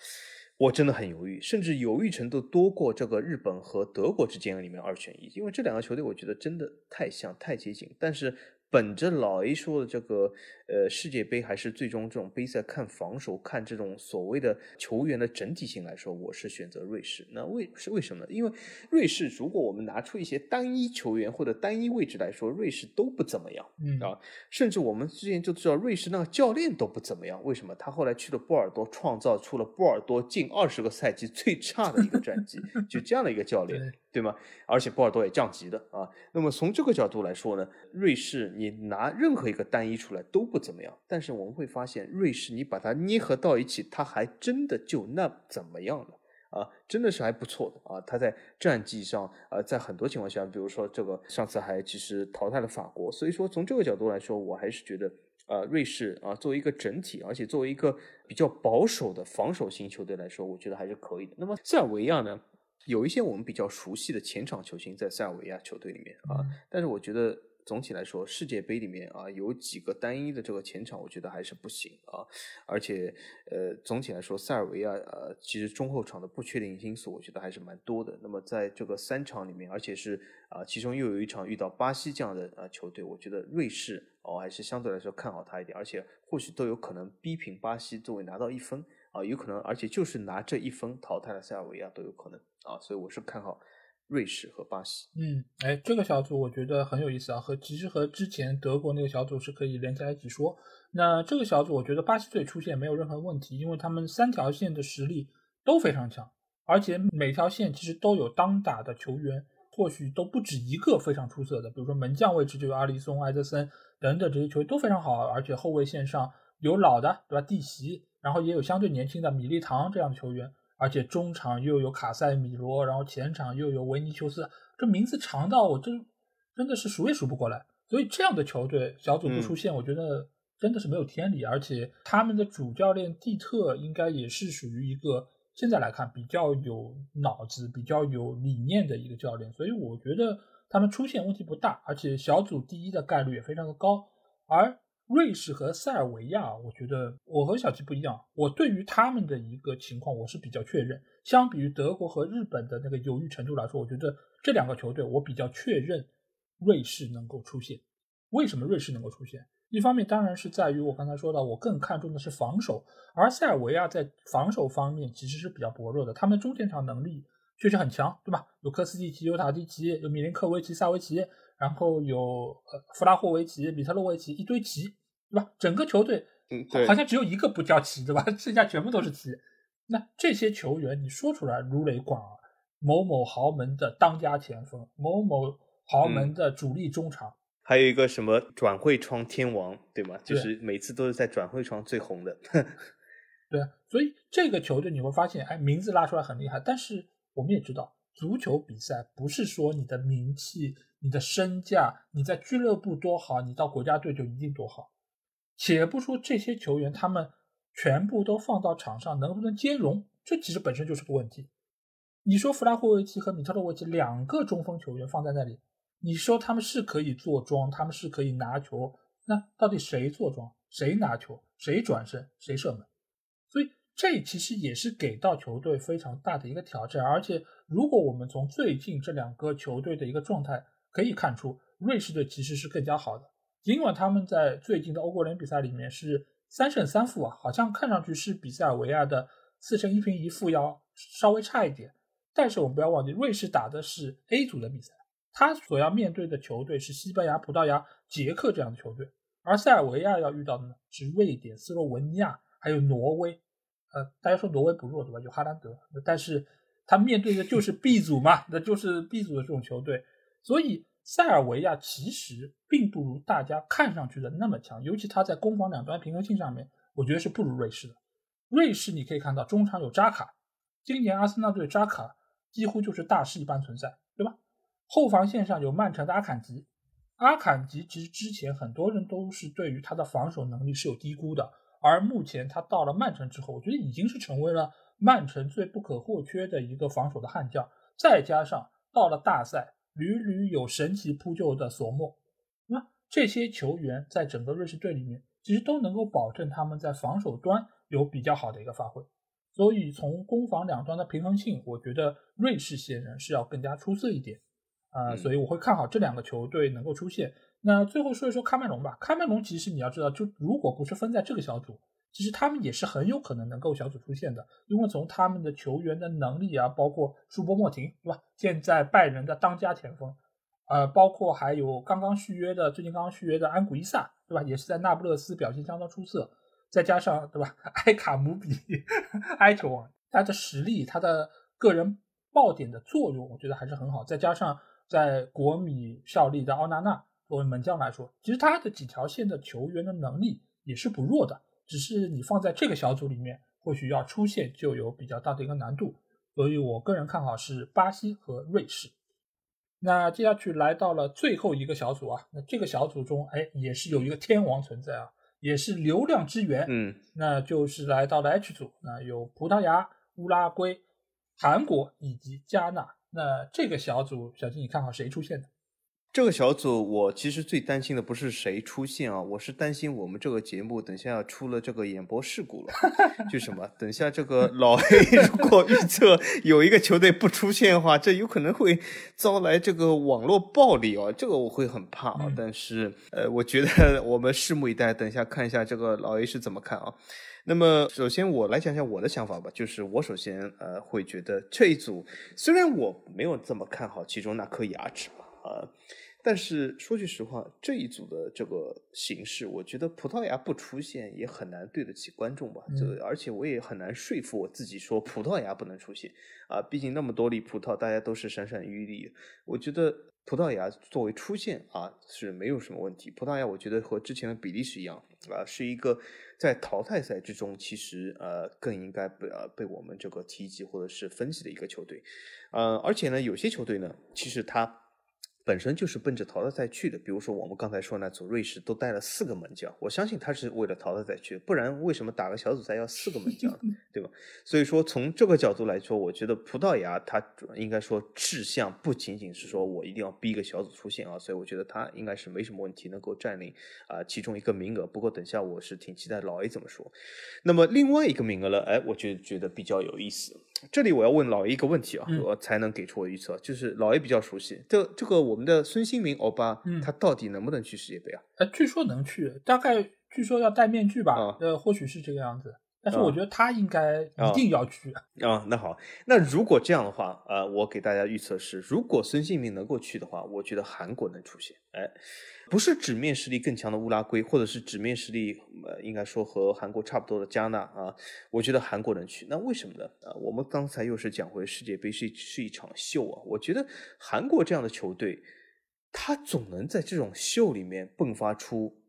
S2: 我真的很犹豫，甚至犹豫程度多过这个日本和德国之间里面二选一，因为这两个球队我觉得真的太像、太接近，但是。本着老 A 说的这个，呃，世界杯还是最终这种杯赛看防守、看这种所谓的球员的整体性来说，我是选择瑞士。那为是为什么呢？因为瑞士，如果我们拿出一些单一球员或者单一位置来说，瑞士都不怎么样，嗯啊，甚至我们之前就知道瑞士那个教练都不怎么样。为什么？他后来去了波尔多，创造出了波尔多近二十个赛季最差的一个战绩，就这样的一个教练。对吗？而且波尔多也降级的啊。那么从这个角度来说呢，瑞士你拿任何一个单一出来都不怎么样。但是我们会发现，瑞士你把它捏合到一起，它还真的就那怎么样了啊？真的是还不错的啊。他在战绩上，呃，在很多情况下，比如说这个上次还其实淘汰了法国。所以说从这个角度来说，我还是觉得，呃，瑞士啊，作为一个整体，而且作为一个比较保守的防守型球队来说，我觉得还是可以的。那么塞尔维亚呢？有一些我们比较熟悉的前场球星在塞尔维亚球队里面啊，但是我觉得总体来说，世界杯里面啊有几个单一的这个前场，我觉得还是不行啊。而且呃，总体来说，塞尔维亚呃其实中后场的不确定因素，我觉得还是蛮多的。那么在这个三场里面，而且是啊其中又有一场遇到巴西这样的啊球队，我觉得瑞士哦还是相对来说看好他一点，而且或许都有可能逼平巴西，作为拿到一分。啊，有可能，而且就是拿这一分淘汰了塞尔维亚都有可能啊，所以我是看好瑞士和巴西。
S1: 嗯，哎，这个小组我觉得很有意思啊，和其实和之前德国那个小组是可以连在一起说。那这个小组我觉得巴西队出现没有任何问题，因为他们三条线的实力都非常强，而且每条线其实都有当打的球员，或许都不止一个非常出色的，比如说门将位置就有阿里松、埃德森等等这些球员都非常好，而且后卫线上有老的，对吧？蒂奇。然后也有相对年轻的米利唐这样的球员，而且中场又有卡塞米罗，然后前场又有维尼修斯，这名字长到我真真的是数也数不过来。所以这样的球队小组不出现，我觉得真的是没有天理。而且他们的主教练蒂特应该也是属于一个现在来看比较有脑子、比较有理念的一个教练，所以我觉得他们出现问题不大，而且小组第一的概率也非常的高。而瑞士和塞尔维亚，我觉得我和小齐不一样。我对于他们的一个情况，我是比较确认。相比于德国和日本的那个犹豫程度来说，我觉得这两个球队我比较确认瑞士能够出现。为什么瑞士能够出现？一方面当然是在于我刚才说到，我更看重的是防守，而塞尔维亚在防守方面其实是比较薄弱的。他们中前场能力确实很强，对吧？有科斯蒂奇，有塔蒂奇，有米林科维奇、萨维奇。然后有呃弗拉霍维奇、米特洛维奇一堆奇，对吧？整个球队，
S2: 嗯，对，
S1: 好像只有一个不叫奇，对吧？剩下全部都是奇。那这些球员你说出来如雷贯耳，某某豪门的当家前锋，某某豪门的主力中场，
S2: 还有一个什么转会窗天王，对吗？就是每次都是在转会窗最红的。
S1: 对啊，所以这个球队你会发现，哎，名字拉出来很厉害，但是我们也知道，足球比赛不是说你的名气。你的身价，你在俱乐部多好，你到国家队就一定多好。且不说这些球员他们全部都放到场上能不能兼容，这其实本身就是个问题。你说弗拉霍维奇和米特洛维奇两个中锋球员放在那里，你说他们是可以坐庄，他们是可以拿球，那到底谁坐庄，谁拿球，谁转身，谁射门？所以这其实也是给到球队非常大的一个挑战。而且如果我们从最近这两个球队的一个状态可以看出，瑞士队其实是更加好的，尽管他们在最近的欧国联比赛里面是三胜三负啊，好像看上去是比塞尔维亚的四胜一平一负要稍微差一点。但是我们不要忘记，瑞士打的是 A 组的比赛，他所要面对的球队是西班牙、葡萄牙、捷克这样的球队，而塞尔维亚要遇到的呢是瑞典、斯洛文尼亚还有挪威。呃，大家说挪威不弱对吧？有哈兰德，但是他面对的就是 B 组嘛，那就是 B 组的这种球队，所以塞尔维亚其实并不如大家看上去的那么强，尤其他在攻防两端平衡性上面，我觉得是不如瑞士的。瑞士你可以看到中场有扎卡，今年阿森纳队扎卡。几乎就是大师一般存在，对吧？后防线上有曼城的阿坎吉，阿坎吉其实之前很多人都是对于他的防守能力是有低估的，而目前他到了曼城之后，我觉得已经是成为了曼城最不可或缺的一个防守的悍将。再加上到了大赛屡屡有神奇扑救的索莫，那这些球员在整个瑞士队里面，其实都能够保证他们在防守端有比较好的一个发挥。所以从攻防两端的平衡性，我觉得瑞士显然是要更加出色一点，啊，所以我会看好这两个球队能够出现。那最后说一说喀麦隆吧，喀麦隆其实你要知道，就如果不是分在这个小组，其实他们也是很有可能能够小组出线的，因为从他们的球员的能力啊，包括舒波莫廷，对吧？现在拜仁的当家前锋，呃，包括还有刚刚续约的，最近刚刚续约的安古伊萨，对吧？也是在那不勒斯表现相当出色。再加上对吧，埃卡姆比埃球王，他的实力，他的个人爆点的作用，我觉得还是很好。再加上在国米效力的奥纳纳作为门将来说，其实他的几条线的球员的能力也是不弱的，只是你放在这个小组里面，或许要出现就有比较大的一个难度。所以我个人看好是巴西和瑞士。那接下去来到了最后一个小组啊，那这个小组中，哎，也是有一个天王存在啊。也是流量之源，
S2: 嗯，
S1: 那就是来到了 H 组，那有葡萄牙、乌拉圭、韩国以及加纳。那这个小组，小金你看好谁出现的？
S2: 这个小组，我其实最担心的不是谁出现啊，我是担心我们这个节目等下要出了这个演播事故了。就什么，等下这个老黑 如果预测有一个球队不出现的话，这有可能会招来这个网络暴力啊，这个我会很怕啊。但是，呃，我觉得 我们拭目以待，等下看一下这个老 A 是怎么看啊。那么，首先我来讲讲我的想法吧，就是我首先呃会觉得这一组虽然我没有这么看好其中那颗牙齿吧，啊。但是说句实话，这一组的这个形式，我觉得葡萄牙不出现也很难对得起观众吧。这而且我也很难说服我自己说葡萄牙不能出现啊。毕竟那么多粒葡萄，大家都是闪闪欲滴。我觉得葡萄牙作为出现啊是没有什么问题。葡萄牙我觉得和之前的比利时一样啊，是一个在淘汰赛之中其实呃更应该被呃被我们这个提及或者是分析的一个球队。呃，而且呢，有些球队呢，其实他。本身就是奔着淘汰赛去的，比如说我们刚才说那组瑞士都带了四个门将，我相信他是为了淘汰赛去，不然为什么打个小组赛要四个门将，对吧？所以说从这个角度来说，我觉得葡萄牙他应该说志向不仅仅是说我一定要逼一个小组出线啊，所以我觉得他应该是没什么问题能够占领啊其中一个名额。不过等下我是挺期待老 A 怎么说。那么另外一个名额呢？哎，我就觉得比较有意思。这里我要问老 A 一个问题啊，我才能给出我预测，就是老 A 比较熟悉这这个我们的孙兴民欧巴，他到底能不能去世界杯啊？
S1: 呃，据说能去，大概据说要戴面具吧，呃，或许是这个样子。但是我觉得他应该一定要去
S2: 啊。那好，那如果这样的话，呃，我给大家预测是，如果孙兴民能够去的话，我觉得韩国能出现。哎。不是纸面实力更强的乌拉圭，或者是纸面实力呃，应该说和韩国差不多的加纳啊，我觉得韩国能去。那为什么呢？啊，我们刚才又是讲回世界杯是是一场秀啊，我觉得韩国这样的球队，他总能在这种秀里面迸发出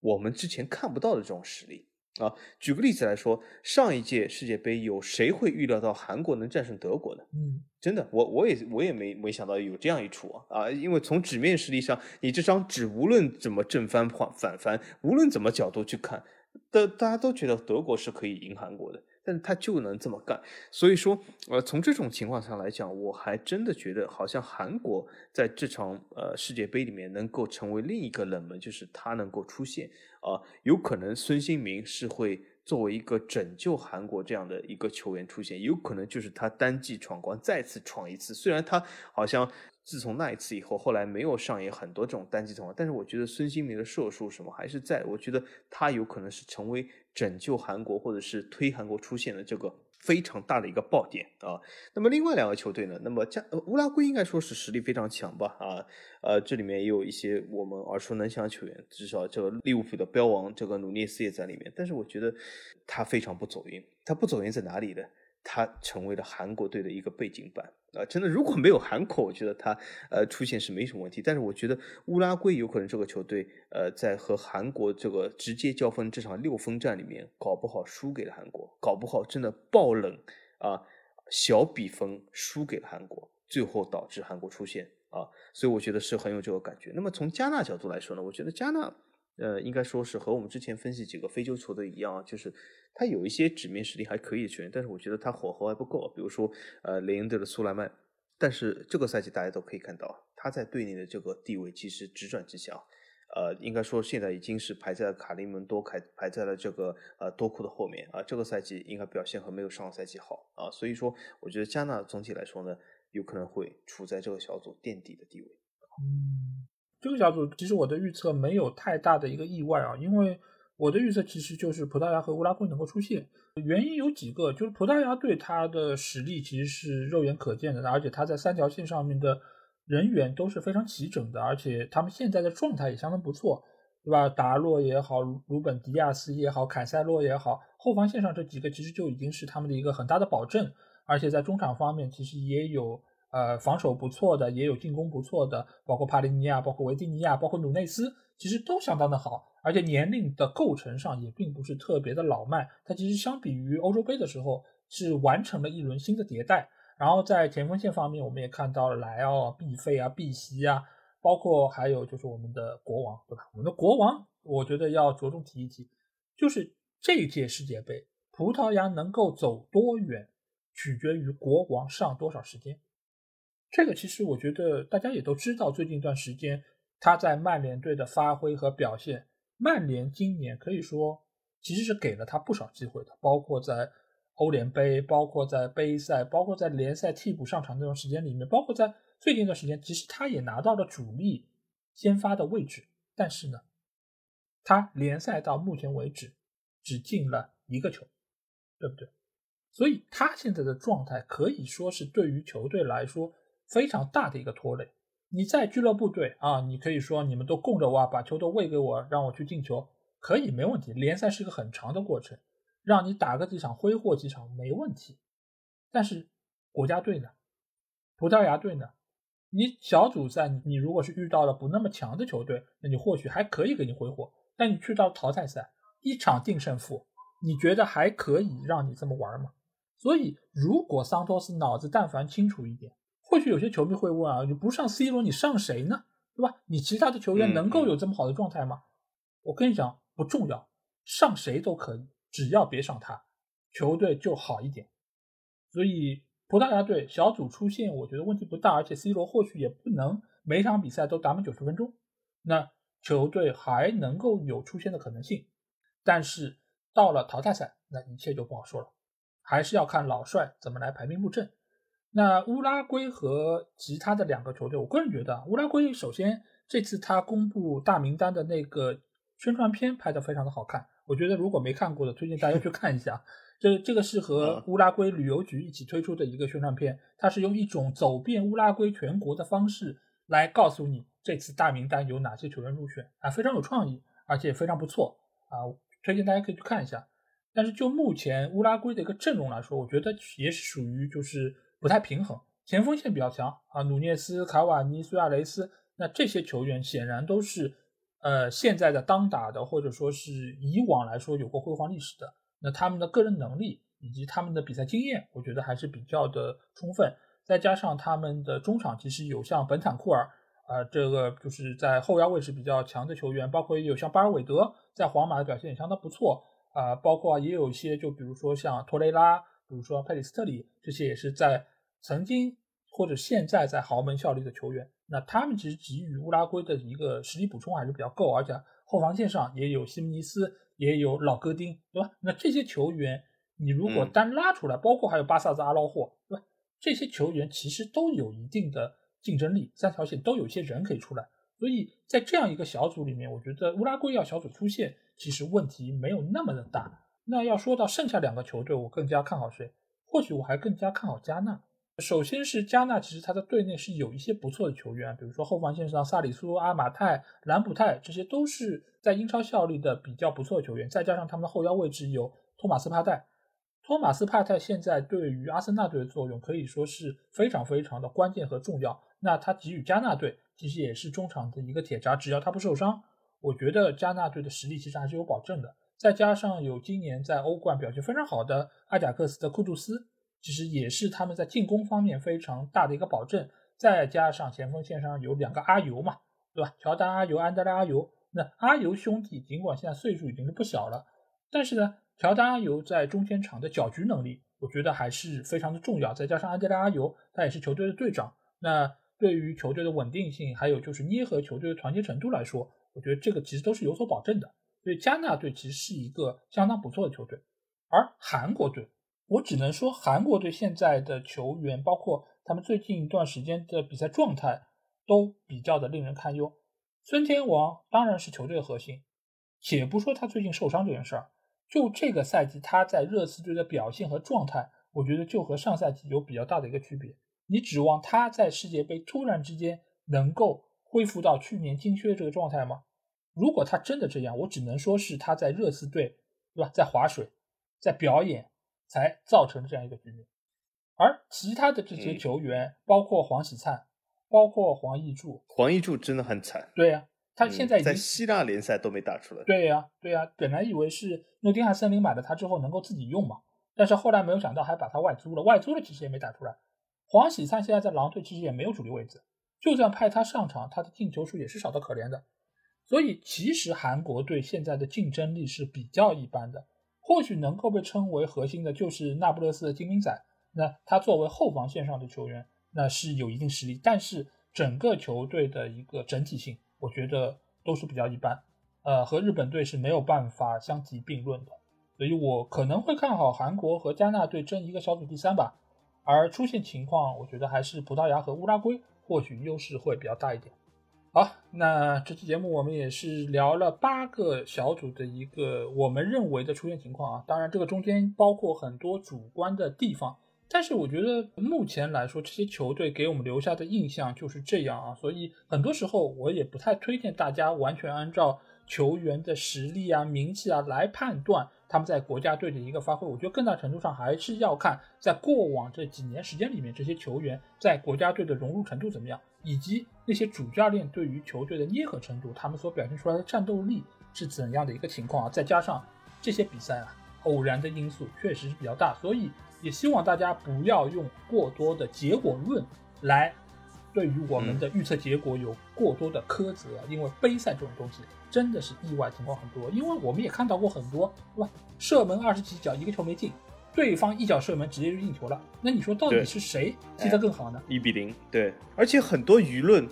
S2: 我们之前看不到的这种实力啊，举个例子来说，上一届世界杯有谁会预料到韩国能战胜德国呢？
S1: 嗯，
S2: 真的，我我也我也没没想到有这样一出啊啊！因为从纸面实力上，你这张纸无论怎么正翻反反翻，无论怎么角度去看，的大家都觉得德国是可以赢韩国的。但他就能这么干，所以说，呃，从这种情况上来讲，我还真的觉得好像韩国在这场呃世界杯里面能够成为另一个冷门，就是他能够出现啊，有可能孙兴民是会作为一个拯救韩国这样的一个球员出现，有可能就是他单季闯关再次闯一次，虽然他好像。自从那一次以后，后来没有上演很多这种单机通话，但是我觉得孙兴民的射术什么还是在，我觉得他有可能是成为拯救韩国或者是推韩国出现的这个非常大的一个爆点啊。那么另外两个球队呢？那么加乌拉圭应该说是实力非常强吧？啊，呃，这里面也有一些我们耳熟能详的球员，至少这个利物浦的标王这个努涅斯也在里面，但是我觉得他非常不走运，他不走运在哪里呢？他成为了韩国队的一个背景板啊！真的，如果没有韩国，我觉得他呃出现是没什么问题。但是我觉得乌拉圭有可能这个球队呃在和韩国这个直接交锋这场六分战里面，搞不好输给了韩国，搞不好真的爆冷啊，小比分输给了韩国，最后导致韩国出现啊，所以我觉得是很有这个感觉。那么从加纳角度来说呢，我觉得加纳。呃，应该说是和我们之前分析几个非洲球队一样，就是他有一些纸面实力还可以的球员，但是我觉得他火候还不够。比如说，呃，雷恩队的苏莱曼，但是这个赛季大家都可以看到，他在队内的这个地位其实直转直下。呃，应该说现在已经是排在了卡利门多排排在了这个呃多库的后面啊。这个赛季应该表现和没有上个赛季好啊，所以说我觉得加纳总体来说呢，有可能会处在这个小组垫底的地位。
S1: 嗯。这个小组其实我的预测没有太大的一个意外啊，因为我的预测其实就是葡萄牙和乌拉圭能够出现。原因有几个，就是葡萄牙队他的实力其实是肉眼可见的，而且他在三条线上面的人员都是非常齐整的，而且他们现在的状态也相当不错，对吧？达洛也好，鲁本迪亚斯也好，凯塞洛也好，后防线上这几个其实就已经是他们的一个很大的保证，而且在中场方面其实也有。呃，防守不错的，也有进攻不错的，包括帕利尼亚，包括维蒂尼亚，包括努内斯，其实都相当的好，而且年龄的构成上也并不是特别的老迈。它其实相比于欧洲杯的时候是完成了一轮新的迭代。然后在前锋线方面，我们也看到了莱奥、毕费啊、毕席啊，包括还有就是我们的国王，对吧？我们的国王，我觉得要着重提一提，就是这届世界杯，葡萄牙能够走多远，取决于国王上多少时间。这个其实我觉得大家也都知道，最近一段时间他在曼联队的发挥和表现，曼联今年可以说其实是给了他不少机会的，包括在欧联杯，包括在杯赛，包括在联赛替补上场那段时间里面，包括在最近一段时间，其实他也拿到了主力先发的位置，但是呢，他联赛到目前为止只进了一个球，对不对？所以他现在的状态可以说是对于球队来说。非常大的一个拖累。你在俱乐部队啊，你可以说你们都供着我，把球都喂给我，让我去进球，可以没问题。联赛是个很长的过程，让你打个几场挥霍几场没问题。但是国家队呢，葡萄牙队呢，你小组赛你如果是遇到了不那么强的球队，那你或许还可以给你挥霍。但你去到淘汰赛，一场定胜负，你觉得还可以让你这么玩吗？所以，如果桑托斯脑子但凡清楚一点。有些球迷会问啊，你不上 C 罗，你上谁呢？对吧？你其他的球员能够有这么好的状态吗？我跟你讲，不重要，上谁都可以，只要别上他，球队就好一点。所以葡萄牙队小组出线，我觉得问题不大，而且 C 罗或许也不能每场比赛都打满九十分钟，那球队还能够有出线的可能性。但是到了淘汰赛，那一切就不好说了，还是要看老帅怎么来排兵布阵。那乌拉圭和其他的两个球队，我个人觉得，乌拉圭首先这次他公布大名单的那个宣传片拍得非常的好看，我觉得如果没看过的，推荐大家去看一下。这这个是和乌拉圭旅游局一起推出的一个宣传片，它是用一种走遍乌拉圭全国的方式来告诉你这次大名单有哪些球员入选啊，非常有创意，而且非常不错啊，推荐大家可以去看一下。但是就目前乌拉圭的一个阵容来说，我觉得也是属于就是。不太平衡，前锋线比较强啊，努涅斯、卡瓦尼、苏亚雷斯，那这些球员显然都是呃现在的当打的，或者说是以往来说有过辉煌历史的，那他们的个人能力以及他们的比赛经验，我觉得还是比较的充分。再加上他们的中场其实有像本坦库尔，啊，这个就是在后腰位置比较强的球员，包括也有像巴尔韦德在皇马的表现也相当不错，啊，包括也有一些就比如说像托雷拉，比如说佩里斯特里，这些也是在曾经或者现在在豪门效力的球员，那他们其实给予乌拉圭的一个实力补充还是比较够，而且后防线上也有西姆尼斯，也有老戈丁，对吧？那这些球员你如果单拉出来，包括还有巴萨兹阿劳霍，对吧？这些球员其实都有一定的竞争力，三条线都有一些人可以出来，所以在这样一个小组里面，我觉得乌拉圭要小组出线，其实问题没有那么的大。那要说到剩下两个球队，我更加看好谁？或许我还更加看好加纳。首先是加纳，其实他的队内是有一些不错的球员，比如说后防线上萨里苏、阿马泰、兰普泰，这些都是在英超效力的比较不错的球员。再加上他们的后腰位置有托马斯帕泰。托马斯·帕泰现在对于阿森纳队的作用可以说是非常非常的关键和重要。那他给予加纳队其实也是中场的一个铁闸，只要他不受伤，我觉得加纳队的实力其实还是有保证的。再加上有今年在欧冠表现非常好的阿贾克斯的库杜斯，其实也是他们在进攻方面非常大的一个保证。再加上前锋线上有两个阿尤嘛，对吧？乔丹阿尤、安德烈阿尤。那阿尤兄弟尽管现在岁数已经是不小了，但是呢。乔丹阿尤在中间场的搅局能力，我觉得还是非常的重要。再加上安德烈阿尤，他也是球队的队长，那对于球队的稳定性，还有就是捏合球队的团结程度来说，我觉得这个其实都是有所保证的。所以加纳队其实是一个相当不错的球队。而韩国队，我只能说韩国队现在的球员，包括他们最近一段时间的比赛状态，都比较的令人堪忧。孙天王当然是球队的核心，且不说他最近受伤这件事儿。就这个赛季，他在热刺队的表现和状态，我觉得就和上赛季有比较大的一个区别。你指望他在世界杯突然之间能够恢复到去年金靴这个状态吗？如果他真的这样，我只能说是他在热刺队，对吧，在划水，在表演，才造成这样一个局面。而其他的这些球员，包括黄喜灿，包括黄义柱，
S2: 黄义柱真的很惨。
S1: 对呀。他现在
S2: 在希腊联赛都没打出来。
S1: 对呀，对呀，本来以为是诺丁汉森林买了他之后能够自己用嘛，但是后来没有想到还把他外租了，外租了其实也没打出来。黄喜灿现在在狼队其实也没有主力位置，就算派他上场，他的进球数也是少得可怜的。所以其实韩国队现在的竞争力是比较一般的，或许能够被称为核心的就是那不勒斯的精灵仔，那他作为后防线上的球员，那是有一定实力，但是整个球队的一个整体性。我觉得都是比较一般，呃，和日本队是没有办法相提并论的，所以我可能会看好韩国和加纳队争一个小组第三吧。而出现情况，我觉得还是葡萄牙和乌拉圭或许优势会比较大一点。好，那这期节目我们也是聊了八个小组的一个我们认为的出现情况啊，当然这个中间包括很多主观的地方。但是我觉得目前来说，这些球队给我们留下的印象就是这样啊，所以很多时候我也不太推荐大家完全按照球员的实力啊、名气啊来判断他们在国家队的一个发挥。我觉得更大程度上还是要看在过往这几年时间里面，这些球员在国家队的融入程度怎么样，以及那些主教练对于球队的捏合程度，他们所表现出来的战斗力是怎样的一个情况啊。再加上这些比赛啊，偶然的因素确实是比较大，所以。也希望大家不要用过多的结果论来对于我们的预测结果有过多的苛责，因为杯赛这种东西真的是意外情况很多。因为我们也看到过很多，对吧？射门二十几脚一个球没进，对方一脚射门直接就进球了。那你说到底是谁踢得更好呢？
S2: 一比零，对。而且很多舆论。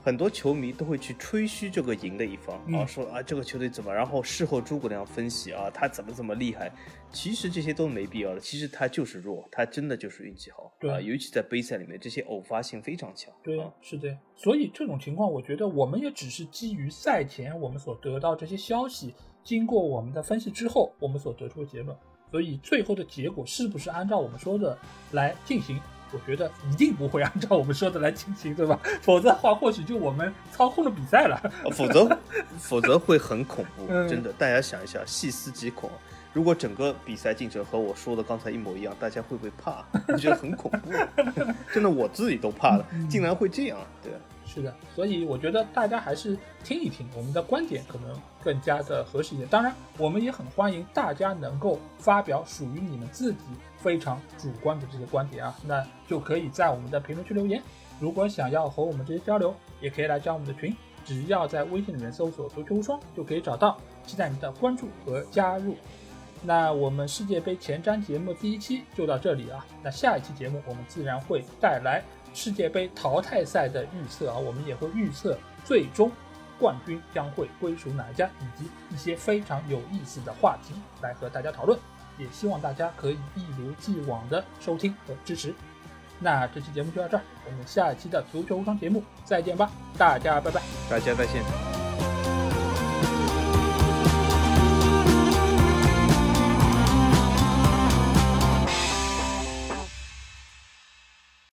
S2: 很多球迷都会去吹嘘这个赢的一方啊，说啊这个球队怎么，然后事后诸葛亮分析啊，他怎么怎么厉害。其实这些都没必要的，其实他就是弱，他真的就是运气好啊。尤其在杯赛里面，这些偶发性非常强。
S1: 对，是的。所以这种情况，我觉得我们也只是基于赛前我们所得到这些消息，经过我们的分析之后，我们所得出的结论。所以最后的结果是不是按照我们说的来进行？我觉得一定不会按照我们说的来进行，对吧？否则的话，或许就我们操控了比赛了。
S2: 否则，否则会很恐怖，真的。大家想一想，细思极恐。如果整个比赛进程和我说的刚才一模一样，大家会不会怕？我觉得很恐怖，真的我自己都怕了，竟然会这样，对。
S1: 是的，所以我觉得大家还是听一听我们的观点，可能更加的合适一点。当然，我们也很欢迎大家能够发表属于你们自己非常主观的这些观点啊，那就可以在我们的评论区留言。如果想要和我们直接交流，也可以来加我们的群，只要在微信里面搜索“足球无双”就可以找到。期待您的关注和加入。那我们世界杯前瞻节目第一期就到这里啊，那下一期节目我们自然会带来。世界杯淘汰赛的预测啊，我们也会预测最终冠军将会归属哪一家，以及一些非常有意思的话题来和大家讨论。也希望大家可以一如既往的收听和支持。那这期节目就到这儿，我们下一期的足球无双节目再见吧，大家拜拜，
S2: 大家再见。